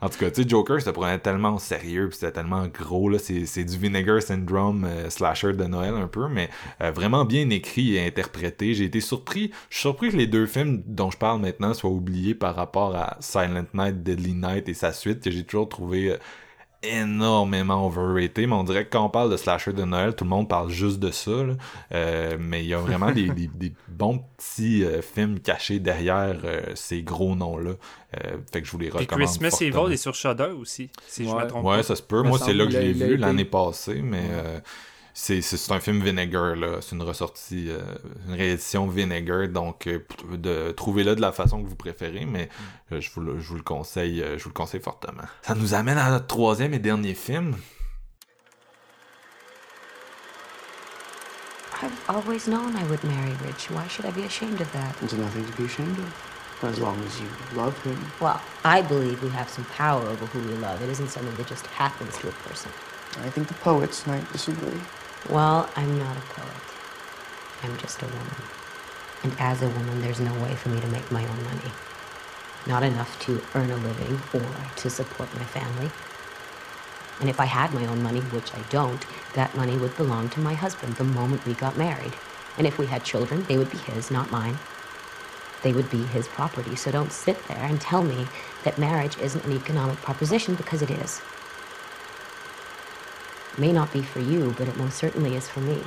Speaker 4: En tout cas, tu sais, Joker, ça prenait tellement sérieux, puis c'était tellement gros, là, c'est, c'est du Vinegar Syndrome euh, slasher de Noël un peu, mais euh, vraiment bien écrit et interprété. J'ai été surpris, je suis surpris que les deux films dont je parle maintenant soient oubliés par rapport à Silent Night, Deadly Night et sa suite, que j'ai toujours trouvé euh, énormément overrated, mais on dirait que quand on parle de slasher de Noël, tout le monde parle juste de ça, là. Euh, mais il y a vraiment des, des- des bons petits euh, films cachés derrière euh, ces gros noms-là. Euh, fait que je vous les
Speaker 2: Puis
Speaker 4: recommande
Speaker 2: Christmas
Speaker 4: fortement.
Speaker 2: Evil est sur Shudder aussi, si je
Speaker 5: Ouais.
Speaker 2: me trompe
Speaker 4: Ouais,
Speaker 2: pas.
Speaker 4: ça se peut. Moi, c'est là que je l'ai vu l'année passée, mais euh, c'est, c'est, c'est un film Vinegar, là. C'est une ressortie, euh, une réédition Vinegar, donc euh, de, trouvez-le de la façon que vous préférez, mais euh, je, vous le, je vous le conseille, euh, je vous le conseille fortement. Ça nous amène à notre troisième et dernier film.
Speaker 9: I've always known I would marry Rich. Why should I be ashamed of that?
Speaker 10: There's nothing to be ashamed of. As long as you love him.
Speaker 9: Well, I believe we have some power over who we love. It isn't something that just happens to a person.
Speaker 10: I think the poets might disagree.
Speaker 9: Well, I'm not a poet. I'm just a woman. And as a woman, there's no way for me to make my own money. Not enough to earn a living or to support my family. And if I had my own money, which I don't, that money would belong to my husband the moment we got married. And if we had children, they would be his, not mine. They would be his property. So don't sit there and tell me that marriage isn't an economic proposition because it is. May not be for you, but it most certainly is for me.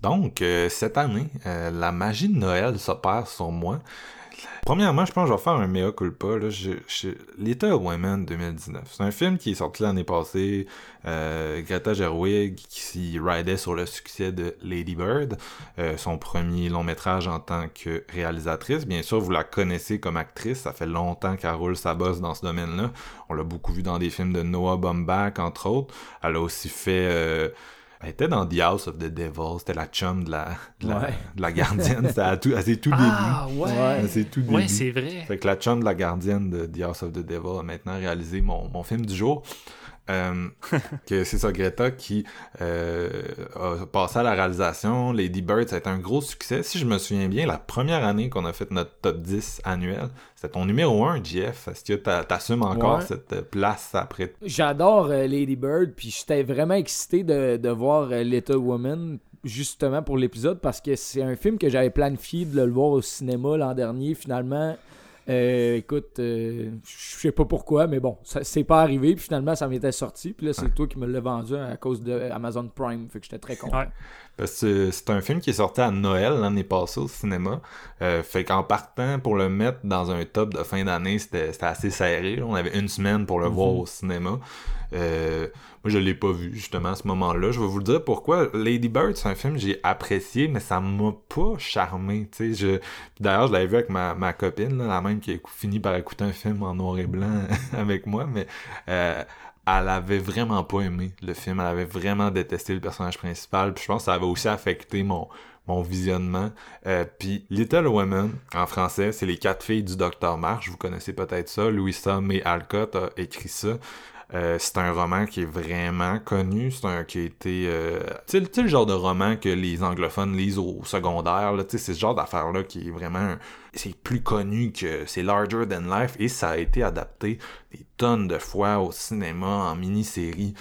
Speaker 4: Donc, euh, cette année, euh, la magie de Noël s'opère sur moi. Premièrement, je pense que je vais faire un mea culpa. Là. Je, Little Women 2019. C'est un film qui est sorti l'année passée. Euh, Greta Gerwig qui ridait sur le succès de Lady Bird, euh, son premier long métrage en tant que réalisatrice. Bien sûr, vous la connaissez comme actrice. Ça fait longtemps qu'elle roule sa bosse dans ce domaine-là. On l'a beaucoup vu dans des films de Noah Baumbach, entre autres. Elle a aussi fait... euh, elle était dans The House of the Devil, c'était la chum de la, de la,
Speaker 5: Ouais.
Speaker 4: de la gardienne, c'était à, tout, à ses tout
Speaker 2: Ah,
Speaker 4: débuts.
Speaker 2: ouais.
Speaker 4: À ses tout
Speaker 2: Ouais, c'est vrai.
Speaker 4: Fait que la chum de la gardienne de The House of the Devil a maintenant réalisé mon, mon film du jour. Euh, que c'est ça, Greta qui euh, a passé à la réalisation. Lady Bird, ça a été un gros succès. Si je me souviens bien, la première année qu'on a fait notre top 10 annuel, c'était ton numéro 1, Jeff. Est-ce que t'a- t'assumes encore
Speaker 5: Ouais.
Speaker 4: cette place après
Speaker 5: J'adore euh, Lady Bird, puis j'étais vraiment excité de, de voir euh, Little Woman justement pour l'épisode parce que c'est un film que j'avais planifié de le voir au cinéma l'an dernier. Finalement, Euh, écoute, euh, je sais pas pourquoi, mais bon, ça c'est pas arrivé. Puis finalement, ça m'était sorti. Puis là, c'est toi qui me l'as vendu à cause de Amazon Prime. Fait que j'étais très content.
Speaker 2: Ouais.
Speaker 4: Parce que c'est un film qui est sorti à Noël l'année passée au cinéma. Euh, fait qu'en partant pour le mettre dans un top de fin d'année, c'était assez serré. là. On avait une semaine pour le voir au cinéma. Euh, moi, je l'ai pas vu justement à ce moment-là. Je vais vous le dire pourquoi. Lady Bird, c'est un film que j'ai apprécié, mais ça m'a pas charmé. tu sais. Je... D'ailleurs, je l'avais vu avec ma, ma copine, là, la même qui a fini par écouter un film en noir et blanc avec moi, mais euh, elle avait vraiment pas aimé le film. Elle avait vraiment détesté le personnage principal. Puis je pense que ça avait aussi affecté mon mon visionnement. Euh, puis Little Women, en français, c'est les quatre filles du Docteur March. Vous connaissez peut-être ça. Louisa May Alcott a écrit ça. Euh, c'est un roman qui est vraiment connu. C'est un qui a été. euh, tu sais, le genre de roman que les anglophones lisent au secondaire. C'est ce genre d'affaire-là qui est vraiment. C'est plus connu que. C'est larger than life. Et ça a été adapté des tonnes de fois au cinéma, en mini-série.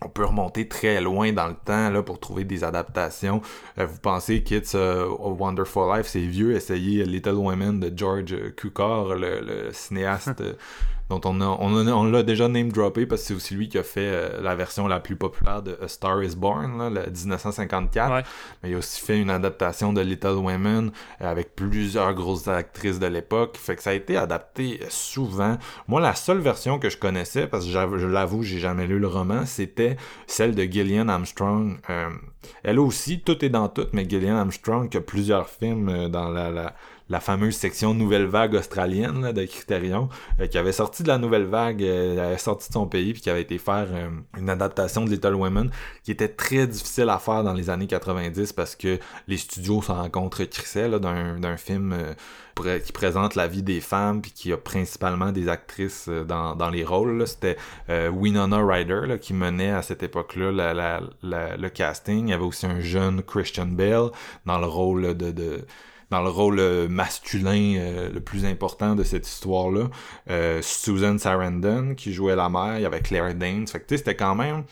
Speaker 4: On peut remonter très loin dans le temps là, pour trouver des adaptations. Euh, vous pensez qu'It's a Wonderful Life, c'est vieux. Essayez Little Women de George Cukor, le, cinéaste dont on a, on a- on l'a déjà name droppé parce que c'est aussi lui qui a fait euh, la version la plus populaire de A Star Is Born, là, le 1954.
Speaker 2: Ouais.
Speaker 4: Mais il a aussi fait une adaptation de Little Women euh, avec plusieurs grosses actrices de l'époque. Fait que ça a été adapté souvent. Moi, la seule version que je connaissais, parce que je l'avoue, j'ai jamais lu le roman, c'était celle de Gillian Armstrong. Euh, elle aussi, tout est dans tout, mais Gillian Armstrong qui a plusieurs films euh, dans la, la, la fameuse section Nouvelle Vague australienne là, de Criterion, euh, qui avait sorti de la Nouvelle Vague, euh, elle avait sorti de son pays, puis qui avait été faire euh, une adaptation de Little Women, qui était très difficile à faire dans les années 90 parce que les studios s'en rencontrent crissaient d'un film qui présente la vie des femmes puis qui a principalement des actrices dans, dans les rôles. C'était euh, Winona Ryder là, qui menait à cette époque-là la- la- la- le casting. Il y avait aussi un jeune Christian Bale dans le rôle de... de dans le rôle euh, masculin euh, le plus important de cette histoire-là. Euh, Susan Sarandon qui jouait la mère, il y avait Claire Danes. Fait que c'était quand même...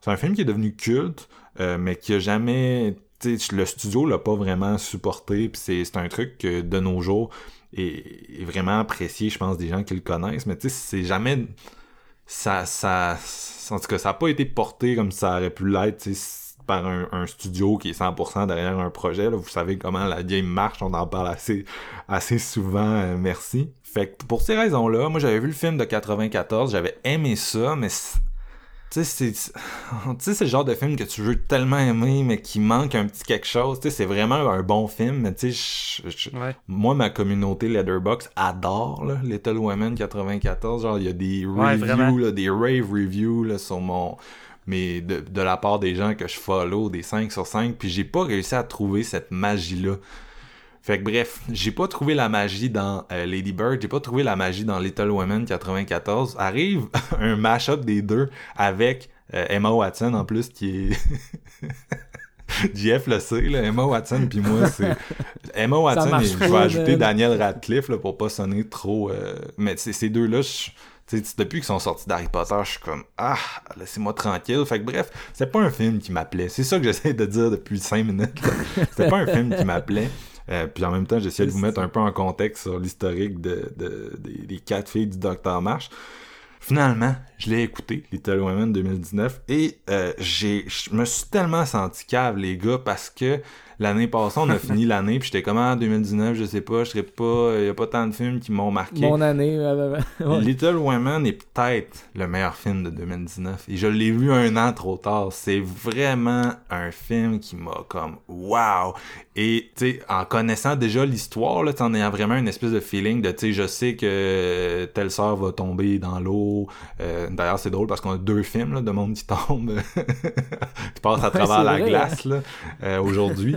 Speaker 4: C'est un film qui est devenu culte, mais qui a jamais... le studio l'a pas vraiment supporté, puis c'est un truc que de nos jours est, vraiment apprécié, je pense, des gens qui le connaissent, mais tu sais, c'est jamais... Ça, ça, en tout cas, ça a pas été porté comme ça aurait pu l'être, par un, un studio qui est 100% derrière un projet. Là. Vous savez comment la game marche, on en parle assez, assez souvent, euh, merci. Fait que pour ces raisons-là, moi j'avais vu le film de 94, j'avais aimé ça, mais c'est- tu sais, c'est le genre de film que tu veux tellement aimer, mais qui manque un petit quelque chose. Tu sais, c'est vraiment un bon film, mais tu sais,
Speaker 2: Ouais.
Speaker 4: moi, ma communauté Letterboxd adore là, Little Women 94. Genre, il y a des
Speaker 2: Ouais,
Speaker 4: reviews, là, des rave reviews là, sur mon. Mais de, de la part des gens que je follow, des 5 sur 5, puis j'ai pas réussi à trouver cette magie-là. Fait que bref, j'ai pas trouvé la magie dans euh, Lady Bird, j'ai pas trouvé la magie dans Little Women 94. Arrive un mash-up des deux avec euh, Emma Watson en plus qui est JF le sait, là, Emma Watson puis moi c'est Emma Watson et je vais ajouter. Daniel Radcliffe là, pour pas sonner trop euh, mais ces deux-là je- depuis qu'ils sont sortis d'Harry Potter, je suis comme ah, laissez-moi tranquille. Fait que bref, c'est pas un film qui m'appelait. C'est ça que j'essaie de dire depuis 5 minutes. C'était pas un film qui m'appelait. Euh, puis en même temps, j'essaie de vous mettre un peu en contexte sur l'historique de, de- des, quatre filles du Docteur March. Finalement, je l'ai écouté, Little Women 2019, et euh, je me suis tellement senti cave, les gars, parce que l'année passée, on a fini l'année, puis j'étais comme en 2019, je sais pas, je serais pas, il y a pas tant de films qui m'ont marqué.
Speaker 5: Mon année. ouais.
Speaker 4: Little Women est peut-être le meilleur film de 2019. Et je l'ai vu un an trop tard. C'est vraiment un film qui m'a comme wow. Et tu sais, en connaissant déjà l'histoire, là, t'en as vraiment une espèce de feeling de tu sais, je sais que telle sœur va tomber dans l'eau. Euh, D'ailleurs, c'est drôle parce qu'on a deux films là, de monde qui tombe, qui passe à
Speaker 5: Ouais,
Speaker 4: travers la
Speaker 5: vrai,
Speaker 4: glace là, euh, aujourd'hui.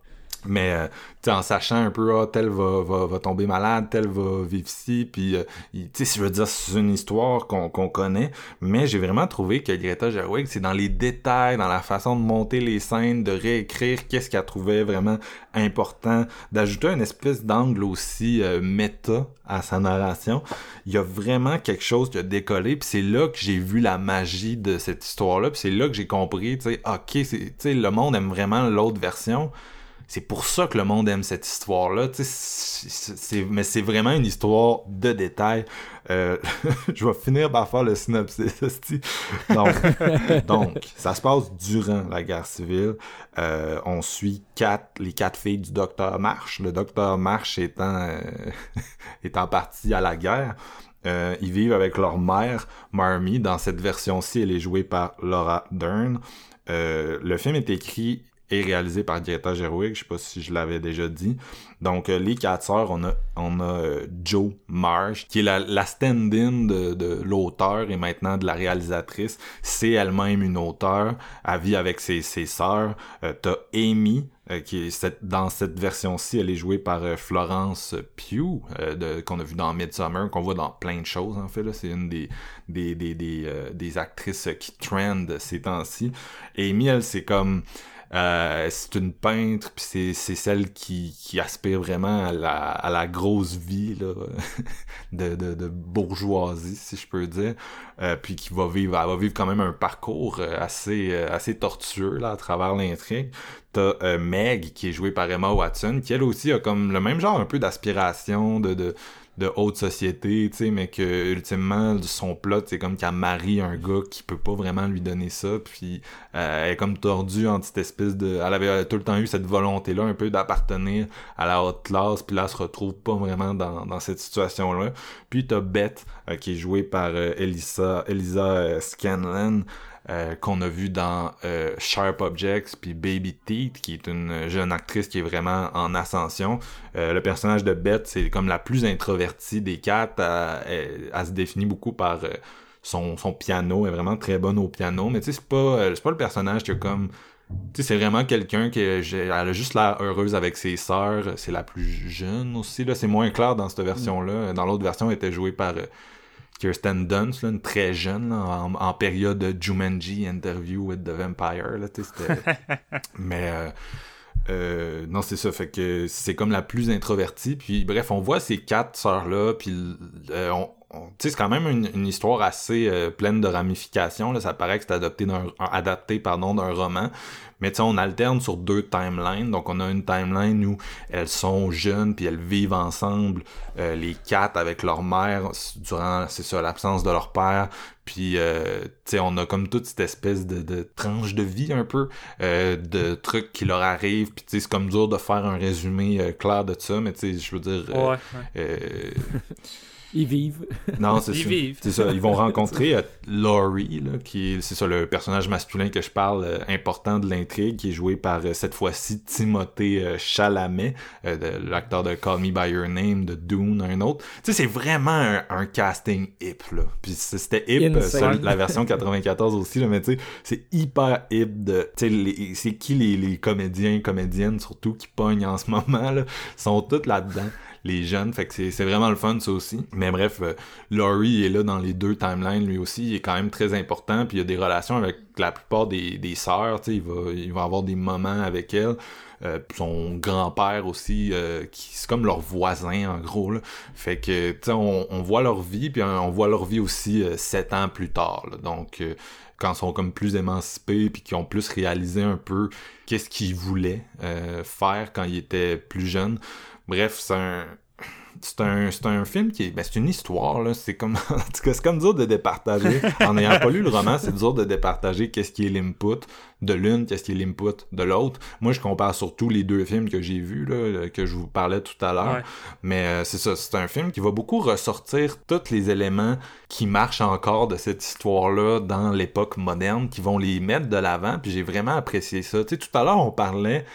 Speaker 4: Mais euh, en sachant un peu, ah, tel va, va, va tomber malade, tel va vivre ici, puis euh, sais, je veux dire, c'est une histoire qu'on connaît, mais j'ai vraiment trouvé que Greta Gerwig, c'est dans les détails, dans la façon de monter les scènes, de réécrire qu'est-ce qu'elle trouvait vraiment important, d'ajouter une espèce d'angle aussi euh, méta à sa narration. Il y a vraiment quelque chose qui a décollé, puis c'est là que j'ai vu la magie de cette histoire-là, puis c'est là que j'ai compris, tu sais, ok, tu sais, le monde aime vraiment l'autre version c'est pour ça que le monde aime cette histoire-là. Mais c'est vraiment une histoire de détails. Euh, je vais finir par faire le synopsis. Donc, donc, ça se passe durant la guerre civile. Euh, on suit quatre, les quatre filles du docteur Marsh. Le docteur Marsh étant, euh, étant parti à la guerre. Euh, ils vivent avec leur mère, Marmee. Dans cette version-ci, elle est jouée par Laura Dern. Euh, le film est écrit et réalisé par Greta Gerwig, je sais pas si je l'avais déjà dit. Donc euh, les quatre sœurs, on a on a euh, Joe Marsh qui est la, la stand-in de, de l'auteur et maintenant de la réalisatrice. C'est elle-même une auteure, elle vit avec ses ses sœurs. Euh, T'as Amy qui est cette, dans cette version-ci, elle est jouée par Florence Pugh euh, qu'on a vu dans Midsummer, qu'on voit dans plein de choses en fait. C'est une des des des des, euh, des actrices qui trend ces temps-ci. Amy, elle, c'est comme euh, c'est une peintre, puis c'est, c'est celle qui, qui aspire vraiment à la, à la grosse vie là, de, de, bourgeoisie, si je peux dire. Euh, puis qui va vivre, va vivre quand même un parcours euh, assez, euh, assez tortueux là, à travers l'intrigue. T'as euh, Meg, qui est jouée par Emma Watson, qui elle aussi a comme le même genre un peu d'aspiration, de, de haute société, tu sais, mais que ultimement son plot c'est comme qu'elle marie un gars qui peut pas vraiment lui donner ça, puis euh, elle est comme tordue en cette espèce de, elle avait tout le temps eu cette volonté là un peu d'appartenir à la haute classe, puis là elle se retrouve pas vraiment dans, cette situation là. Puis t'as Beth euh, qui est jouée par euh, Elisa Elisa euh, Scanlon. Euh, qu'on a vu dans euh, Sharp Objects puis Baby Teeth qui est une jeune actrice qui est vraiment en ascension euh, le personnage de Beth, c'est comme la plus introvertie des quatre. Elle, se définit beaucoup par son, piano. Elle est vraiment très bonne au piano. Mais tu sais, c'est pas, pas le personnage qui a comme. Tu sais, c'est vraiment quelqu'un qui elle a juste l'air heureuse avec ses sœurs. C'est la plus jeune aussi. Là, c'est moins clair dans cette version-là. Dans l'autre version, elle était jouée par Kirsten Dunst, là, une très jeune, là, en, en période de Jumanji Interview with the Vampire. Là, Mais euh, euh, non, c'est ça. Fait que c'est comme la plus introvertie. Puis bref, on voit ces quatre sœurs-là. Puis euh, on, on- c'est quand même une, une histoire assez pleine de ramifications. Là. Ça paraît que c'est adapté d'un, un- adapté pardon, d'un roman. Mais tu sais, on alterne sur deux timelines. Donc on a une timeline où elles sont jeunes puis elles vivent ensemble, euh, les quatre avec leur mère durant, c'est ça, l'absence de leur père. Puis, euh, tu sais, on a comme toute cette espèce de, de tranche de vie un peu, euh, de trucs qui leur arrivent. Puis, tu sais, c'est comme dur de faire un résumé clair de ça, mais tu sais, je veux dire...
Speaker 2: Ouais, ouais.
Speaker 5: Ils vivent.
Speaker 4: non, c'est
Speaker 2: Ils
Speaker 4: ça.
Speaker 2: vivent.
Speaker 4: C'est ça. Ils vont rencontrer euh, Laurie, là, qui est, c'est ça, le personnage masculin que je parle, euh, important de l'intrigue, qui est joué par, euh, cette fois-ci, Timothée euh, Chalamet, euh, de- l'acteur de Call Me By Your Name, de Dune, un autre. Tu sais, c'est vraiment un, un casting hip, là. Puis c'était hip, la version 94 aussi, là, mais tu sais, c'est hyper hip de... Tu sais, les- c'est qui les, les comédiens, comédiennes, surtout, qui pognent en ce moment, là, sont toutes là-dedans les jeunes, fait que c'est vraiment le fun ça aussi. Mais bref, euh, Laurie est là dans les deux timelines lui aussi, il est quand même très important, puis il a des relations avec la plupart des, des sœurs, il va, il va avoir des moments avec elle. Euh, son grand-père aussi, euh, qui c'est comme leur voisin en gros. Là. Fait que tu on, on voit leur vie, puis on voit leur vie aussi euh, sept ans plus tard. Donc quand ils sont comme plus émancipés, puis qui ont plus réalisé un peu qu'est-ce qu'ils voulaient faire quand ils étaient plus jeunes. Bref, c'est un c'est un, c'est un film qui est. Ben, c'est une histoire, là. C'est comme. En tout cas, c'est comme dur de départager. En n'ayant pas lu le roman, c'est dur de départager qu'est-ce qui est l'input de l'une, qu'est-ce qui est l'input de l'autre. Moi, je compare surtout les deux films que j'ai vus, là, que je vous parlais tout à l'heure.
Speaker 2: Ouais.
Speaker 4: Mais euh, c'est ça, c'est un film qui va beaucoup ressortir tous les éléments qui marchent encore de cette histoire-là dans l'époque moderne, qui vont les mettre de l'avant. Puis j'ai vraiment apprécié ça. Tu sais, tout à l'heure, on parlait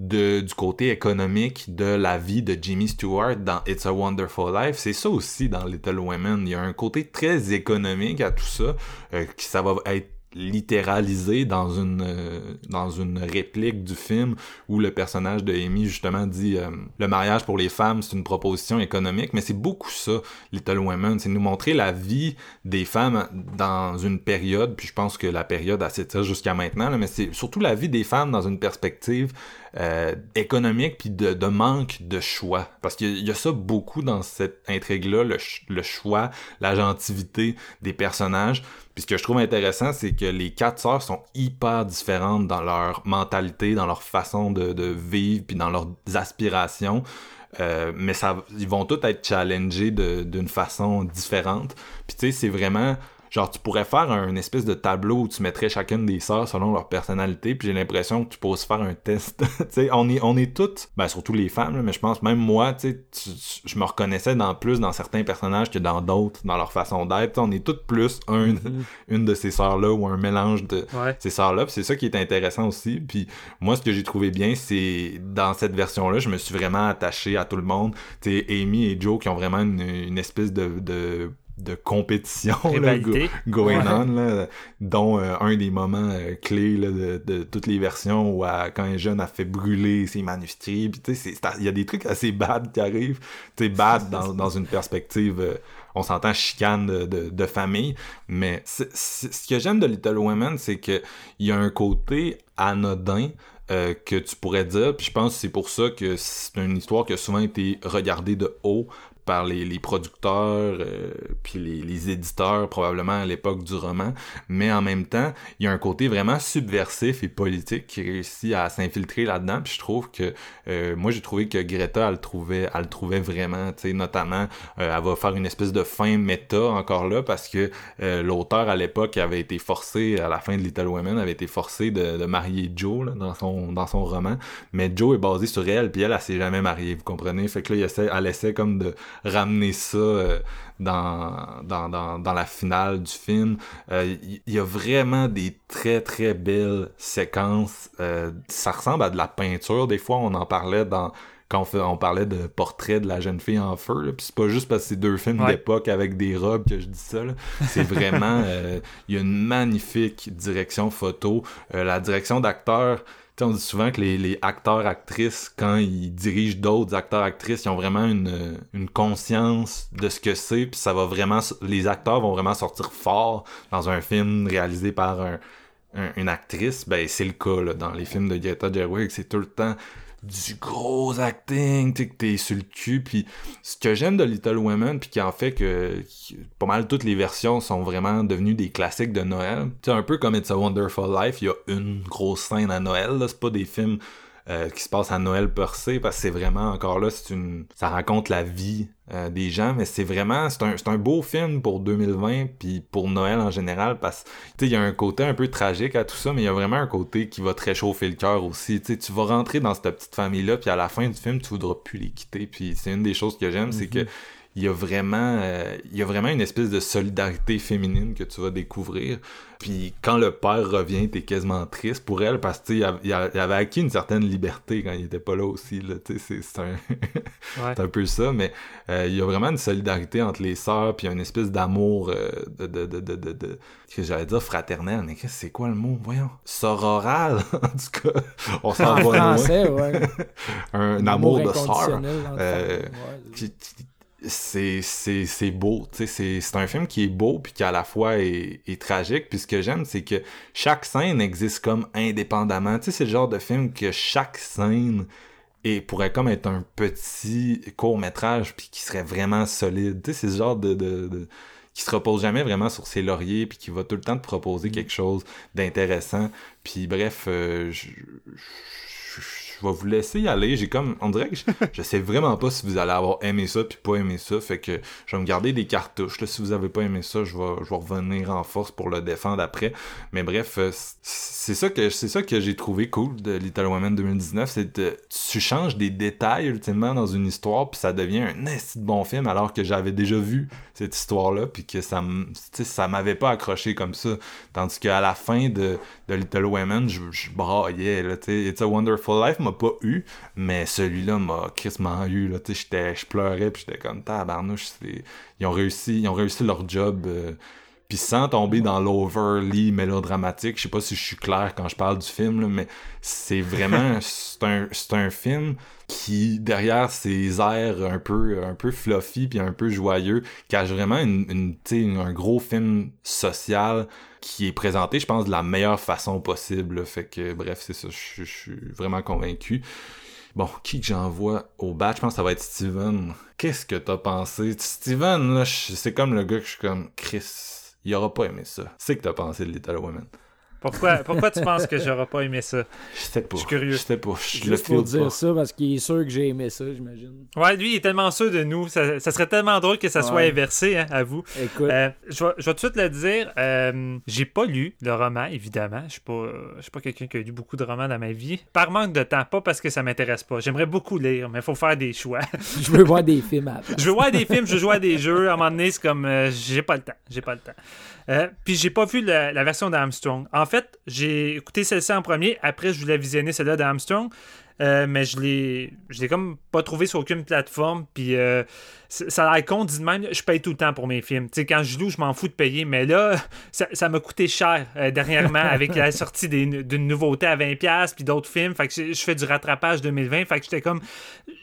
Speaker 4: de, du côté économique de la vie de Jimmy Stewart dans It's a Wonderful Life. C'est ça aussi dans Little Women. Il y a un côté très économique à tout ça, euh, qui ça va être littéralisé dans une euh, dans une réplique du film où le personnage de Amy justement dit euh, le mariage pour les femmes c'est une proposition économique mais c'est beaucoup ça Little Women c'est nous montrer la vie des femmes dans une période puis je pense que la période s'étire jusqu'à maintenant là, mais c'est surtout la vie des femmes dans une perspective euh, économique puis de, manque de choix parce qu'il y, a- ça beaucoup dans cette intrigue là le, ch- le choix la gentilité des personnages Puis ce que je trouve intéressant, c'est que les quatre sœurs sont hyper différentes dans leur mentalité, dans leur façon de, vivre, puis dans leurs aspirations. Euh, mais ça, ils vont tous être challengés d'une façon différente. Puis tu sais, c'est vraiment genre tu pourrais faire un espèce de tableau où tu mettrais chacune des sœurs selon leur personnalité. Puis j'ai l'impression que tu pourrais se faire un test. tu sais, on est on est toutes, ben surtout les femmes, là, mais je pense même moi, tu sais, tu- je me reconnaissais dans plus dans certains personnages que dans d'autres, dans leur façon d'être. Tu sais, On est toutes plus un, une de ces sœurs là ou un mélange de
Speaker 2: Ouais.
Speaker 4: ces sœurs-là. C'est ça qui est intéressant aussi. Puis moi, ce que j'ai trouvé bien, c'est dans cette version-là, je me suis vraiment attaché à tout le monde. Tu sais, Amy et Joe qui ont vraiment une, une espèce de, de, de compétition là,
Speaker 2: Rivalité.
Speaker 4: go- going
Speaker 2: Ouais.
Speaker 4: on, là, dont euh, un des moments euh, clés là, de, de toutes les versions où elle- quand elle est jeune, elle fait brûler ses manuscrits. Il y a des trucs assez bad qui arrivent. Bad dans, dans une perspective... euh, on s'entend chicane de, de, de famille, mais ce que j'aime de Little Women, c'est que il y a un côté anodin euh, que tu pourrais dire, puis je pense que c'est pour ça que c'est une histoire qui a souvent été regardée de haut par les, les producteurs euh, puis les, les éditeurs probablement à l'époque du roman. Mais en même temps il y a un côté vraiment subversif et politique qui réussit à s'infiltrer là-dedans. Puis je trouve que euh, moi j'ai trouvé que Greta elle le trouvait elle le trouvait vraiment tu sais notamment euh, elle va faire une espèce de fin méta encore là parce que euh, l'auteur à l'époque avait été forcé à la fin de Little Women avait été forcé de, de marier Joe là, dans son dans son roman. Mais Joe est basé sur elle puis elle elle s'est jamais mariée vous comprenez? Fait que là il essaie, elle essaie comme de ramener ça euh, dans, dans, dans, dans la finale du film. Euh, Il y, y a vraiment des très très belles séquences. Euh, ça ressemble à de la peinture. Des fois, on en parlait dans quand on, fait- on parlait de portrait de la jeune fille en feu. Puis c'est pas juste parce que c'est deux films
Speaker 2: Ouais.
Speaker 4: d'époque avec des robes que je dis ça. C'est vraiment... euh, Il y a une magnifique direction photo. Euh, la direction d'acteur... On dit souvent que les, les acteurs, actrices, quand ils dirigent d'autres acteurs, actrices, ils ont vraiment une, conscience de ce que c'est, puis ça va vraiment, les acteurs vont vraiment sortir fort dans un film réalisé par un, un- une actrice. Ben, c'est le cas, là, dans les films de Greta Gerwig, c'est tout le temps du gros acting, tu que t'es sur le cul, puis ce que j'aime de Little Women, puis qui en fait que pas mal toutes les versions sont vraiment devenues des classiques de Noël. Sais, un peu comme It's a Wonderful Life, il y a une grosse scène à Noël, c'est pas des films euh, qui se passent à Noël per se, parce que c'est vraiment, encore là, c'est ça raconte la vie euh, des gens, mais c'est vraiment, c'est un, beau film pour 2020, puis pour Noël en général, parce que, il y a un côté un peu tragique à tout ça, mais il y a vraiment un côté qui va te réchauffer le cœur aussi, tu vas rentrer dans cette petite famille-là, puis à la fin du film, tu voudras plus les quitter, puis c'est une des choses que j'aime, c'est que il y a vraiment euh, il y a vraiment une espèce de solidarité féminine que tu vas découvrir. Puis quand le père revient t'es quasiment triste pour elle parce que il il avait acquis une certaine liberté quand il était pas là aussi là tu sais c'est un c'est un peu ça mais euh, il y a vraiment une solidarité entre les sœurs puis une espèce d'amour euh, de, de, de, de, de, que j'allais dire fraternel. Mais c'est quoi le mot? Voyons. Sororal en tout cas. On s'en
Speaker 5: En
Speaker 4: va loin.
Speaker 5: français, ouais.
Speaker 4: un amour de sœur. Euh,
Speaker 5: ouais.
Speaker 4: qui- qui- c'est c'est c'est beau tu sais c'est c'est un film qui est beau puis qui à la fois est, est tragique. Puis ce que j'aime c'est que chaque scène existe comme indépendamment. Tu sais c'est le genre de film que chaque scène et pourrait comme être un petit court métrage puis qui serait vraiment solide. Tu sais c'est ce genre de, de, de- qui se repose jamais vraiment sur ses lauriers puis qui va tout le temps te proposer quelque chose d'intéressant. Puis bref euh, je, je- je vais vous laisser y aller. J'ai comme, on dirait que je, je sais vraiment pas si vous allez avoir aimé ça puis pas aimé ça. Fait que je vais me garder des cartouches. Là, si vous avez pas aimé ça, je vais, je vais revenir en force pour le défendre après. Mais bref, euh, c'est ça que c'est ça que j'ai trouvé cool de Little Women 2019, c'est que tu changes des détails ultimement dans une histoire puis ça devient un esti de bon film alors que j'avais déjà vu cette histoire-là puis que ça ça m'avait pas accroché comme ça. Tandis qu'à la fin de, de Little Women, je, je braillais. Là. It's a Wonderful Life m'a pas eu, mais celui-là m'a crissement eu. Là, j'étais- je pleurais puis j'étais comme tabarnouche. Ils ont réussi, ils ont réussi leur job. euh, puis sans tomber dans l'overly mélodramatique, je sais pas si je suis clair quand je parle du film, là, mais c'est vraiment c'est un, un film qui derrière ses airs un peu un peu fluffy puis un peu joyeux cache vraiment une, un gros film social qui est présenté je pense de la meilleure façon possible fait que bref c'est ça je, suis vraiment convaincu Bon, qui que j'envoie au bat? Je pense que ça va être Steven. Qu'est-ce que t'as pensé? Steven, là, c'est comme le gars que je suis comme, Chris, Il aura pas aimé ça. C'est que t'as pensé de Little Women?
Speaker 2: Pourquoi, pourquoi tu penses que j'aurais pas aimé ça?
Speaker 4: Je sais pas.
Speaker 2: Je suis curieux.
Speaker 4: Je sais pas. Je le
Speaker 5: Juste pour
Speaker 4: feel
Speaker 5: dire
Speaker 4: pas.
Speaker 5: ça, parce qu'il est sûr que j'ai aimé ça, j'imagine.
Speaker 2: Ouais, lui, il est tellement sûr de nous. Ça, ça serait tellement drôle que ça soit inversé, hein, à vous.
Speaker 5: Écoute,
Speaker 2: Euh, je, vais, je vais tout de suite le dire. euh, j'ai pas lu le roman, évidemment. Je suis pas, je suis pas quelqu'un qui a lu beaucoup de romans dans ma vie. Par manque de temps, pas parce que ça m'intéresse pas. J'aimerais beaucoup lire, mais il faut faire des choix.
Speaker 5: je veux voir des films à la place.
Speaker 2: je veux voir des films, je veux jouer à des jeux. À un moment donné, c'est comme euh, j'ai pas le temps. J'ai pas le temps. Euh, puis j'ai pas vu la, la version d'Armstrong. En fait, j'ai écouté celle-ci en premier. Après, je voulais visionner celle-là d'Armstrong. Euh, mais je l'ai je l'ai comme pas trouvé sur aucune plateforme puis euh, ça a l'air con dit de même je paye tout le temps pour mes films tu sais quand je loue je m'en fous de payer mais là ça m'a coûté cher euh, dernièrement avec la sortie d'une nouveauté à 20$ puis d'autres films fait que je, fais du rattrapage 2020 fait que j'étais comme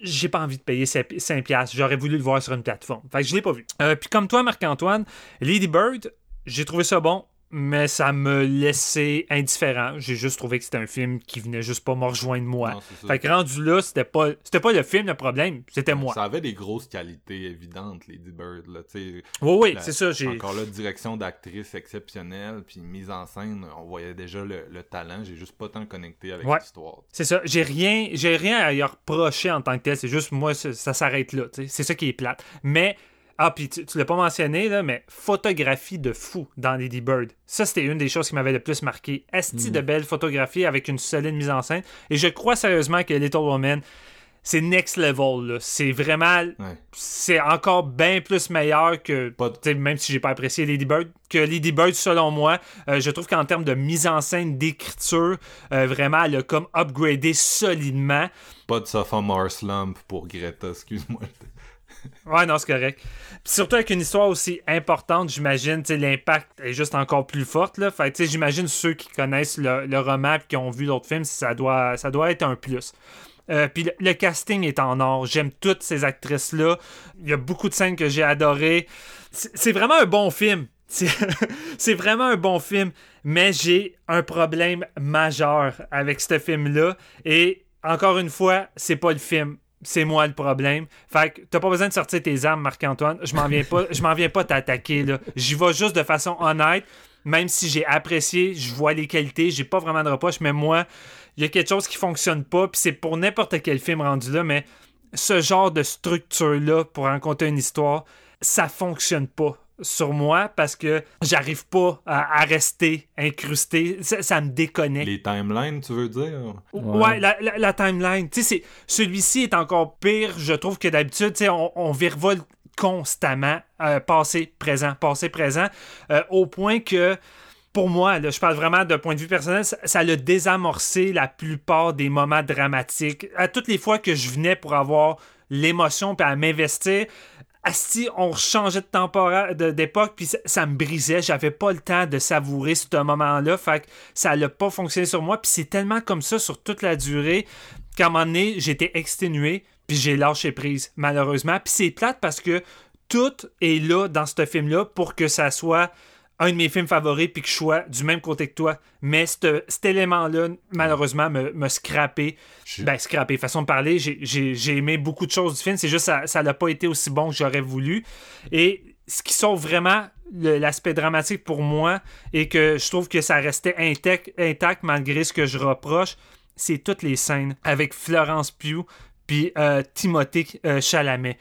Speaker 2: j'ai pas envie de payer 5$. J'aurais voulu le voir sur une plateforme. Fait que je l'ai pas vu. Puis comme toi, Marc-Antoine, Lady Bird, j'ai trouvé ça bon, mais ça me laissait indifférent. J'ai juste trouvé que c'était un film qui venait juste pas me rejoindre moi.
Speaker 4: Non.
Speaker 2: Fait que rendu là, c'était pas, c'était pas le film le problème, c'était moi.
Speaker 4: Ça avait des grosses qualités évidentes, Lady Bird. Là.
Speaker 2: Oui, oui, c'est ça. J'ai...
Speaker 4: Encore là, direction d'actrice exceptionnelle, puis mise en scène, on voyait déjà le, le talent. J'ai juste pas tant connecté avec
Speaker 2: Ouais.
Speaker 4: l'histoire.
Speaker 2: C'est ça. J'ai rien, j'ai rien à y reprocher en tant que tel. C'est juste moi, ça, ça s'arrête là. C'est ça qui est plate. Mais ah, puis tu, tu l'as pas mentionné là, mais photographie de fou dans Lady Bird. Ça, c'était une des choses qui m'avait le plus marqué. Esti de belle photographie avec une solide mise en scène. Et je crois sérieusement que Little Woman, c'est next level. C'est vraiment,
Speaker 4: Ouais.
Speaker 2: c'est encore bien plus meilleur que,
Speaker 4: de-
Speaker 2: même si j'ai pas apprécié Lady Bird, que Lady Bird, selon moi, euh, je trouve qu'en termes de mise en scène, d'écriture, euh, vraiment, elle a comme upgradé solidement.
Speaker 4: Pas de sophomore slump pour Greta, excuse-moi.
Speaker 2: Ouais, non, c'est correct. Surtout avec une histoire aussi importante, j'imagine, l'impact est juste encore plus forte, là. Fait j'imagine ceux qui connaissent le, le roman et qui ont vu l'autre film, ça doit, être un plus. Euh, puis le, le casting est en or. J'aime toutes ces actrices-là. Il y a beaucoup de scènes que j'ai adorées. C'est vraiment un bon film. C'est vraiment un bon film. Mais j'ai un problème majeur avec ce film-là. Et encore une fois, c'est pas le film. C'est moi le problème. Fait que t'as pas besoin de sortir tes armes, Marc-Antoine. Je m'en viens pas, je m'en viens pas t'attaquer, là. J'y vais juste de façon honnête. Même si j'ai apprécié, je vois les qualités, j'ai pas vraiment de reproche, mais moi, il y a quelque chose qui fonctionne pas, puis c'est pour n'importe quel film rendu là, mais ce genre de structure-là pour raconter une histoire, ça fonctionne pas sur moi parce que j'arrive pas à, à rester incrusté. Ça, ça me déconnecte.
Speaker 4: Les timelines, tu veux dire?
Speaker 2: Ouais, la, la- la timeline. Tu sais, celui-ci est encore pire, je trouve, que d'habitude. Tu sais, on, on virevolte constamment, euh, passé, présent, passé, présent, euh, au point que, pour moi, là, je parle vraiment d'un point de vue personnel, ça, ça l'a désamorcé la plupart des moments dramatiques. À toutes les fois que je venais pour avoir l'émotion puis à m'investir, Asti, on changeait de d'époque, puis ça, me brisait. J'avais pas le temps de savourer ce moment-là. Fait ça n'a pas fonctionné sur moi. Puis c'est tellement comme ça sur toute la durée qu'à un moment donné, j'étais exténué, puis j'ai lâché prise, malheureusement. Puis c'est plate parce que tout est là dans ce film-là pour que ça soit un de mes films favoris puis que je sois du même côté que toi. Mais cet élément-là, malheureusement, me, me scrappé.
Speaker 4: Je-
Speaker 2: Ben, scrappé, façon de parler. J'ai- aimé beaucoup de choses du film. C'est juste ça ça n'a pas été aussi bon que j'aurais voulu. Et ce qui sauve vraiment l'aspect dramatique pour moi et que je trouve que ça restait intact, intact malgré ce que je reproche, c'est toutes les scènes avec Florence Pugh puis euh, Timothée euh, Chalamet.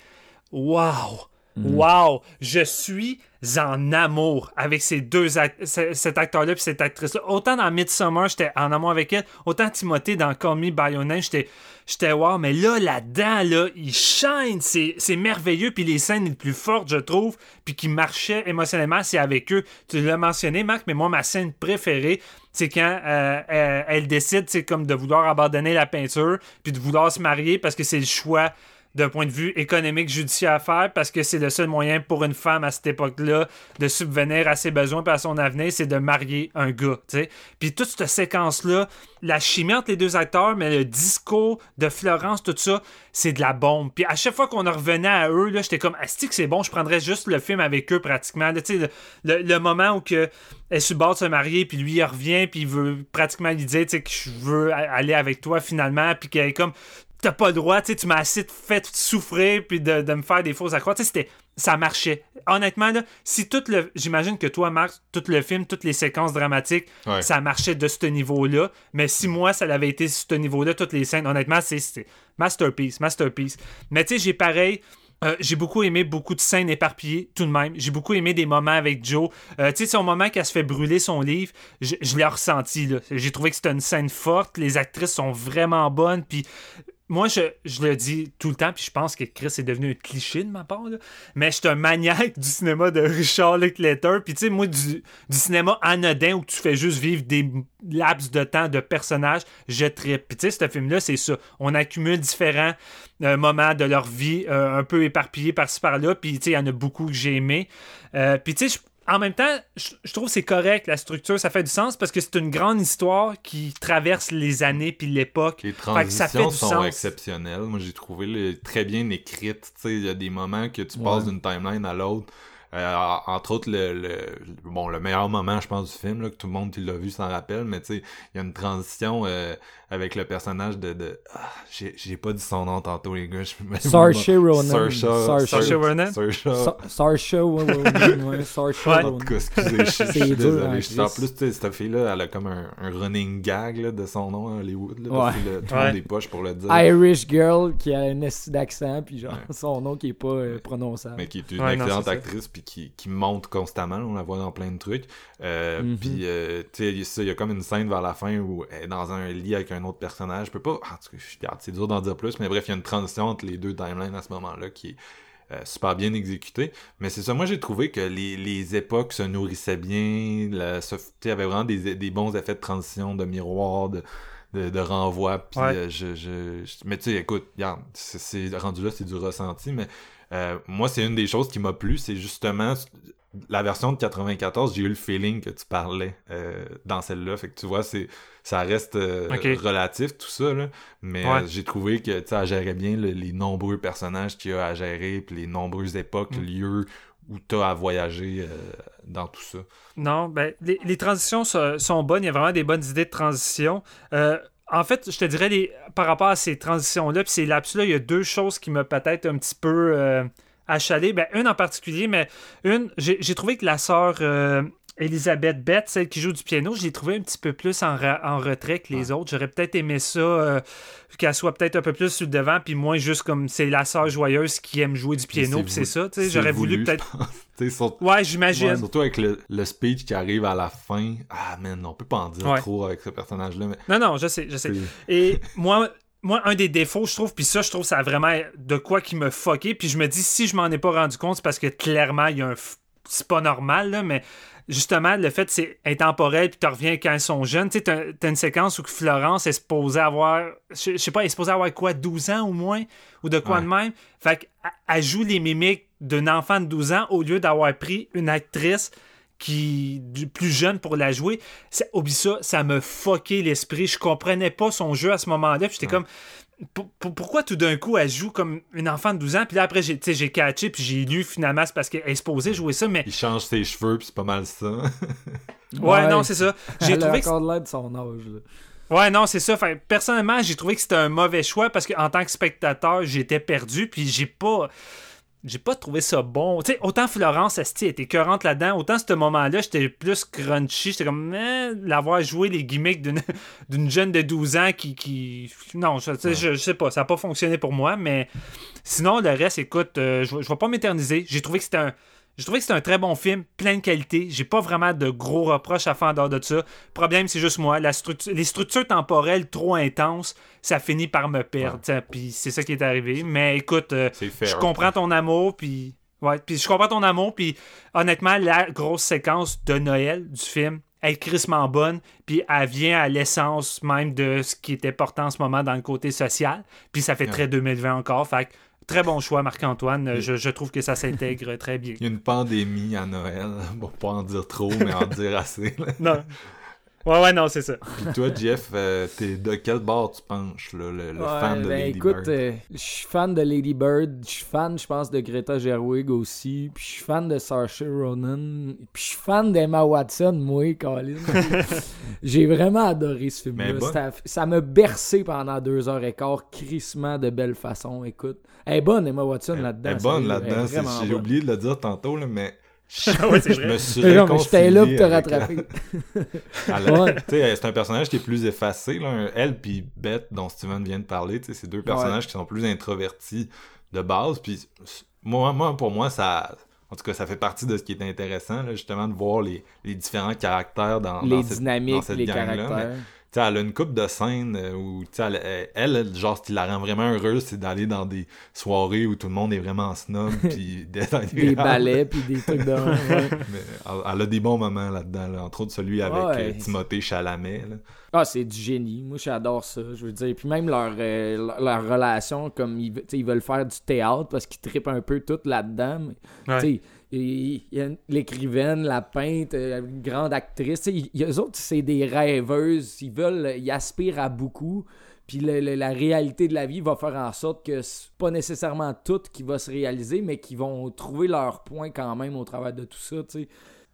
Speaker 2: Wow! Wow! Je suis en amour avec ces deux act- ce- cet acteur-là et cette actrice-là. Autant dans Midsommar, j'étais en amour avec elle, autant Timothée dans Call Me By j'étais j'étais wow, mais là, là-dedans, là, il shine, c'est merveilleux, puis les scènes les plus fortes, je trouve, puis qui marchaient émotionnellement, c'est avec eux. Tu l'as mentionné, Marc, mais moi, ma scène préférée, c'est quand euh, euh, elle décide, c'est comme de vouloir abandonner la peinture, puis de vouloir se marier parce que c'est le choix d'un point de vue économique judiciaire à faire parce que c'est le seul moyen pour une femme à cette époque-là de subvenir à ses besoins et à son avenir, c'est de marier un gars, tu sais. Puis toute cette séquence-là, la chimie entre les deux acteurs, mais le discours de Florence, tout ça, c'est de la bombe. Puis à chaque fois qu'on en revenait à eux, là, j'étais comme, asti que c'est bon, je prendrais juste le film avec eux pratiquement. Le, le- moment où que elle bord de se marier, puis lui, il revient, puis il veut pratiquement lui dire, que je veux aller avec toi finalement, puis qu'elle est comme, t'as pas le droit, tu sais, tu m'as assez fait souffrir, puis de, de me faire des fausses accrocs. Tu sais, c'était ça marchait. Honnêtement, là, si tout le. J'imagine que toi, Marc, tout le film, toutes les séquences dramatiques,
Speaker 4: Ouais.
Speaker 2: ça marchait de ce niveau-là. Mais si moi, ça l'avait été ce niveau-là, toutes les scènes, honnêtement, c'est masterpiece, masterpiece. Mais tu sais, j'ai pareil. euh, j'ai beaucoup aimé beaucoup de scènes éparpillées, tout de même. J'ai beaucoup aimé des moments avec Joe. Euh, tu sais, son moment qu'elle se fait brûler son livre, je, je l'ai ressenti. là. J'ai trouvé que c'était une scène forte. Les actrices sont vraiment bonnes. Puis moi, je, je le dis tout le temps, puis je pense que Chris est devenu un cliché de ma part, là. mais je suis un maniaque du cinéma de Richard Linklater. Puis tu sais, moi, du, du cinéma anodin où tu fais juste vivre des laps de temps de personnages, je trippe. Puis tu sais, ce film-là, c'est ça. On accumule différents euh, moments de leur vie, euh, un peu éparpillés par-ci par-là, puis tu sais, il y en a beaucoup que j'ai aimé. Euh, puis tu sais, je- en même temps, je, je trouve que c'est correct, la structure, ça fait du sens parce que c'est une grande histoire qui traverse les années puis l'époque.
Speaker 4: Les
Speaker 2: Fait que ça fait
Speaker 4: transitions
Speaker 2: du
Speaker 4: sont
Speaker 2: sens.
Speaker 4: exceptionnelles. Moi, j'ai trouvé le- très bien écrites. Tu sais, il y a des moments que tu
Speaker 5: Ouais.
Speaker 4: passes d'une timeline à l'autre. Euh, entre autres, le, le- bon, le meilleur moment, je pense, du film, là, que tout le monde qui l'a vu s'en rappelle, mais tu sais, il y a une transition euh, avec le personnage de... de ah, j'ai pas dit son nom tantôt, les gars. je me-
Speaker 5: Saoirse Ronan.
Speaker 4: Saoirse
Speaker 2: Ronan?
Speaker 4: Saoirse-
Speaker 5: Sa- Saoirse Ronan, ouais, Saoirse
Speaker 2: Ouais.
Speaker 4: En
Speaker 5: Ronan.
Speaker 4: tout cas, excusez, je, suis désolé.
Speaker 5: hein,
Speaker 4: en plus, cette fille-là, elle a comme un, un running gag là, de son nom à Hollywood. Là, parce
Speaker 5: Ouais.
Speaker 4: que le- tout le
Speaker 2: Ouais.
Speaker 4: monde est poche pour le dire.
Speaker 5: Irish girl qui a un esti d'accent, puis genre son nom qui est pas euh, prononçable.
Speaker 4: mais qui est une
Speaker 2: Ouais, non,
Speaker 4: excellente
Speaker 2: c'est ça.
Speaker 4: actrice puis qui, qui monte constamment on la voit dans plein de trucs euh,
Speaker 5: Mhm.
Speaker 4: puis euh, tu sais il y a comme une scène vers la fin où elle est dans un lit avec un autre personnage je peux pas en tout cas je- regarde, c'est dur d'en dire plus mais bref il y a une transition entre les deux timelines à ce moment là qui est euh, super bien exécutée mais c'est ça moi j'ai trouvé que les, les époques se nourrissaient bien la, il y avait vraiment des, des bons effets de transition de miroir de de, de renvoi puis
Speaker 2: Ouais.
Speaker 4: euh, je, je, je- mais tu sais écoute regarde c'est- rendu là c'est du ressenti mais euh, moi, c'est une des choses qui m'a plu, c'est justement la version de 94, j'ai eu le feeling que tu parlais euh, dans celle-là. Fait que tu vois, c'est ça reste euh, relatif tout ça, là. mais
Speaker 2: Ouais.
Speaker 4: euh, j'ai trouvé que tu gérait bien le- les nombreux personnages qu'il y a à gérer, puis les nombreuses époques,
Speaker 2: Mm.
Speaker 4: lieux où tu as à voyager dans tout ça.
Speaker 2: Non, ben, les, les transitions so- sont bonnes. Il y a vraiment des bonnes idées de transition. En fait, je te dirais, par rapport à ces transitions-là, puis ces laps-là, il y a deux choses qui me peut-être un petit peu euh, achalé. Ben, une en particulier, mais une, j'ai j'ai trouvé que la sœur euh, Elisabeth Bett, celle qui joue du piano, je l'ai trouvée un petit peu plus en, en retrait que les autres. J'aurais peut-être aimé ça, euh, qu'elle soit peut-être un peu plus sur le devant, puis moins juste comme c'est la sœur joyeuse qui aime jouer du piano, puis c'est ça. J'aurais voulu
Speaker 4: voulu,
Speaker 2: peut-être. Ouais, j'imagine.
Speaker 4: Ouais, surtout avec le, le speech qui arrive à la fin. Ah, man, on peut pas en dire
Speaker 2: Ouais.
Speaker 4: trop avec ce personnage-là. Mais
Speaker 2: Non, non, je sais, je sais. Et moi, moi, un des défauts, je trouve, puis ça, je trouve, ça a vraiment de quoi qui me fucké. Puis je me dis, si je m'en ai pas rendu compte, c'est parce que clairement, il y a un. f- C'est pas normal, là, mais justement, le fait c'est intemporel, puis tu reviens quand ils sont jeunes. Tu sais, t'as une séquence où que Florence est supposée avoir. Je je sais pas, elle est supposée avoir quoi, 12 ans au moins, ou de quoi
Speaker 4: Ouais.
Speaker 2: de même. Fait qu'elle elle joue les mimiques d'un enfant de 12 ans au lieu d'avoir pris une actrice qui du plus jeune pour la jouer. Ça, oublie ça, ça me fucké l'esprit. Je comprenais pas son jeu à ce moment-là. Puis j'étais comme, pourquoi tout d'un coup elle joue comme une enfant de 12 ans? Puis là après, j'ai tu sais, j'ai catché, puis j'ai lu finalement, c'est parce qu'elle est supposée jouer ça. Mais
Speaker 4: Il change ses cheveux, puis c'est pas mal ça.
Speaker 2: ouais, non, c'est ça. J'ai trouvé que
Speaker 5: encore de l'air de son âge. là.
Speaker 2: Ouais, non, c'est ça. Personnellement, j'ai trouvé que c'était un mauvais choix parce qu'en tant que spectateur, j'étais perdu, puis j'ai pas. J'ai pas trouvé ça bon. Tu sais, autant Florence, Esti était écœurante là-dedans, autant ce moment-là, j'étais plus crunchy. J'étais comme, eh, l'avoir joué les gimmicks d'une, d'une jeune de 12 ans qui. qui... Non, je, sais, je, je sais pas, ça a pas fonctionné pour moi, mais sinon, le reste, écoute, euh, je, je vais pas m'éterniser. J'ai trouvé que c'était un. J'ai trouvé que c'était un très bon film, plein de qualité. J'ai pas vraiment de gros reproches à faire en dehors de ça. Le problème, c'est juste moi. La structure, les structures temporelles trop intenses, ça finit par me perdre. Puis c'est ça qui est arrivé. Mais écoute, euh,
Speaker 4: fair.
Speaker 2: je comprends ton amour, puis ouais, puis je comprends ton amour, puis honnêtement, la grosse séquence de Noël du film, elle est crissement bonne, puis elle vient à l'essence même de ce qui est important en ce moment dans le côté social, puis ça fait
Speaker 4: Ouais.
Speaker 2: très 2020 encore, fait que très bon choix Marc-Antoine, je, je trouve que ça s'intègre très bien.
Speaker 4: Il y a une pandémie à Noël. Bon, pas en dire trop, mais en dire assez. là.
Speaker 2: Non. Ouais, ouais, non, c'est ça.
Speaker 4: Puis toi, Jeff, euh, t'es de quel bord tu penches, là, le, le
Speaker 5: Ouais,
Speaker 4: fan de
Speaker 5: ben,
Speaker 4: Lady
Speaker 5: écoute,
Speaker 4: Bird?
Speaker 5: euh, je suis fan de Lady Bird, je suis fan, je pense, de Greta Gerwig aussi, puis je suis fan de Saoirse Ronan, puis je suis fan d'Emma Watson, moi, Colin. J'ai vraiment adoré ce film-là.
Speaker 4: bon.
Speaker 5: Ça m'a bercé pendant deux heures et quart, crissement de belle façon, écoute. Elle est bonne, Emma Watson, là-dedans.
Speaker 4: Elle est bonne là-dedans. J'ai oublié de le dire tantôt, là, mais
Speaker 2: Ouais, c'est
Speaker 4: je me suis
Speaker 5: là pour te rattraper.
Speaker 4: C'est un personnage qui est plus effacé. Là. Elle puis Beth, dont Steven vient de parler, c'est deux personnages qui sont plus introvertis de base. Puis moi, moi, pour moi, ça... En tout cas, ça fait partie de ce qui est intéressant, là, justement, de voir les, les différents caractères dans,
Speaker 5: Les
Speaker 4: dans cette, dans
Speaker 5: dynamiques,
Speaker 4: cette
Speaker 5: les
Speaker 4: gang-là.
Speaker 5: caractères.
Speaker 4: Elle a une coupe de scènes euh, où, sais, elle, elle, genre, ce qui la rend vraiment heureuse, c'est d'aller dans des soirées où tout le monde est vraiment snob, puis d'être
Speaker 5: Des balais, puis des trucs de... ouais.
Speaker 4: Mais elle, elle a des bons moments là-dedans, là, entre autres celui avec
Speaker 5: Ouais.
Speaker 4: euh, Timothée Chalamet. là.
Speaker 5: Ah, c'est du génie. Moi, j'adore ça. Je veux dire, puis même leur, euh, leur, relation, comme ils, veulent faire du théâtre parce qu'ils trippent un peu tout là-dedans. mais,
Speaker 2: Ouais.
Speaker 5: Il il l'écrivaine, la peintre, euh, une grande actrice. ils- eux autres, c'est des rêveuses. Ils veulent, ils aspirent à beaucoup. Puis la réalité de la vie va faire en sorte que c'est pas nécessairement tout qui va se réaliser, mais qu'ils vont trouver leur point quand même au travers de tout ça.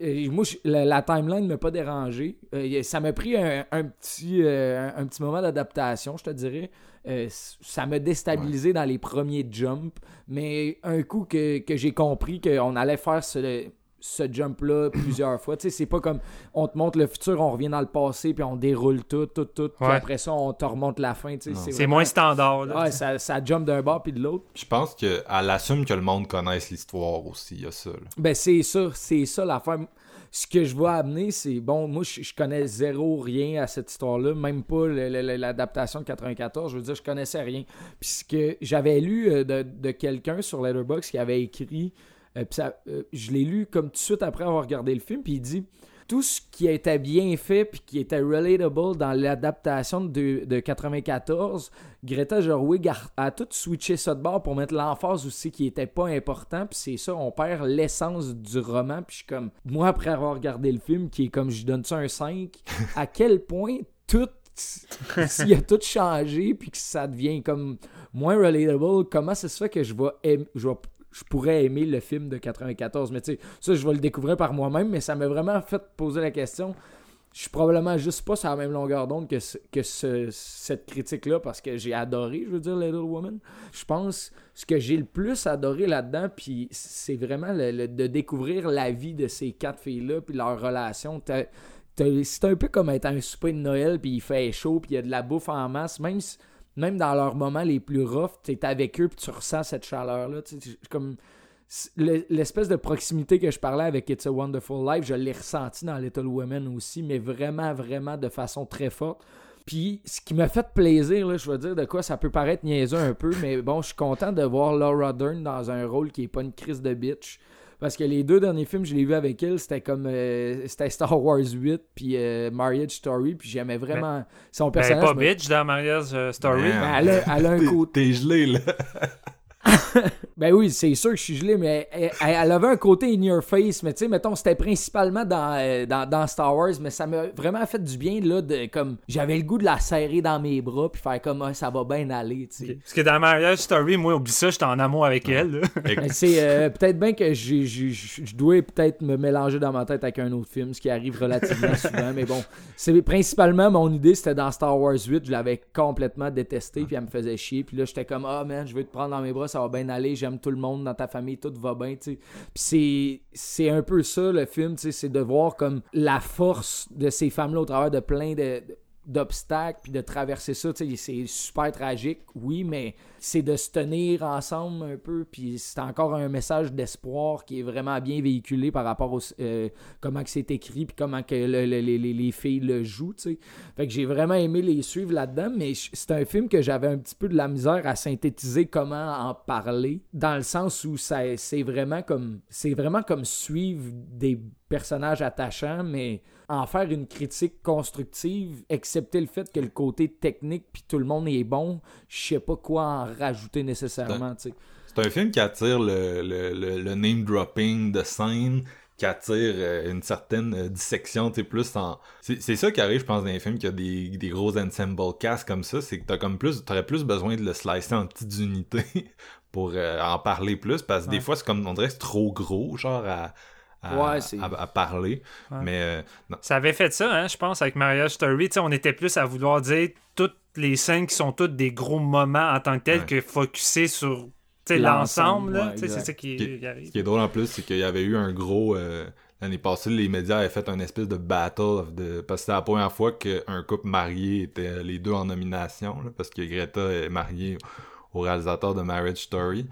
Speaker 5: Euh, moi, je- la, la timeline ne m'a pas dérangé. Euh, ça m'a pris un, petit, euh, un petit moment d'adaptation, je te dirais. Euh, ça m'a déstabilisé dans les premiers jumps, mais un coup que, que j'ai compris qu'on allait faire ce, ce jump-là plusieurs fois, tu sais, c'est pas comme on te montre le futur, on revient dans le passé, puis on déroule tout, tout, tout, puis
Speaker 2: Ouais.
Speaker 5: après ça, on te remonte la fin. tu sais. C'est
Speaker 2: C'est
Speaker 5: vraiment-
Speaker 2: moins standard. Là.
Speaker 5: Ouais, ça, ça jump d'un bord puis de l'autre.
Speaker 4: Je pense qu'elle assume que le monde connaisse l'histoire aussi, il y a ça. là.
Speaker 5: Ben, c'est ça, c'est ça l'affaire. Ce que je vais amener, c'est bon, moi, je, connais zéro rien à cette histoire-là, même pas l'adaptation de 94. Je veux dire, je connaissais rien. Puis ce que j'avais lu euh, de, quelqu'un sur Letterboxd qui avait écrit, euh, ça, euh, je l'ai lu comme tout de suite après avoir regardé le film, puis il dit tout ce qui était bien fait puis qui était relatable dans l'adaptation de, de 94, Greta Gerwig a, a tout switché ça de bord pour mettre l'emphase aussi qui était pas important. Puis c'est ça, on perd l'essence du roman. Puis je suis comme, moi après avoir regardé le film, qui est comme, je donne ça un 5, à quel point tout s'il a tout changé puis que ça devient comme moins relatable, comment ça se fait que je vais aim- je vais- je pourrais aimer le film de 94 mais tu sais ça je vais le découvrir par moi-même mais ça m'a vraiment fait poser la question je suis probablement juste pas sur la même longueur d'onde que, ce- que ce- cette critique-là parce que j'ai adoré, je veux dire, Little Woman. Je pense ce que j'ai le plus adoré là-dedans, puis c'est vraiment le- de découvrir la vie de ces quatre filles-là, puis leur relation. C'est un peu comme être un souper de Noël, puis il fait chaud, puis il y a de la bouffe en masse. Même, si- même dans leurs moments les plus roughs, tu es avec eux, puis tu ressens cette chaleur-là. Comme le- l'espèce de proximité que je parlais avec It's a Wonderful Life, je l'ai ressenti dans Little Women aussi, mais vraiment, vraiment de façon très forte. Puis, ce qui m'a fait plaisir, je veux dire de quoi ça peut paraître niaiseux un peu, mais bon, je suis content de voir Laura Dern dans un rôle qui est pas une crise de bitch. Parce que les deux derniers films, je l'ai vu avec elle, c'était comme euh, c'était Star Wars 8 puis euh, Marriage Story, puis j'aimais vraiment son
Speaker 2: Ben,
Speaker 5: personnage.
Speaker 2: pas
Speaker 5: me-
Speaker 2: bitch dans Maria's euh, Story.
Speaker 5: Ben, elle, a, elle a un côté.
Speaker 4: T'es gelé, là.
Speaker 5: Ben oui, c'est sûr que je suis gelé, mais elle, elle avait un côté in your face, mais tu sais, mettons, c'était principalement dans, euh, dans, dans Star Wars, mais ça m'a vraiment fait du bien, là, de comme, j'avais le goût de la serrer dans mes bras, puis faire comme, Ah, ça va bien aller, tu sais.
Speaker 2: Parce que dans Mariage Story, moi, oublie ça, j'étais en amour avec elle. là.
Speaker 5: Ben, C'est euh, peut-être bien que je dois peut-être me mélanger dans ma tête avec un autre film, ce qui arrive relativement souvent, mais bon, c'est principalement mon idée, c'était dans Star Wars 8, je l'avais complètement détesté, puis elle me faisait chier, puis là, j'étais comme, ah man, je veux te prendre dans mes bras, ça va bien aller, j'aime tout le monde dans ta famille, tout va bien, tu sais. C'est un peu ça, le film, tu sais, c'est de voir comme la force de ces femmes-là au travers de plein de d'obstacles puis de traverser ça tu sais, c'est super tragique oui mais c'est de se tenir ensemble un peu puis c'est encore un message d'espoir qui est vraiment bien véhiculé par rapport au euh, comment c'est écrit puis comment que le- le- les, les- les filles le jouent tu sais. Fait que j'ai vraiment aimé les suivre là-dedans mais c'est un film que j'avais un petit peu de la misère à synthétiser comment en parler dans le sens où c'est vraiment comme c'est vraiment comme suivre des personnages attachants mais en faire une critique constructive, excepté le fait que le côté technique puis tout le monde est bon, je sais pas quoi en rajouter nécessairement.
Speaker 4: C'est un film qui attire le, le, le, le name dropping de scène, qui qui attire euh, une certaine euh, dissection, tu plus en... C'est ça qui arrive, je pense, dans les films, qu'il y a des, des gros ensemble cast comme ça, c'est que t'as comme plus, t'aurais plus besoin de le slicer en petites unités pour euh, en parler plus, parce que des fois, c'est comme, on dirait que c'est trop gros, genre, à, à,
Speaker 5: Ouais, c'est-
Speaker 4: à- à parler,
Speaker 2: Ouais.
Speaker 4: mais... euh.
Speaker 2: Ça avait fait ça, hein, je pense, avec Marriage Story. On était plus à vouloir dire toutes les scènes qui sont toutes des gros moments en tant que tels
Speaker 4: Ouais.
Speaker 2: que focusser sur
Speaker 5: L'ensemble,
Speaker 2: c'est ça qui,
Speaker 4: Ce qui,
Speaker 2: qui arrive.
Speaker 4: ce qui est drôle en plus, c'est qu'il y avait eu un gros. euh, L'année passée, les médias avaient fait un espèce de battle of the... Parce que c'était la première fois qu'un couple marié était les deux en nomination. là, parce que Greta est mariée au réalisateur de Marriage Story.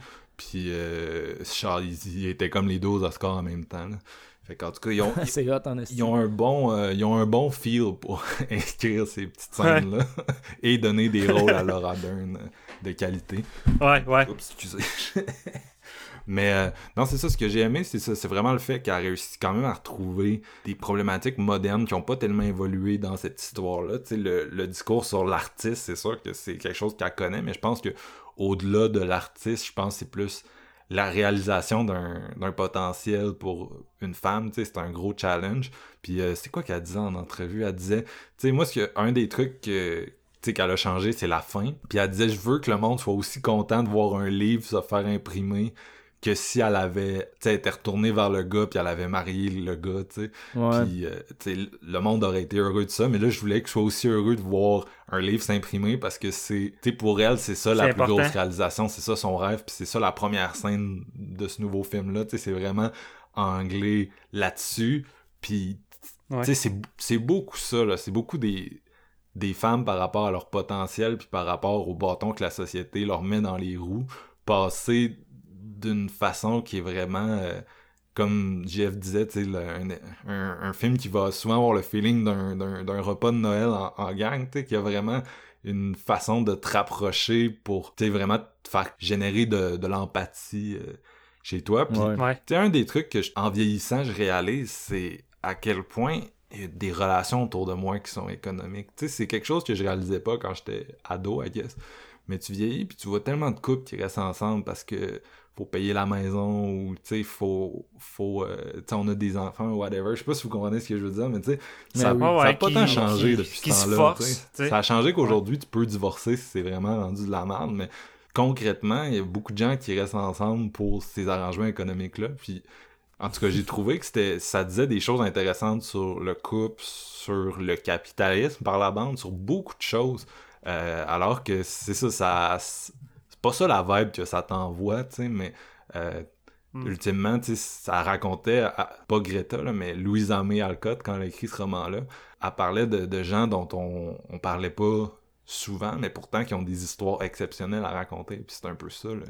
Speaker 4: Puis euh, Charles, ils, étaient comme les deux aux Oscars en même temps. là. Fait qu'en tout cas, ils ont,
Speaker 5: hot
Speaker 4: ils un bon euh, ils ont un bon feel pour inscrire ces petites scènes là et donner des rôles à Laura Dern euh, de qualité.
Speaker 2: Ouais, ouais.
Speaker 4: Oups, excusez. Mais euh, non, c'est ça, ce que j'ai aimé, c'est ça, c'est vraiment le fait qu'elle a réussi quand même à retrouver des problématiques modernes qui n'ont pas tellement évolué dans cette histoire-là. Tu sais, le, le discours sur l'artiste, c'est sûr que c'est quelque chose qu'elle connaît, mais je pense que au-delà de l'artiste, je pense que c'est plus la réalisation d'un potentiel pour une femme, c'est un gros challenge. Puis euh, c'est quoi qu'elle disait en entrevue? Elle disait, tu sais, moi, ce que, un des trucs que, qu'elle a changé, c'est la fin. Puis elle disait, je veux que le monde soit aussi content de voir un livre se faire imprimer que si elle avait, était retournée vers le gars puis elle avait marié le gars, tu sais. Puis, euh, le monde aurait été heureux de ça, mais là, je voulais que je sois aussi heureux de voir un livre s'imprimer parce que c'est, pour elle, c'est ça la plus grosse réalisation, c'est ça son rêve, puis c'est ça la première scène de ce nouveau film-là, tu sais, c'est vraiment anglais là-dessus, puis,
Speaker 2: Ouais.
Speaker 4: tu sais, c'est, c'est beaucoup ça, là, c'est beaucoup des, des femmes par rapport à leur potentiel, puis par rapport au bâton que la société leur met dans les roues, passer d'une façon qui est vraiment... euh, comme Jeff disait, le- un, un- un film qui va souvent avoir le feeling d'un- d'un d'un repas de Noël en, en gang, tu sais, qui a vraiment une façon de te rapprocher pour, vraiment te faire générer de, de l'empathie euh, chez toi. Puis,
Speaker 5: Ouais.
Speaker 4: Un des trucs que, je- en vieillissant, je réalise, c'est à quel point il y a des relations autour de moi qui sont économiques. Tu sais, c'est quelque chose que je réalisais pas quand j'étais ado, I guess. Mais tu vieillis, puis tu vois tellement de couples qui restent ensemble parce que faut payer la maison ou, tu sais, faut... faut euh, tu sais, on a des enfants ou whatever. Je sais pas si vous comprenez ce que je veux dire, mais tu sais, ça,
Speaker 5: oui.
Speaker 4: ça a
Speaker 2: Ouais,
Speaker 4: pas
Speaker 2: qui-
Speaker 4: tant changé
Speaker 2: qui-
Speaker 4: depuis
Speaker 2: qui
Speaker 4: ce temps-là. Ça a changé qu'aujourd'hui, tu peux divorcer si c'est vraiment rendu de la merde, mais concrètement, il y a beaucoup de gens qui restent ensemble pour ces arrangements économiques-là. Puis, en tout cas, j'ai trouvé que c'était, ça disait des choses intéressantes sur le couple, sur le capitalisme par la bande, sur beaucoup de choses. Euh, alors que c'est ça, ça, pas ça la vibe que ça t'envoie, tu sais, mais euh,
Speaker 2: Mm.
Speaker 4: ultimement, tu sais, ça racontait, à- pas Greta, là, mais Louisa May Alcott, quand elle a écrit ce roman-là, elle parlait de, de gens dont on, on parlait pas souvent, mais pourtant qui ont des histoires exceptionnelles à raconter. Puis c'est un peu ça, le,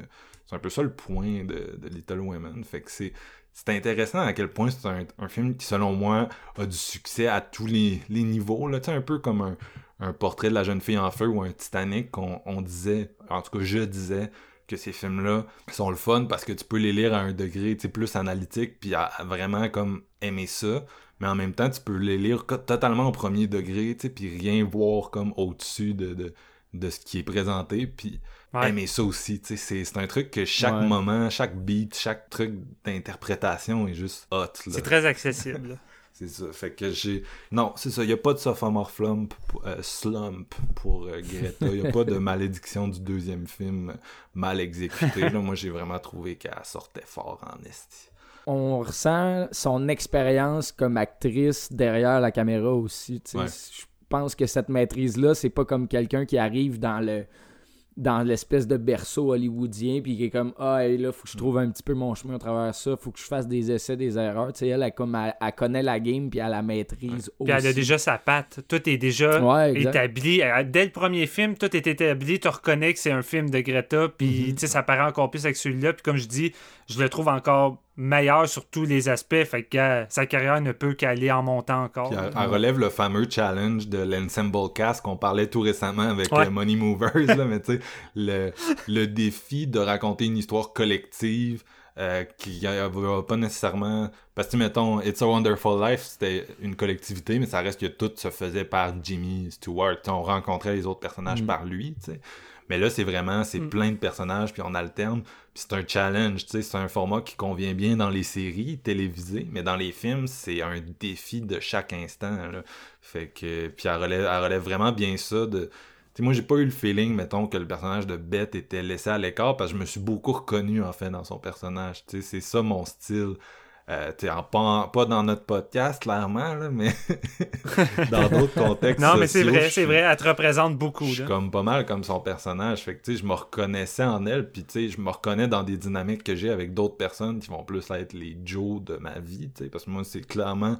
Speaker 4: c'est un peu ça le point de, de Little Women. Fait que c'est, c'est intéressant à quel point c'est un, un film qui, selon moi, a du succès à tous les, les niveaux. Là, un peu comme un, un portrait de la jeune fille en feu ou un Titanic qu'on on disait, en tout cas je disais, que ces films-là sont le fun parce que tu peux les lire à un degré plus analytique puis à, à vraiment comme aimer ça mais en même temps tu peux les lire totalement au premier degré puis rien voir comme au-dessus de, de, de ce qui est présenté puis
Speaker 2: Ouais.
Speaker 4: aimer ça aussi c'est un truc que chaque
Speaker 5: Ouais.
Speaker 4: moment chaque beat chaque truc d'interprétation est juste hot.
Speaker 2: C'est très accessible.
Speaker 4: C'est ça. Fait que j'ai. Non, c'est ça. Il n'y a pas de sophomore flump, euh, slump pour euh, Greta. Il n'y a pas de malédiction du deuxième film mal exécuté. Là, moi, j'ai vraiment trouvé qu'elle sortait fort en esti.
Speaker 5: on ressent son expérience comme actrice derrière la caméra aussi.
Speaker 4: Ouais.
Speaker 5: Je pense que cette maîtrise-là, c'est pas comme quelqu'un qui arrive dans le dans l'espèce de berceau hollywoodien puis qui est comme ah hey, là faut que je trouve un petit peu mon chemin à travers ça faut que je fasse des essais des erreurs tu sais elle, elle, comme elle, elle connaît la game puis elle la maîtrise
Speaker 2: Puis elle a
Speaker 5: aussi.
Speaker 2: déjà sa patte. Tout est déjà
Speaker 5: Ouais,
Speaker 2: établi. Dès le premier film, tout est établi. Tu reconnais que c'est un film de Greta. Puis
Speaker 5: Mhm.
Speaker 2: tu sais, ça paraît encore plus avec celui-là. Puis comme je dis, je le trouve encore meilleur sur tous les aspects. Fait que euh, sa carrière ne peut qu'aller en montant encore.
Speaker 4: Puis elle, elle relève le fameux challenge de l'Ensemble Cast qu'on parlait tout récemment avec
Speaker 2: Ouais.
Speaker 4: euh, Money Movers. là, mais tu sais, le, le défi de raconter une histoire collective euh, qui va pas nécessairement... Parce que, mettons, It's a Wonderful Life, c'était une collectivité, mais ça reste que tout se faisait par Jimmy Stewart. T'sais, on rencontrait les autres personnages
Speaker 5: Mm.
Speaker 4: par lui, tu sais. Mais là, c'est vraiment, c'est
Speaker 2: Mm.
Speaker 4: plein de personnages, puis on alterne. Puis c'est un challenge, tu sais, c'est un format qui convient bien dans les séries télévisées, mais dans les films, c'est un défi de chaque instant, là. Fait que, puis elle relève, elle relève vraiment bien ça de... Moi, j'ai pas eu le feeling, mettons, que le personnage de Beth était laissé à l'écart, parce que je me suis beaucoup reconnu, en fait, dans son personnage. Tu sais, c'est ça mon style. Euh, en- pas, en- pas dans notre podcast, clairement, là, mais dans d'autres contextes.
Speaker 2: Non, mais c'est vrai, c'est vrai, elle te représente beaucoup.
Speaker 4: je suis comme pas mal comme son personnage. Fait que, tu sais, je me reconnaissais en elle, puis, tu sais, je me reconnais dans des dynamiques que j'ai avec d'autres personnes qui vont plus être les Joe de ma vie, tu sais, parce que moi, c'est clairement...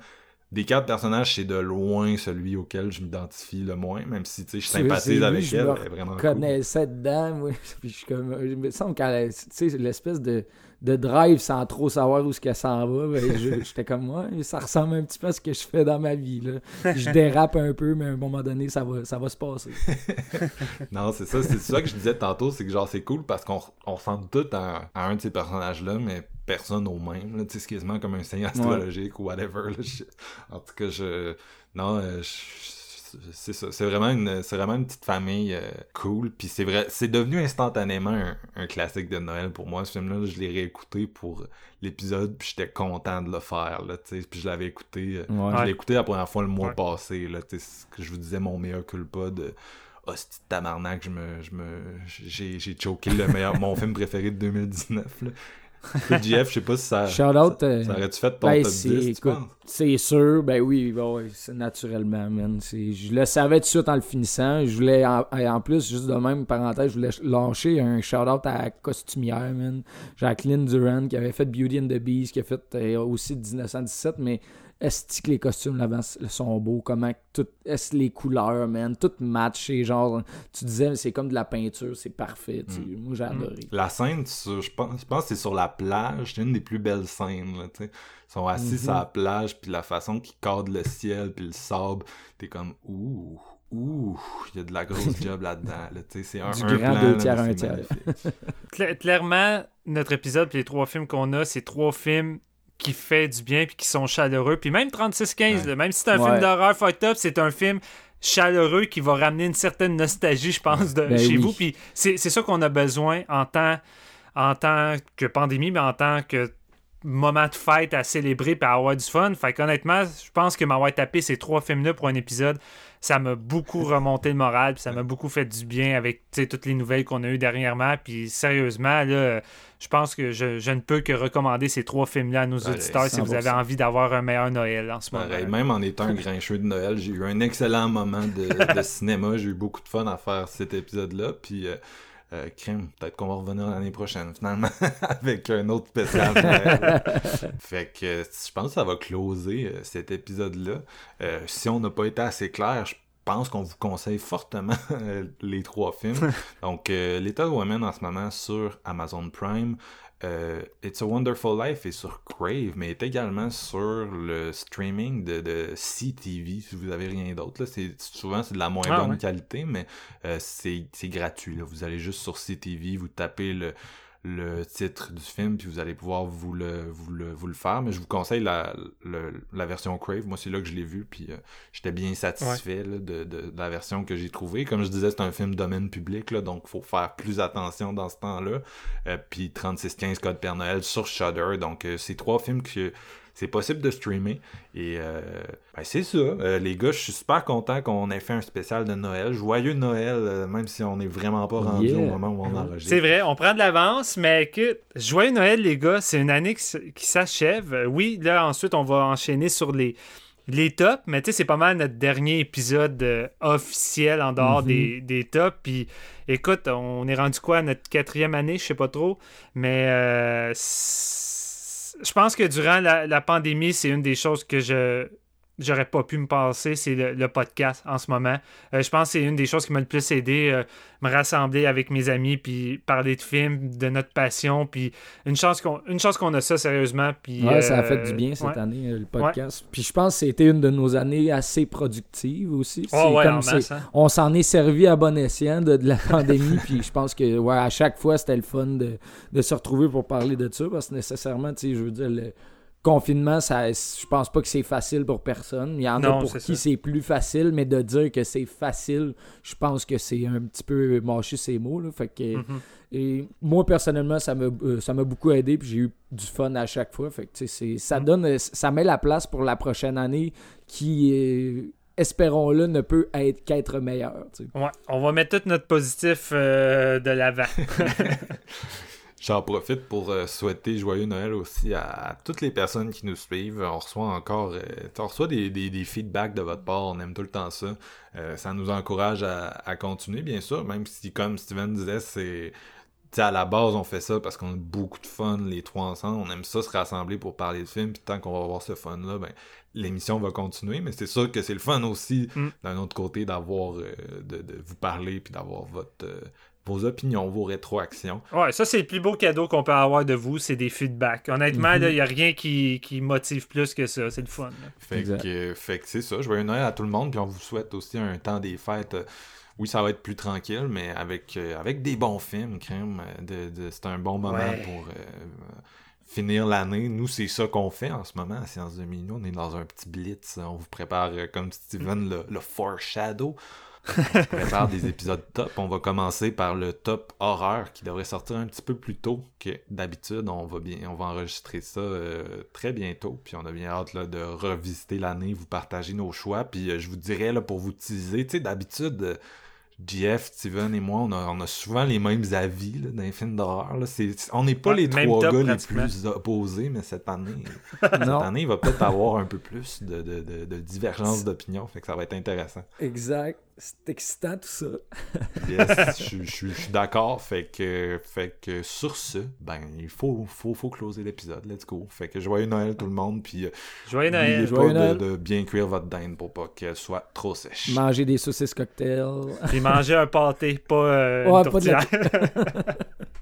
Speaker 4: Des quatre personnages, c'est de loin celui auquel je m'identifie le moins, même si, tu sais, je sympathise avec
Speaker 5: lui, je
Speaker 4: elle,
Speaker 5: me
Speaker 4: elle est vraiment cool.
Speaker 5: connaissais dedans, moi. Puis je suis comme. Il me semble qu'elle. Tu sais, l'espèce de, de drive sans trop savoir où ce qu'elle s'en va. ben, je- J'étais comme moi. ça ressemble un petit peu à ce que je fais dans ma vie. Là. Je dérape un peu, mais à un moment donné, ça va, ça va se passer.
Speaker 4: Non, c'est ça, c'est ça que je disais tantôt, c'est que genre c'est cool parce qu'on on ressemble tous à, à un de ces personnages-là, mais personne au même. c'est quasiment comme un signe astrologique ou whatever. là. Je- en tout cas, je. Non, euh, je- c'est ça. C'est vraiment une, c'est vraiment une petite famille euh, cool. Puis c'est vrai, c'est devenu instantanément un, un classique de Noël pour moi. Ce film-là, je l'ai réécouté pour l'épisode, puis j'étais content de le faire. Là, tu sais. puis je l'avais écouté. euh,
Speaker 5: Ouais.
Speaker 4: Je l'ai écouté la première fois le mois
Speaker 2: Ouais.
Speaker 4: passé. Là, tu sais, ce que je vous disais, mon meilleur culpa de hostie de tabarnak, je me, je me, j'ai, j'ai choqué le meilleur, mon film préféré de 2019, là. Écoute, JF, je sais pas si ça,
Speaker 5: Shout out.
Speaker 4: ça,
Speaker 5: euh,
Speaker 4: ça aurait-tu fait ton
Speaker 5: ben,
Speaker 4: top
Speaker 5: c'est-
Speaker 4: 10, tu
Speaker 5: écoute,
Speaker 4: penses?
Speaker 5: C'est sûr, ben oui, c'est naturellement, man. Je le savais tout de suite en le finissant. Je voulais, en, en plus, juste de même, parenthèse, je voulais lâcher un shout-out à la costumière, man. Jacqueline Duran, qui avait fait Beauty and the Beast, qui a fait euh, aussi 1917, mais est-ce que les costumes là-bas sont beaux, comment tout, est les couleurs, man, tout matché, genre, tu disais, c'est comme de la peinture, c'est parfait, tu.
Speaker 4: Mm.
Speaker 5: Moi, j'ai adoré.
Speaker 4: La scène, je pense, je pense que c'est sur la plage, c'est une des plus belles scènes, là, tu sais. Ils sont assis sur la plage, puis la façon qu'ils cadrent le ciel, puis le sable, t'es comme, ouh, ouh, il y a de la grosse job là-dedans, là, tu sais, c'est un,
Speaker 5: Du
Speaker 4: un
Speaker 5: grand
Speaker 4: plan,
Speaker 5: deux
Speaker 4: là,
Speaker 5: tiers, un tiers.
Speaker 2: clairement, notre épisode, puis les trois films qu'on a, c'est trois films qui fait du bien puis qui sont chaleureux. Puis même 36-15,
Speaker 4: Ouais.
Speaker 2: là, même si c'est un
Speaker 5: Ouais.
Speaker 2: film d'horreur fucked up, c'est un film chaleureux qui va ramener une certaine nostalgie, je pense, de
Speaker 5: Ben
Speaker 2: chez
Speaker 5: oui.
Speaker 2: vous. Puis c'est c'est ça qu'on a besoin en tant, en tant que pandémie, mais en tant que moment de fête à célébrer et à avoir du fun. Fait qu'honnêtement, je pense que m'avoir tapé ces trois films-là pour un épisode, ça m'a beaucoup remonté le moral, puis ça m'a beaucoup fait du bien avec toutes les nouvelles qu'on a eues dernièrement. Puis sérieusement, là, je pense que je, je ne peux que recommander ces trois films-là à nos auditeurs si vous avez
Speaker 5: 100%.
Speaker 2: envie d'avoir un meilleur Noël en ce moment.
Speaker 4: Même en étant un grincheux de Noël, j'ai eu un excellent moment de, de cinéma. J'ai eu beaucoup de fun à faire cet épisode-là. Puis, euh, euh, crème, peut-être qu'on va revenir l'année prochaine, finalement, avec un autre spécial. Noël. fait que euh, je pense que ça va closer euh, cet épisode-là. Euh, si on n'a pas été assez clair, je pense qu'on vous conseille fortement euh, les trois films. Donc, euh, Little Women en ce moment sur Amazon Prime. Euh, It's a Wonderful Life est sur Crave, mais est également sur le streaming de, de CTV, si vous avez rien d'autre. là. C'est, souvent, c'est de la moins
Speaker 2: Ah,
Speaker 4: bonne
Speaker 2: ouais.
Speaker 4: qualité, mais euh, c'est, c'est gratuit. Là. Vous allez juste sur CTV, vous tapez le, le titre du film, puis vous allez pouvoir vous le, vous le, vous le faire. Mais je vous conseille la, le- la version Crave. Moi, c'est là que je l'ai vu, puis euh, j'étais bien satisfait là, de, de- de la version que j'ai trouvée. Comme je disais, c'est un film domaine public, là, donc faut faire plus attention dans ce temps-là. Euh, puis 3615 Code Père Noël sur Shudder. Donc, euh, c'est trois films que c'est possible de streamer. Et euh, ben, c'est ça. Euh, les gars, je suis super content qu'on ait fait un spécial de Noël. Joyeux Noël, euh, même si on n'est vraiment pas rendu
Speaker 5: Yeah.
Speaker 4: au moment où on enregistre.
Speaker 2: C'est vrai, on prend de l'avance, mais écoute, joyeux Noël, les gars, c'est une année qui, s'achève. Oui, là, ensuite, on va enchaîner sur les, les tops, mais tu sais, c'est pas mal notre dernier épisode euh, officiel en dehors
Speaker 5: Mhm.
Speaker 2: des, des tops. Puis écoute, on est rendu quoi, à notre quatrième année, je sais pas trop, mais euh, je pense que durant la, pandémie, c'est une des choses que je j'aurais pas pu me passer, c'est le, le podcast en ce moment. Euh, je pense que c'est une des choses qui m'a le plus aidé, euh, me rassembler avec mes amis, puis parler de films, de notre passion, puis une chance qu'on une chance qu'on a ça sérieusement. Puis,
Speaker 5: Ouais, ça a
Speaker 2: euh,
Speaker 5: fait du bien cette
Speaker 2: ouais.
Speaker 5: année, euh, le podcast. Puis je pense que c'était une de nos années assez productives aussi.
Speaker 2: Oh,
Speaker 5: comme
Speaker 2: masse, hein.
Speaker 5: On s'en est servi à bon escient de, de la pandémie. puis je pense que ouais, à chaque fois, c'était le fun de, de se retrouver pour parler de ça. Parce que nécessairement, tu sais, je veux dire, le confinement, ça, je pense pas que c'est facile pour personne. Il y en
Speaker 2: Non,
Speaker 5: a pour qui c'est plus facile, mais de dire que c'est facile, je pense que c'est un petit peu mâcher ses mots. Là. Fait que,
Speaker 2: Mhm.
Speaker 5: et moi, personnellement, ça m'a euh, ça m'a beaucoup aidé, puis j'ai eu du fun à chaque fois. Fait que, ça
Speaker 2: Mm.
Speaker 5: donne, ça met la place pour la prochaine année qui, espérons-le, ne peut être qu'être meilleure. tu sais.
Speaker 2: Ouais, on va mettre tout notre positif euh, de l'avant.
Speaker 4: J'en profite pour euh, souhaiter joyeux Noël aussi à, toutes les personnes qui nous suivent. On reçoit encore, euh, on reçoit des, des- des feedbacks de votre part. On aime tout le temps ça. Euh, ça nous encourage à, à continuer, bien sûr. Même si, comme Steven disait, c'est à la base, on fait ça parce qu'on a beaucoup de fun, les trois ensemble. On aime ça se rassembler pour parler de films. Puis tant qu'on va avoir ce fun-là, ben, l'émission va continuer. Mais c'est sûr que c'est le fun aussi,
Speaker 2: Mm.
Speaker 4: d'un autre côté, d'avoir, de, de vous parler puis d'avoir votre, vos opinions, vos rétroactions.
Speaker 2: Ouais, ça, c'est le plus beau cadeau qu'on peut avoir de vous, c'est des feedbacks. Honnêtement,
Speaker 5: Mhm.
Speaker 2: il n'y a rien qui, qui motive plus que ça. C'est le fun. là.
Speaker 4: Fait
Speaker 5: Exact.
Speaker 4: que, fait que c'est ça. Joyeux Noël à tout le monde. Puis on vous souhaite aussi un temps des fêtes. euh, Oui, ça va être plus tranquille, mais avec, euh, avec des bons films, crème. euh, De, de- c'est un bon moment
Speaker 2: Ouais.
Speaker 4: pour euh, finir l'année. Nous, c'est ça qu'on fait en ce moment à Science de Minuit. On est dans un petit blitz. On vous prépare, comme Steven, le, le foreshadow. On prépare des épisodes top. On va commencer par le top horreur qui devrait sortir un petit peu plus tôt que d'habitude. On va enregistrer ça euh, très bientôt. Puis on a bien hâte de revisiter l'année, vous partager nos choix. Puis euh, je vous dirais là pour vous teaser, tu sais, d'habitude. JF, Steven et moi, on a, on a souvent les mêmes avis là, dans les films d'horreur. là. C'est- c'est- On n'est pas
Speaker 2: Ouais,
Speaker 4: les trois
Speaker 2: top,
Speaker 4: gars les plus opposés, mais cette année, cette année, il va peut-être avoir un peu plus de, de, de, de divergence d'opinion. Fait que ça va être intéressant.
Speaker 5: Exact. C'est excitant tout ça.
Speaker 4: Yes, je, je- je suis d'accord. Fait que, fait que sur ce, ben, il faut, faut, faut closer l'épisode. Let's go. Fait que joyeux Noël tout le monde. Puis, euh,
Speaker 2: Joyeux
Speaker 4: n'oubliez
Speaker 2: Noël.
Speaker 4: pas
Speaker 5: Joyeux
Speaker 4: de,
Speaker 5: Noël.
Speaker 4: de bien cuire votre dinde pour pas qu'elle soit trop sèche.
Speaker 5: Manger des saucisses cocktails.
Speaker 2: Puis manger un pâté, pas euh,
Speaker 5: Ouais,
Speaker 2: une
Speaker 5: pas de la-
Speaker 2: tourtière.